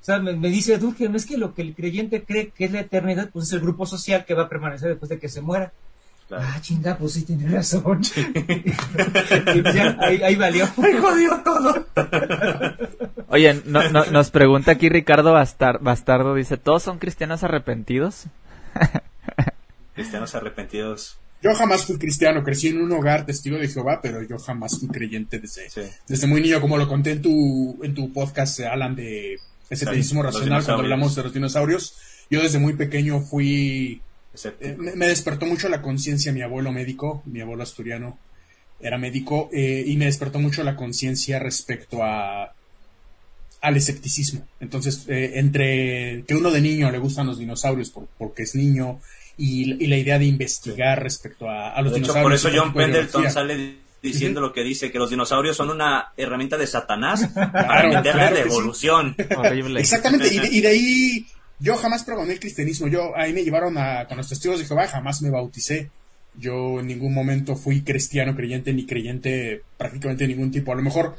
Speaker 4: O sea, me, dice Durkheim, es que lo que el creyente cree que es la eternidad, pues es el grupo social que va a permanecer después de que se muera. Ah, chinga, pues sí tiene razón. Pues ahí, valió. Ahí jodió todo.
Speaker 2: Oye, no, no, nos pregunta aquí Ricardo Bastardo, dice, ¿todos son cristianos arrepentidos?
Speaker 3: cristianos arrepentidos.
Speaker 1: Yo jamás fui cristiano, crecí en un hogar testigo de Jehová, pero yo jamás fui creyente desde, desde muy niño, como lo conté en tu, en tu podcast, Alan, de escepticismo racional cuando hablamos de los dinosaurios. Yo desde muy pequeño fui... Eh, me, despertó mucho la conciencia mi abuelo médico, mi abuelo asturiano era médico, eh, y me despertó mucho la conciencia respecto a al escepticismo. Entonces, eh, entre que uno de niño le gustan los dinosaurios porque es niño y, la idea de investigar respecto a, los dinosaurios.
Speaker 3: por eso John Pendleton sale diciendo lo que dice, que los dinosaurios son una herramienta de Satanás para meterle la evolución.
Speaker 1: Exactamente, y de, ahí yo jamás probé el cristianismo, yo ahí me llevaron a, con los testigos de Jehová, jamás me bauticé. Yo en ningún momento fui cristiano creyente ni creyente prácticamente de ningún tipo. A lo mejor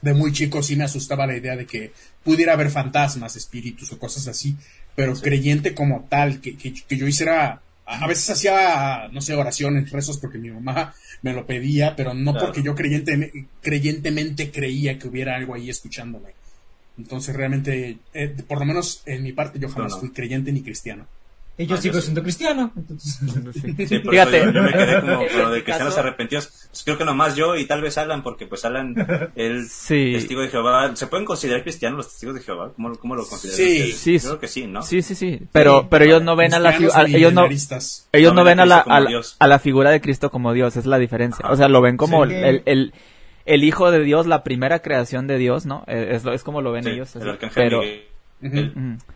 Speaker 1: de muy chico sí me asustaba la idea de que pudiera haber fantasmas, espíritus o cosas así, pero creyente como tal, que, que, que yo hiciera a veces hacía, no sé, oraciones, rezos porque mi mamá me lo pedía, pero no porque yo creyente, creyentemente creía que hubiera algo ahí escuchándome. Entonces realmente, eh, por lo menos en mi parte, yo jamás fui creyente ni cristiano.
Speaker 4: Y yo ah, sigo siendo cristiano. Entonces...
Speaker 3: Fíjate. Yo, me quedé como lo de cristianos arrepentidos. Pues creo que nomás yo y tal vez Alan, porque pues Alan, el testigo de Jehová, ¿se pueden considerar cristianos los testigos de Jehová? ¿Cómo, cómo lo consideran?
Speaker 2: Sí, sí,
Speaker 3: creo que sí, ¿no?
Speaker 2: Sí, sí, sí. Pero, pero ellos no ven a la ellos no, ellos no, ven a la, a, la figura de Cristo como Dios, es la diferencia. O sea, lo ven como el, el, el, Hijo de Dios, la primera creación de Dios, ¿no? Es, es como lo ven ellos. pero,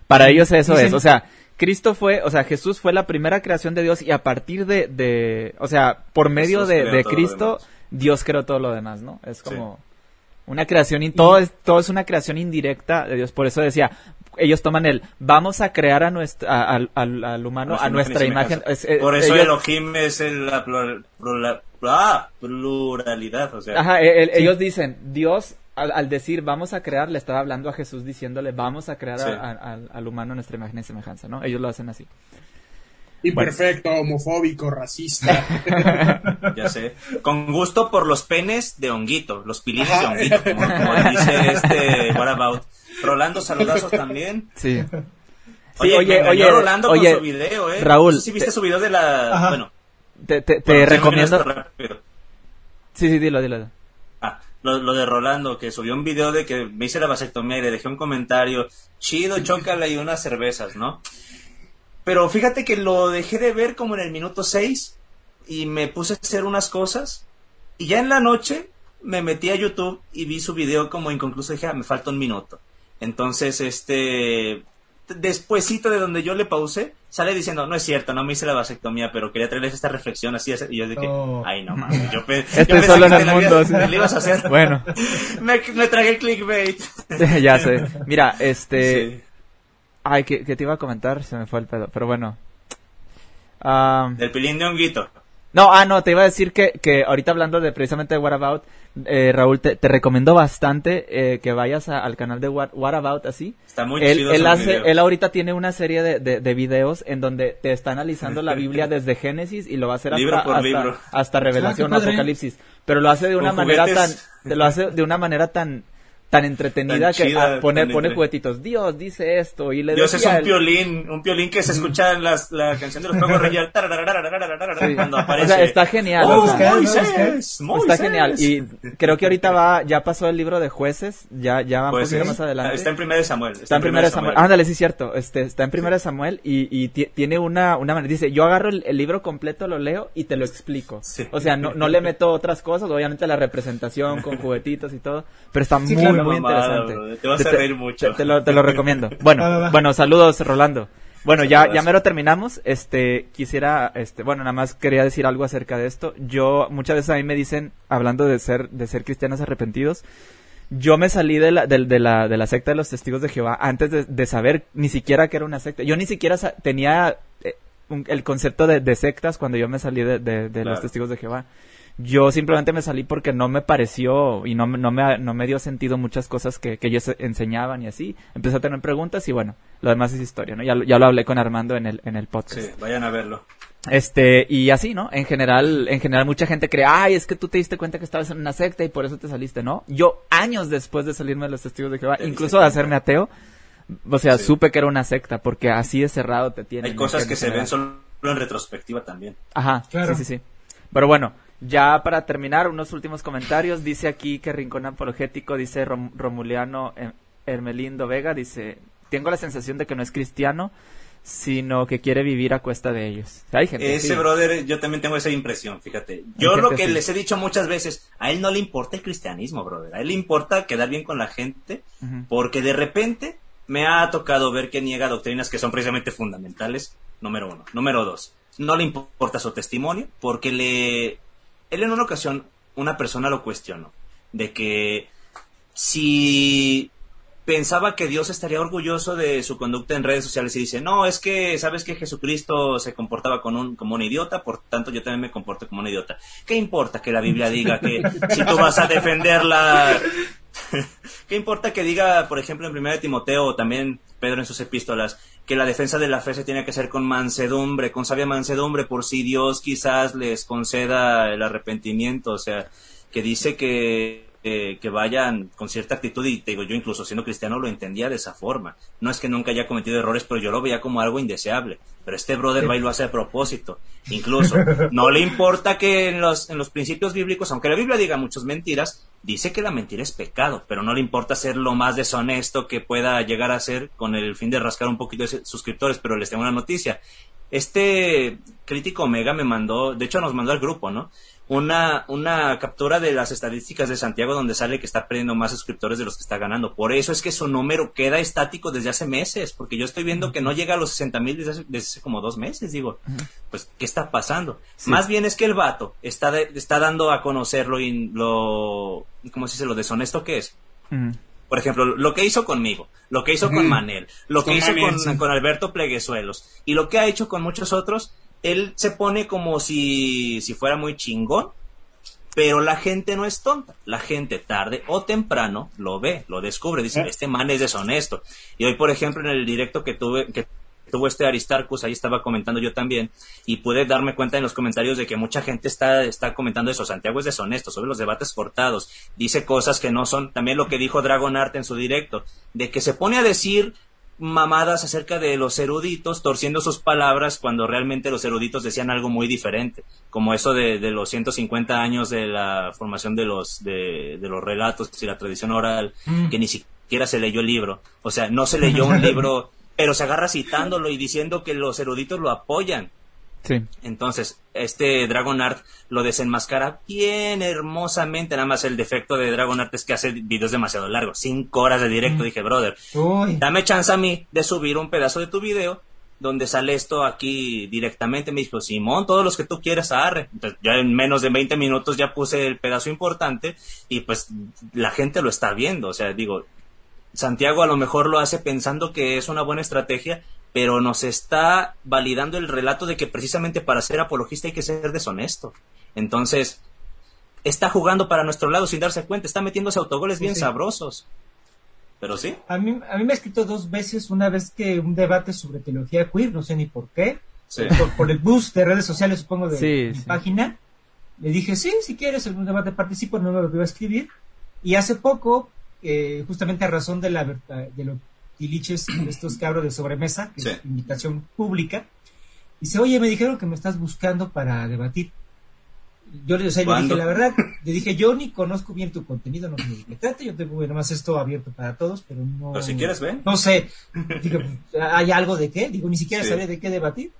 Speaker 2: para ellos eso es, o sea, Cristo fue, o sea, Jesús fue la primera creación de Dios y a partir de, de o sea, por medio de, Cristo, Dios creó todo lo demás, ¿no? Es como una creación, y todo es, todo es una creación indirecta de Dios. Por eso decía, ellos toman el, vamos a crear a nuestra, al, al, humano a nuestra imagen.
Speaker 3: Eh, por eso Elohim es la ah, pluralidad, o sea.
Speaker 2: Ajá, ellos dicen, Dios al, decir vamos a crear, le estaba hablando a Jesús diciéndole vamos a crear al humano nuestra imagen y semejanza, ¿no? Ellos lo hacen así.
Speaker 1: Imperfecto, homofóbico, racista.
Speaker 3: ya sé. Con gusto por los penes de honguito, los pilines de honguito, como, dice este What About. Rolando, saludazos también.
Speaker 2: Sí.
Speaker 3: Oye, oye, oye, Rolando con su video, ¿eh?
Speaker 2: Raúl.
Speaker 3: si viste su video de la. Bueno.
Speaker 2: Te, te, recomiendo. Sí, sí, dilo, dilo
Speaker 3: lo, de Rolando, que subió un video de que me hice la vasectomía y le dejé un comentario, chido, chócala y unas cervezas, ¿no? Pero fíjate que lo dejé de ver como en el minuto 6 y me puse a hacer unas cosas y ya en la noche me metí a YouTube y vi su video como inconcluso dije, ah, me falta un minuto. Entonces, este, despuésito de donde yo le pausé, sale diciendo, no es cierto, no me hice la vasectomía, pero quería traerles esta reflexión así, y yo dije, ay no mames, yo,
Speaker 2: Estoy solo en el mundo.
Speaker 3: ibas a hacer.
Speaker 2: Bueno.
Speaker 3: me, me tragué clickbait.
Speaker 2: ya sé. Mira, este... Ay, que, te iba a comentar, se me fue el pedo, pero bueno.
Speaker 3: Um... El pilín de honguito.
Speaker 2: No, ah, no, te iba a decir que, que ahorita hablando de precisamente de What About, eh, Raúl, te, te, recomiendo bastante eh, que vayas al canal de What, About, así.
Speaker 3: Está muy
Speaker 2: él,
Speaker 3: chido
Speaker 2: él, hace, él ahorita tiene una serie de, de, videos en donde te está analizando la Biblia desde Génesis y lo va a hacer hasta, hasta, Revelación, Apocalipsis. Pero lo hace de una manera tan, lo hace de una manera tan, tan entretenida que pone, pone juguetitos. Dios dice esto y le
Speaker 3: Dios es un piolín, un piolín que se escucha en las, la canción de los Juegos Reyes cuando aparece.
Speaker 2: O sea, está genial. Está genial. Y creo que ahorita va, ya pasó el libro de jueces, ya, ya va
Speaker 3: pues más adelante. Está en primera de Samuel.
Speaker 2: Está, en primera de Samuel. Ándale, sí, cierto. Este, está en primera de Samuel y, y tiene una, una manera. Dice, yo agarro el, libro completo, lo leo y te lo explico. O sea, no, no le meto otras cosas, obviamente la representación con juguetitos y todo, pero está muy, muy interesante.
Speaker 3: te vas a reír mucho.
Speaker 2: Te, lo, te lo recomiendo. Bueno, bueno, saludos, Rolando. Bueno, ya, ya mero terminamos. Este, quisiera, este, bueno, nada más quería decir algo acerca de esto. Yo, muchas veces a mí me dicen, hablando de ser, de ser cristianos arrepentidos, yo me salí de la, de, la, de la secta de los testigos de Jehová antes de, saber ni siquiera que era una secta. Yo ni siquiera tenía eh, el concepto de, sectas cuando yo me salí de, los testigos de Jehová. Yo simplemente me salí porque no me pareció y no, no, me, no me dio sentido muchas cosas que, que ellos enseñaban y así. Empecé a tener preguntas y bueno, lo demás es historia, ¿no? Ya, ya lo hablé con Armando en el, en el podcast.
Speaker 3: Sí, vayan a verlo.
Speaker 2: Este, y así, ¿no? En general, en general mucha gente cree, ay, es que tú te diste cuenta que estabas en una secta y por eso te saliste, ¿no? Yo, años después de salirme de los testigos de Jehová, incluso de hacerme ateo, o sea, supe que era una secta, porque así de cerrado te tiene.
Speaker 3: Hay cosas que se ven solo en retrospectiva también.
Speaker 2: Ajá, claro. sí, sí, sí. Pero bueno, ya para terminar, unos últimos comentarios. Dice aquí que Rincón Apologético, dice Romuliano Hermelindo Vega, dice, tengo la sensación de que no es cristiano, sino que quiere vivir a cuesta de ellos.
Speaker 3: Ese brother, yo también tengo esa impresión, fíjate. Yo lo que les he dicho muchas veces, a él no le importa el cristianismo, brother. A él le importa quedar bien con la gente, porque de repente me ha tocado ver que niega doctrinas que son precisamente fundamentales, número uno. Número dos, no le importa su testimonio, porque le... Él en una ocasión, una persona lo cuestionó, de que si pensaba que Dios estaría orgulloso de su conducta en redes sociales y dice, no, es que sabes que Jesucristo se comportaba con un, como un idiota, por tanto yo también me comporto como un idiota. ¿Qué importa que la Biblia diga que si tú vas a defenderla... ¿Qué importa que diga, por ejemplo, en 1 Timoteo o también Pedro en sus epístolas, que la defensa de la fe se tiene que hacer con mansedumbre, con sabia mansedumbre, por si Dios quizás les conceda el arrepentimiento? O sea, que dice que que vayan con cierta actitud y te digo yo incluso siendo cristiano lo entendía de esa forma. No es que nunca haya cometido errores pero yo lo veía como algo indeseable. Pero este brother va y lo hace a propósito. Incluso no le importa que en los, en los principios bíblicos aunque la Biblia diga muchas mentiras dice que la mentira es pecado pero no le importa ser lo más deshonesto que pueda llegar a ser con el fin de rascar un poquito de suscriptores pero les tengo una noticia. Este crítico Omega me mandó de hecho nos mandó al grupo no una, una captura de las estadísticas de Santiago donde sale que está perdiendo más suscriptores de los que está ganando. Por eso es que su número queda estático desde hace meses, porque yo estoy viendo que no llega a los 60 mil desde, hace como dos meses. Digo, pues, ¿qué está pasando? Más bien es que el vato está, está dando a conocer lo, lo, ¿cómo se dice? Lo deshonesto que es. Por ejemplo, lo que hizo conmigo, lo que hizo con Manel, lo que hizo con, con Alberto Pleguezuelos y lo que ha hecho con muchos otros él se pone como si, si fuera muy chingón, pero la gente no es tonta. La gente tarde o temprano lo ve, lo descubre, dice, este man es deshonesto. Y hoy, por ejemplo, en el directo que tuve, que tuvo este Aristarcus, ahí estaba comentando yo también, y pude darme cuenta en los comentarios de que mucha gente está, está comentando eso, Santiago es deshonesto, sobre los debates cortados, dice cosas que no son, también lo que dijo Dragon Art en su directo, de que se pone a decir mamadas acerca de los eruditos, torciendo sus palabras cuando realmente los eruditos decían algo muy diferente, como eso de, los 150 años de la formación de los, de, los relatos y la tradición oral, mm. que ni siquiera se leyó el libro. O sea, no se leyó un libro, pero se agarra citándolo y diciendo que los eruditos lo apoyan.
Speaker 2: Sí.
Speaker 3: Entonces, este Dragon Art lo desenmascara bien hermosamente. Nada más el defecto de Dragon Art es que hace videos demasiado largos. Cinco horas de directo. Mm. Dije, brother, dame chance a mí de subir un pedazo de tu video donde sale esto aquí directamente. Me dijo, Simón, todos los que tú quieras, arre. Entonces, ya en menos de 20 minutos ya puse el pedazo importante y pues la gente lo está viendo. O sea, digo, Santiago a lo mejor lo hace pensando que es una buena estrategia, pero nos está validando el relato de que precisamente para ser apologista hay que ser deshonesto. Entonces, está jugando para nuestro lado sin darse cuenta, está metiéndose autogoles bien sabrosos. Pero sí.
Speaker 4: A mí, a mí me ha escrito dos veces, una vez que un debate sobre teología queer, no sé ni por qué, por, el boost de redes sociales, supongo, de mi página. Le dije, sí, si quieres algún debate participo, no me lo voy a escribir. Y hace poco eh, justamente a razón de, la, de los tiliches, estos cabros de sobremesa, que es invitación pública. Dice, oye, me dijeron que me estás buscando para debatir. Yo le, dije, la verdad, le dije, yo ni conozco bien tu contenido, no sé de qué trata, yo tengo nomás esto abierto para todos, pero no...
Speaker 3: Pero si quieres, ven.
Speaker 4: No sé, digo, ¿hay algo de qué? Digo, ni siquiera sabía de qué debatir.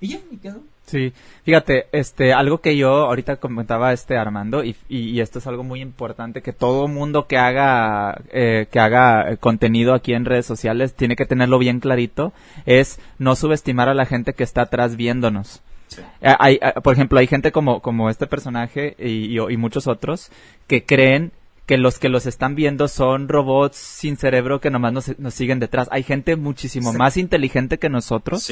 Speaker 4: Y ya, me quedó.
Speaker 2: Sí, fíjate, este, algo que yo ahorita comentaba este Armando y, y, esto es algo muy importante que todo mundo que haga eh, que haga contenido aquí en redes sociales tiene que tenerlo bien clarito es no subestimar a la gente que está atrás viéndonos. Eh, hay, eh, por ejemplo, hay gente como, como este personaje y, y, muchos otros que creen que los que los están viendo son robots sin cerebro que nomás nos, nos siguen detrás. Hay gente muchísimo más inteligente que nosotros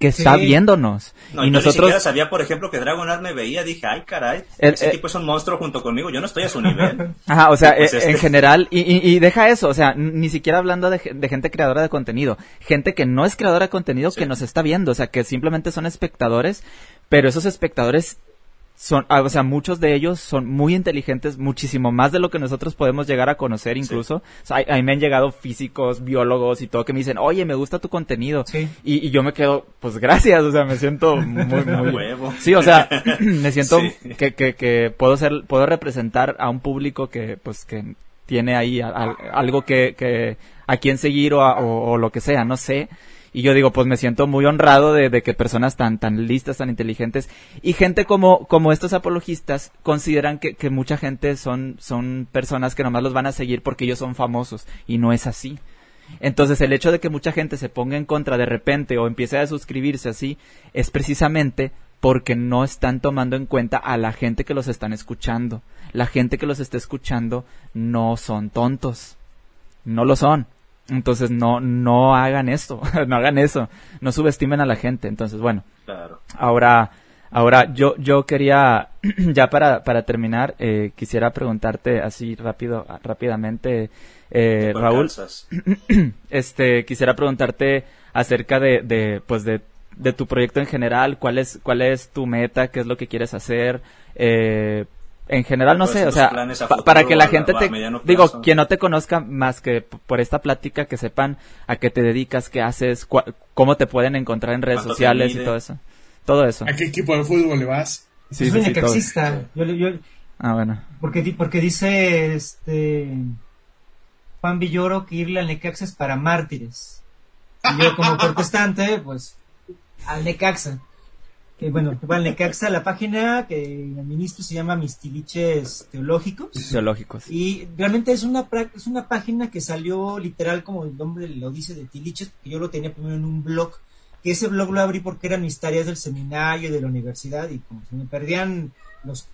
Speaker 2: que está viéndonos.
Speaker 3: y yo nosotros... ni siquiera sabía, por ejemplo, que Dragon me veía. Dije, ay, caray, ese eh, tipo es un monstruo junto conmigo. Yo no estoy a su nivel.
Speaker 2: Ajá, o sea, pues eh, en este general, y, y, deja eso, o sea, ni siquiera hablando de, de, gente creadora de contenido. Gente que no es creadora de contenido que nos está viendo, o sea, que simplemente son espectadores, pero esos espectadores son, ah, o sea, muchos de ellos son muy inteligentes, muchísimo más de lo que nosotros podemos llegar a conocer incluso. O sea, a, mí me han llegado físicos, biólogos y todo que me dicen, oye, me gusta tu contenido. Y, y, yo me quedo, pues gracias, o sea, me siento muy, muy...
Speaker 3: Huevo.
Speaker 2: Sí, o sea, me siento que, que, que puedo ser, puedo representar a un público que, pues, que tiene ahí algo que, que, a quien seguir o, o lo que sea, no sé. Y yo digo, pues me siento muy honrado de, que personas tan, tan listas, tan inteligentes y gente como, como estos apologistas consideran que, que mucha gente son, son personas que nomás los van a seguir porque ellos son famosos y no es así. Entonces el hecho de que mucha gente se ponga en contra de repente o empiece a suscribirse así es precisamente porque no están tomando en cuenta a la gente que los están escuchando. La gente que los está escuchando no son tontos. No lo son. Entonces no, no hagan esto, no hagan eso, no subestimen a la gente. Entonces, bueno, ahora, ahora yo, yo quería, ya para, para terminar, eh, quisiera preguntarte así rápido, rápidamente, eh, Raúl, este, quisiera preguntarte acerca de, de, pues de, de tu proyecto en general, cuál es, cuál es tu meta, qué es lo que quieres hacer, eh, en general no sé, o sea, para que la gente te digo, quien no te conozca más que por esta plática que sepan a qué te dedicas, qué haces, cómo te pueden encontrar en redes sociales y todo eso. Todo eso.
Speaker 1: ¿A qué equipo de fútbol le vas?
Speaker 4: Sí, soy necaxista. Yo, yo,
Speaker 2: ah, bueno.
Speaker 4: Porque, porque dice este Juan Villoro que irle al Necaxa es para mártires. Y yo como protestante, pues al Necaxa que bueno, al Necaxa, la página que administro se llama Mistiliches Teológicos.
Speaker 2: Teológicos.
Speaker 4: Y realmente es una, es una página que salió literal como el nombre lo dice de Tiliches, que yo lo tenía primero en un blog, que ese blog lo abrí porque eran mis tareas del seminario, de la universidad, y como se me perdían los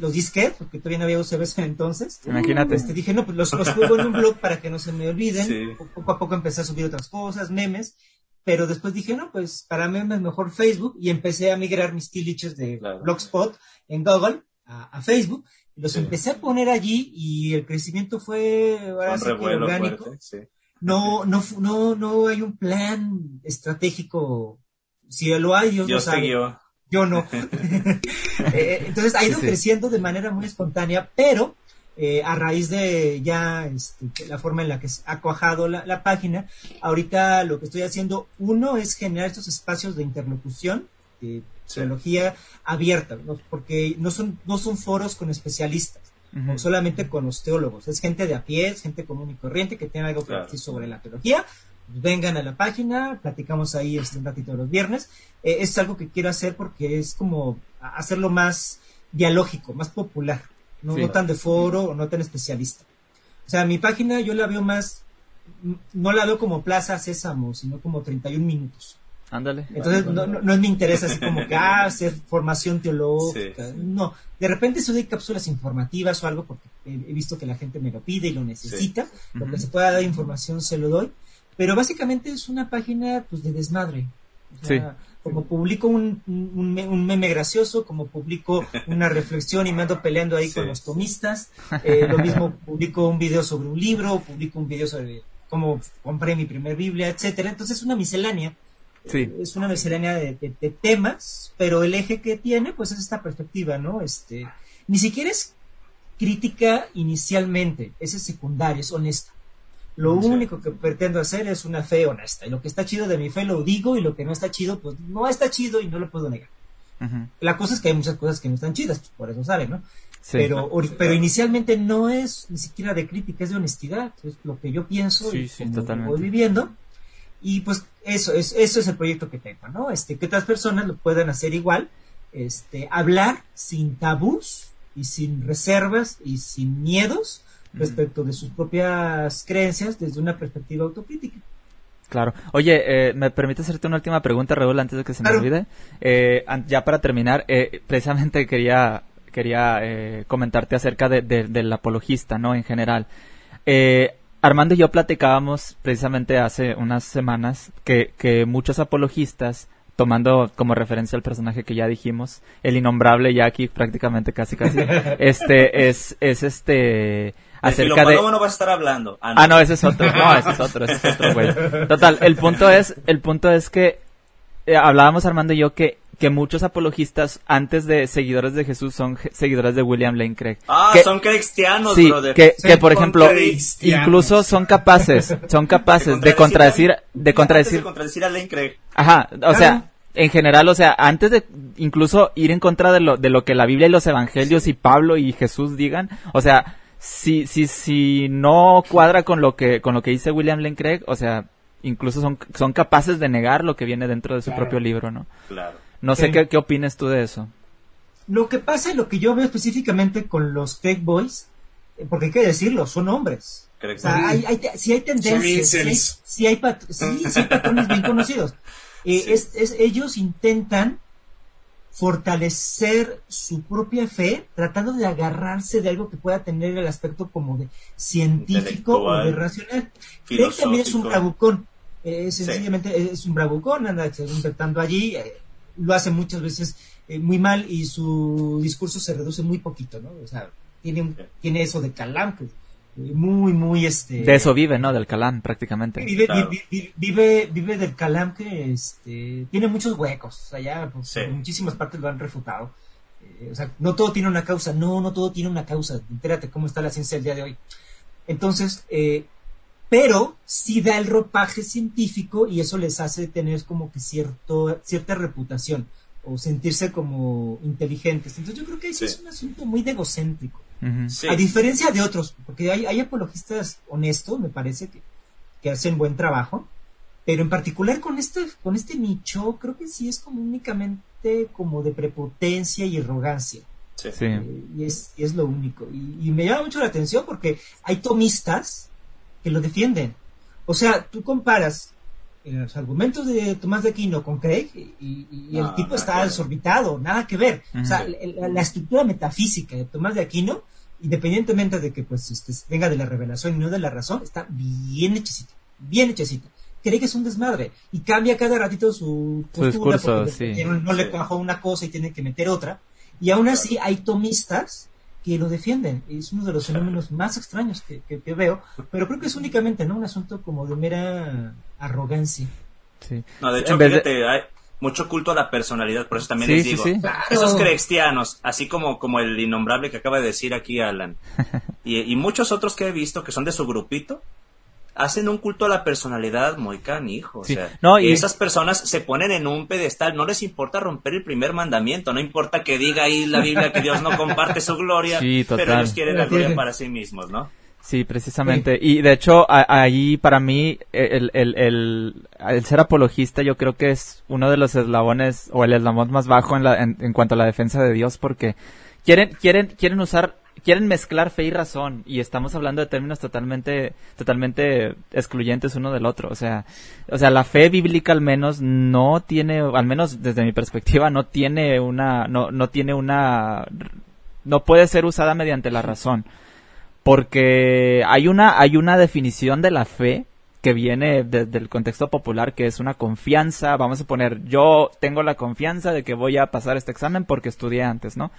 Speaker 4: los disquetes, porque todavía no había USBs en entonces.
Speaker 2: Imagínate.
Speaker 4: Este, dije, no, pues los, los pongo en un blog para que no se me olviden. Poco a poco empecé a subir otras cosas, memes pero después dije, no, pues para mí es mejor Facebook y empecé a migrar mis tiliches de Blogspot en Google a, Facebook. Los empecé a poner allí y el crecimiento fue ahora sí orgánico. No, no, no, no hay un plan estratégico. Si lo hay, Dios, lo sabe. Yo no. Eh, entonces ha ido creciendo de manera muy espontánea, pero eh, a raíz de ya este, la forma en la que ha cuajado la, página, ahorita lo que estoy haciendo, uno es generar estos espacios de interlocución, de teología abierta, porque no son, no son foros con especialistas, solamente con los teólogos, es gente de a pie, es gente común y corriente que tiene algo que decir sobre la teología, vengan a la página, platicamos ahí este, un ratito los viernes, eh, es algo que quiero hacer porque es como hacerlo más dialógico, más popular no, tan de foro o no tan especialista. O sea, mi página yo la veo más, no la veo como Plaza Sésamo, sino como 31 minutos.
Speaker 2: Ándale.
Speaker 4: Entonces, no, no, es mi interés así como que, ah, hacer formación teológica. No, de repente se doy cápsulas informativas o algo porque he, visto que la gente me lo pide y lo necesita. Lo que se pueda dar información se lo doy. Pero básicamente es una página pues de desmadre. O sea, como publico un, un, meme gracioso, como publico una reflexión y me ando peleando ahí con los tomistas, eh, lo mismo publico un video sobre un libro, publico un video sobre cómo compré mi primer Biblia, etcétera. Entonces es una miscelánea.
Speaker 2: Sí.
Speaker 4: Es una miscelánea de, temas, pero el eje que tiene, pues es esta perspectiva, ¿no? Este, ni siquiera es crítica inicialmente, ese es secundario, es honesta. Lo único que pretendo hacer es una fe honesta. Y lo que está chido de mi fe lo digo y lo que no está chido, pues no está chido y no lo puedo negar. La cosa es que hay muchas cosas que no están chidas, pues, por eso sale, ¿no? Pero, pero inicialmente no es ni siquiera de crítica, es de honestidad. Es lo que yo pienso y voy viviendo. Y pues eso es, eso es el proyecto que tengo, ¿no? Este, que otras personas lo puedan hacer igual, este, hablar sin tabús y sin reservas y sin miedos respecto de sus propias creencias desde una perspectiva autocrítica.
Speaker 2: Claro. Oye, eh, ¿me permite hacerte una última pregunta, Raúl, antes de que se me olvide? Eh, ya para terminar, eh, precisamente quería, quería comentarte acerca de, del apologista, ¿no? En general. Armando y yo platicábamos precisamente hace unas semanas que, que muchos apologistas tomando como referencia al personaje que ya dijimos, el innombrable Jackie, prácticamente casi casi, este es, es este
Speaker 3: acerca de... no vas a estar hablando.
Speaker 2: Ah, ah, no. ese es otro. No, ese es otro, ese es otro, güey. Total, el punto es, el punto es que eh, hablábamos Armando y yo que que muchos apologistas antes de seguidores de Jesús son seguidores de William Lane Craig.
Speaker 3: Ah, son cristianos,
Speaker 2: sí, Que, que por ejemplo, incluso son capaces, son capaces de contradecir, de contradecir, de
Speaker 3: contradecir a Lane Craig.
Speaker 2: Ajá, o sea, en general, o sea, antes de incluso ir en contra de lo, de lo que la Biblia y los evangelios y Pablo y Jesús digan, o sea, si, si, si no cuadra con lo que, con lo que dice William Lane Craig, o sea, incluso son, son capaces de negar lo que viene dentro de su propio libro, ¿no?
Speaker 3: Claro.
Speaker 2: No sé qué, qué opinas tú de eso.
Speaker 4: Lo que pasa y lo que yo veo específicamente con los Craig Boys, eh, porque hay que decirlo, son hombres. O sea, hay, hay, si hay tendencias, si hay, patrones bien conocidos. Eh, es, es, ellos intentan fortalecer su propia fe tratando de agarrarse de algo que pueda tener el aspecto como de científico o de racional. Craig también es un bravucón. Eh, sencillamente es un bravucón, anda intentando allí. Eh, lo hace muchas veces eh, muy mal y su discurso se reduce muy poquito, ¿no? O sea, tiene, tiene eso de Calam, eh, muy, muy este...
Speaker 2: De eso vive, ¿no? Del Calam, prácticamente.
Speaker 4: Vive, vive, vive, del Calam que este, tiene muchos huecos, o sea, ya pues, muchísimas partes lo han refutado. Eh, o sea, no todo tiene una causa, no, no todo tiene una causa. Entérate cómo está la ciencia el día de hoy. Entonces, eh, pero sí da el ropaje científico y eso les hace tener como que cierto, cierta reputación o sentirse como inteligentes. Entonces yo creo que eso es un asunto muy egocéntrico. A diferencia de otros, porque hay, apologistas honestos, me parece, que, que, hacen buen trabajo, pero en particular con este, con este nicho, creo que sí es como únicamente como de prepotencia y arrogancia. Sí. Eh, y, es, es, lo único. Y, y, me llama mucho la atención porque hay tomistas que lo defienden. O sea, tú comparas eh, los argumentos de Tomás de Aquino con Craig y, el tipo está desorbitado, nada que ver. O sea, la, estructura metafísica de Tomás de Aquino, independientemente de que pues este, venga de la revelación y no de la razón, está bien hechecita, bien hechecita. Cree que es un desmadre y cambia cada ratito su
Speaker 2: postura porque
Speaker 4: no le cuajó una cosa y tiene que meter otra. Y aún así hay tomistas que lo defienden. Es uno de los fenómenos más extraños que, veo, pero creo que es únicamente ¿no? un asunto como de mera arrogancia.
Speaker 3: Sí. No, de hecho, fíjate, hay mucho culto a la personalidad, por eso también les digo, esos cristianos, así como, como el innombrable que acaba de decir aquí Alan, y, y muchos otros que he visto que son de su grupito, hacen un culto a la personalidad muy canijo. O sea, y... esas personas se ponen en un pedestal, no les importa romper el primer mandamiento, no importa que diga ahí la Biblia que Dios no comparte su gloria, pero ellos quieren la gloria para sí mismos, ¿no?
Speaker 2: Sí, precisamente. Y de hecho, ahí para mí, el, el, el, el, ser apologista yo creo que es uno de los eslabones, o el eslabón más bajo en, la, en, en cuanto a la defensa de Dios, porque quieren, quieren, quieren usar quieren mezclar fe y razón. Y estamos hablando de términos totalmente totalmente excluyentes uno del otro. O sea o sea la fe bíblica al menos no tiene al menos desde mi perspectiva no tiene una no no tiene una no puede ser usada mediante la razón porque hay una hay una definición de la fe que viene desde el contexto popular, que es una confianza, vamos a poner, yo tengo la confianza de que voy a pasar este examen porque estudié antes, ¿no?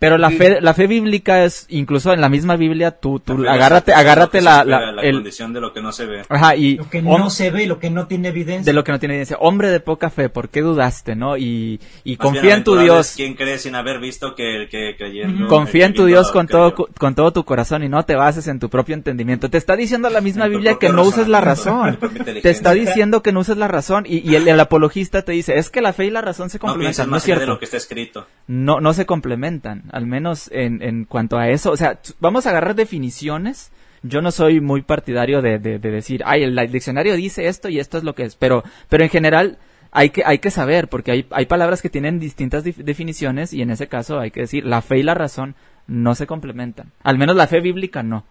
Speaker 2: Pero la fe, la fe bíblica es, incluso en la misma Biblia, tú, tú, agárrate, agárrate la, la,
Speaker 3: la condición de lo que no se ve.
Speaker 2: Ajá, y.
Speaker 4: Lo que no se ve, lo que no tiene evidencia.
Speaker 2: De lo que no tiene evidencia. Hombre de poca fe, ¿por qué dudaste, no? Y, y confía en tu Dios.
Speaker 3: ¿Quién cree sin haber visto que, que creyendo?
Speaker 2: Confía en tu Dios con todo, con todo tu corazón y no te bases en tu propio entendimiento. Te está diciendo la misma Biblia que no uses la razón. Te está diciendo que no uses la razón. Y, y el, el, apologista te dice, es que la fe y la razón se complementan. No, es cierto.
Speaker 3: De lo que está escrito.
Speaker 2: No, no se complementan. Al menos en en, cuanto a eso. O sea, vamos a agarrar definiciones. Yo no soy muy partidario de, decir, ay, el, diccionario dice esto y esto es lo que es. Pero, pero en general hay que, hay que saber, porque hay, hay palabras que tienen distintas definiciones y en ese caso hay que decir, la fe y la razón no se complementan. Al menos la fe bíblica no.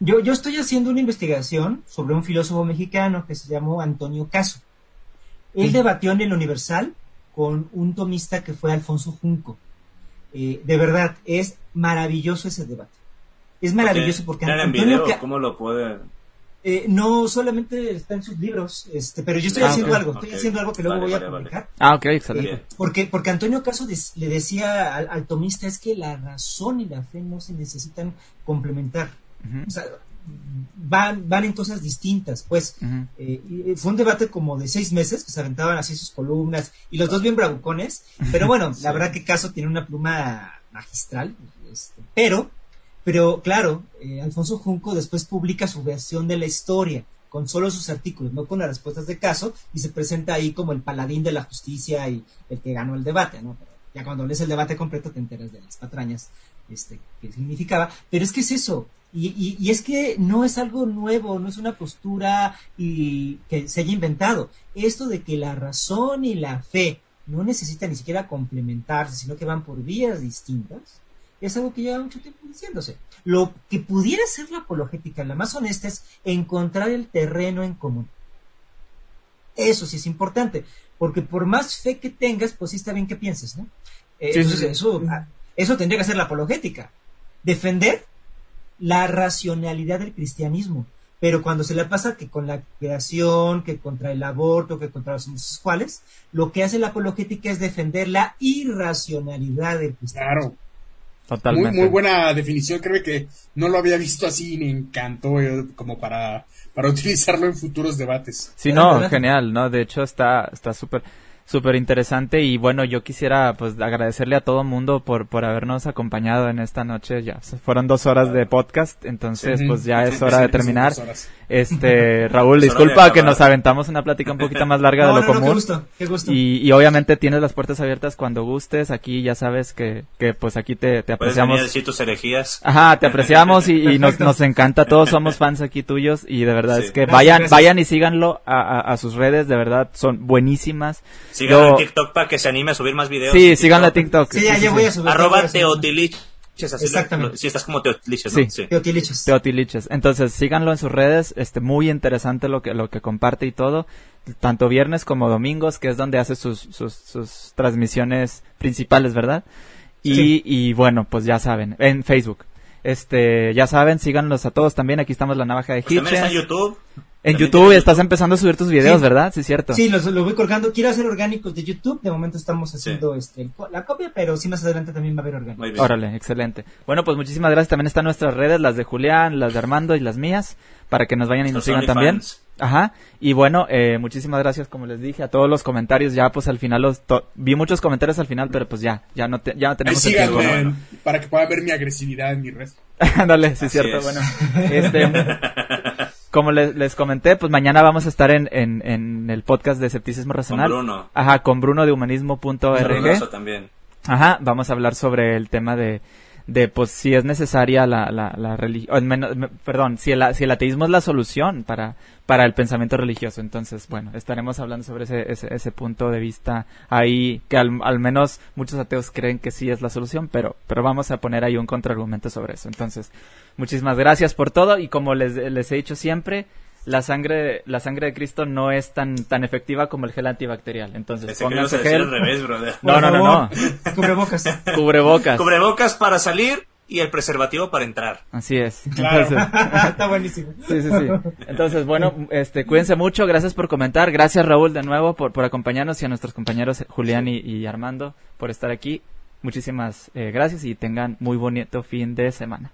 Speaker 4: Yo, yo estoy haciendo una investigación sobre un filósofo mexicano que se llamó Antonio Caso. Él debatió en el Universal con un tomista que fue Alfonso Junco. Eh, de verdad, es maravilloso ese debate. Es maravilloso porque...
Speaker 3: en video? ¿Cómo lo puede...?
Speaker 4: Eh, no, solamente está en sus libros, este, pero yo estoy ah, haciendo algo, estoy haciendo algo que luego voy a publicar.
Speaker 2: Ah, ok, excelente.
Speaker 4: porque, porque Antonio Caso le decía al, tomista es que la razón y la fe no se necesitan complementar. O sea, van, van en cosas distintas, pues. Eh, fue un debate como de seis meses, que se aventaban así sus columnas, y los dos bien bravucones, pero bueno, la verdad que Caso tiene una pluma magistral, este, pero, pero claro, eh, Alfonso Junco después publica su versión de la historia, con solo sus artículos, no con las respuestas de Caso, y se presenta ahí como el paladín de la justicia y el que ganó el debate, ¿no? ya cuando lees el debate completo te enteras de las patrañas este, que significaba, pero es que es eso, y, y, es que no es algo nuevo, no es una postura y, que se haya inventado. Esto de que la razón y la fe no necesitan ni siquiera complementarse, sino que van por vías distintas, es algo que lleva mucho tiempo diciéndose. Lo que pudiera ser la apologética, la más honesta, es encontrar el terreno en común. Eso sí es importante, porque por más fe que tengas, pues sí está bien que pienses, ¿no? Eso, eso tendría que ser la apologética. Defender la racionalidad del cristianismo. Pero cuando se le pasa que con la creación, que contra el aborto, que contra los homosexuales, lo que hace la apologética es defender la irracionalidad del cristianismo. Claro.
Speaker 1: Totalmente. Muy, muy buena definición, creo que no lo había visto así y me encantó eh, como para, para utilizarlo en futuros debates.
Speaker 2: Sí, no, genial, ¿no? De hecho está súper súper interesante y bueno, yo quisiera pues agradecerle a todo mundo por, por habernos acompañado en esta noche, ya fueron dos horas de podcast, entonces pues ya es hora de terminar. Este, Raúl, disculpa que nos aventamos una plática un poquito más larga de lo común. qué
Speaker 4: gusto, qué gusto.
Speaker 2: Y, y, obviamente tienes las puertas abiertas cuando gustes, aquí ya sabes que, que pues aquí te, te apreciamos.
Speaker 3: Puedes decir tus herejías.
Speaker 2: Ajá, te apreciamos y, nos, nos encanta, todos somos fans aquí tuyos y de verdad es que vayan, vayan y síganlo a, a sus redes, de verdad son buenísimas.
Speaker 3: Síganlo en TikTok para que se anime a subir más videos.
Speaker 2: Sí, síganlo a TikTok.
Speaker 4: Sí, ya, voy a subir.
Speaker 3: Arroba Teotiliches. Exactamente. si estás como Teotiliches, ¿no?
Speaker 2: Sí. Teotiliches. Teotiliches. Entonces, síganlo en sus redes. Este, muy interesante lo que, lo que comparte y todo. Tanto viernes como domingos, que es donde hace sus, sus, sus transmisiones principales, ¿verdad? Y, y bueno, pues ya saben, en Facebook. Este, ya saben, síganlos a todos también. Aquí estamos la navaja de
Speaker 3: pues Hitchens. También está en YouTube.
Speaker 2: En YouTube estás empezando a subir tus videos, ¿verdad? Sí, cierto.
Speaker 4: Sí, los, lo voy colgando. Quiero hacer orgánicos de YouTube. De momento estamos haciendo este, la copia, pero sí más adelante también va a haber orgánicos.
Speaker 2: Órale, excelente. Bueno, pues muchísimas gracias. También están nuestras redes, las de Julián, las de Armando y las mías, para que nos vayan y nos sigan también. Ajá. Y bueno, eh, muchísimas gracias, como les dije, a todos los comentarios. Ya, pues al final los vi muchos comentarios al final, pero pues ya, ya no, te, ya no tenemos
Speaker 1: el tiempo. Para que puedan ver mi agresividad en mi resto.
Speaker 2: Dale, sí, cierto. Bueno, este. como les, comenté, pues mañana vamos a estar en, en, el podcast de Escepticismo Racional.
Speaker 3: Con Bruno.
Speaker 2: Ajá, con Bruno de humanismo.org.
Speaker 3: también.
Speaker 2: Ajá, vamos a hablar sobre el tema de, de pues si es necesaria la, la, la religión, perdón, si el, si el ateísmo es la solución para, para el pensamiento religioso. Entonces, bueno, estaremos hablando sobre ese, ese, ese punto de vista ahí, que al, al, menos muchos ateos creen que sí es la solución, pero, pero vamos a poner ahí un contraargumento sobre eso. Entonces, Muchísimas gracias por todo y como les, les he dicho siempre, la sangre la sangre de Cristo no es tan tan efectiva como el gel antibacterial. Entonces, pónganse gel.
Speaker 3: Al revés, brother.
Speaker 2: No, no, no, no.
Speaker 4: Cubrebocas.
Speaker 2: Cubrebocas.
Speaker 3: Cubrebocas para salir y el preservativo para entrar.
Speaker 2: Así es.
Speaker 4: Entonces, Está buenísimo.
Speaker 2: Sí, sí, sí. Entonces, bueno, este, cuídense mucho. Gracias por comentar. Gracias, Raúl, de nuevo, por, por acompañarnos y a nuestros compañeros Julián y, y Armando por estar aquí. Muchísimas gracias y tengan muy bonito fin de semana.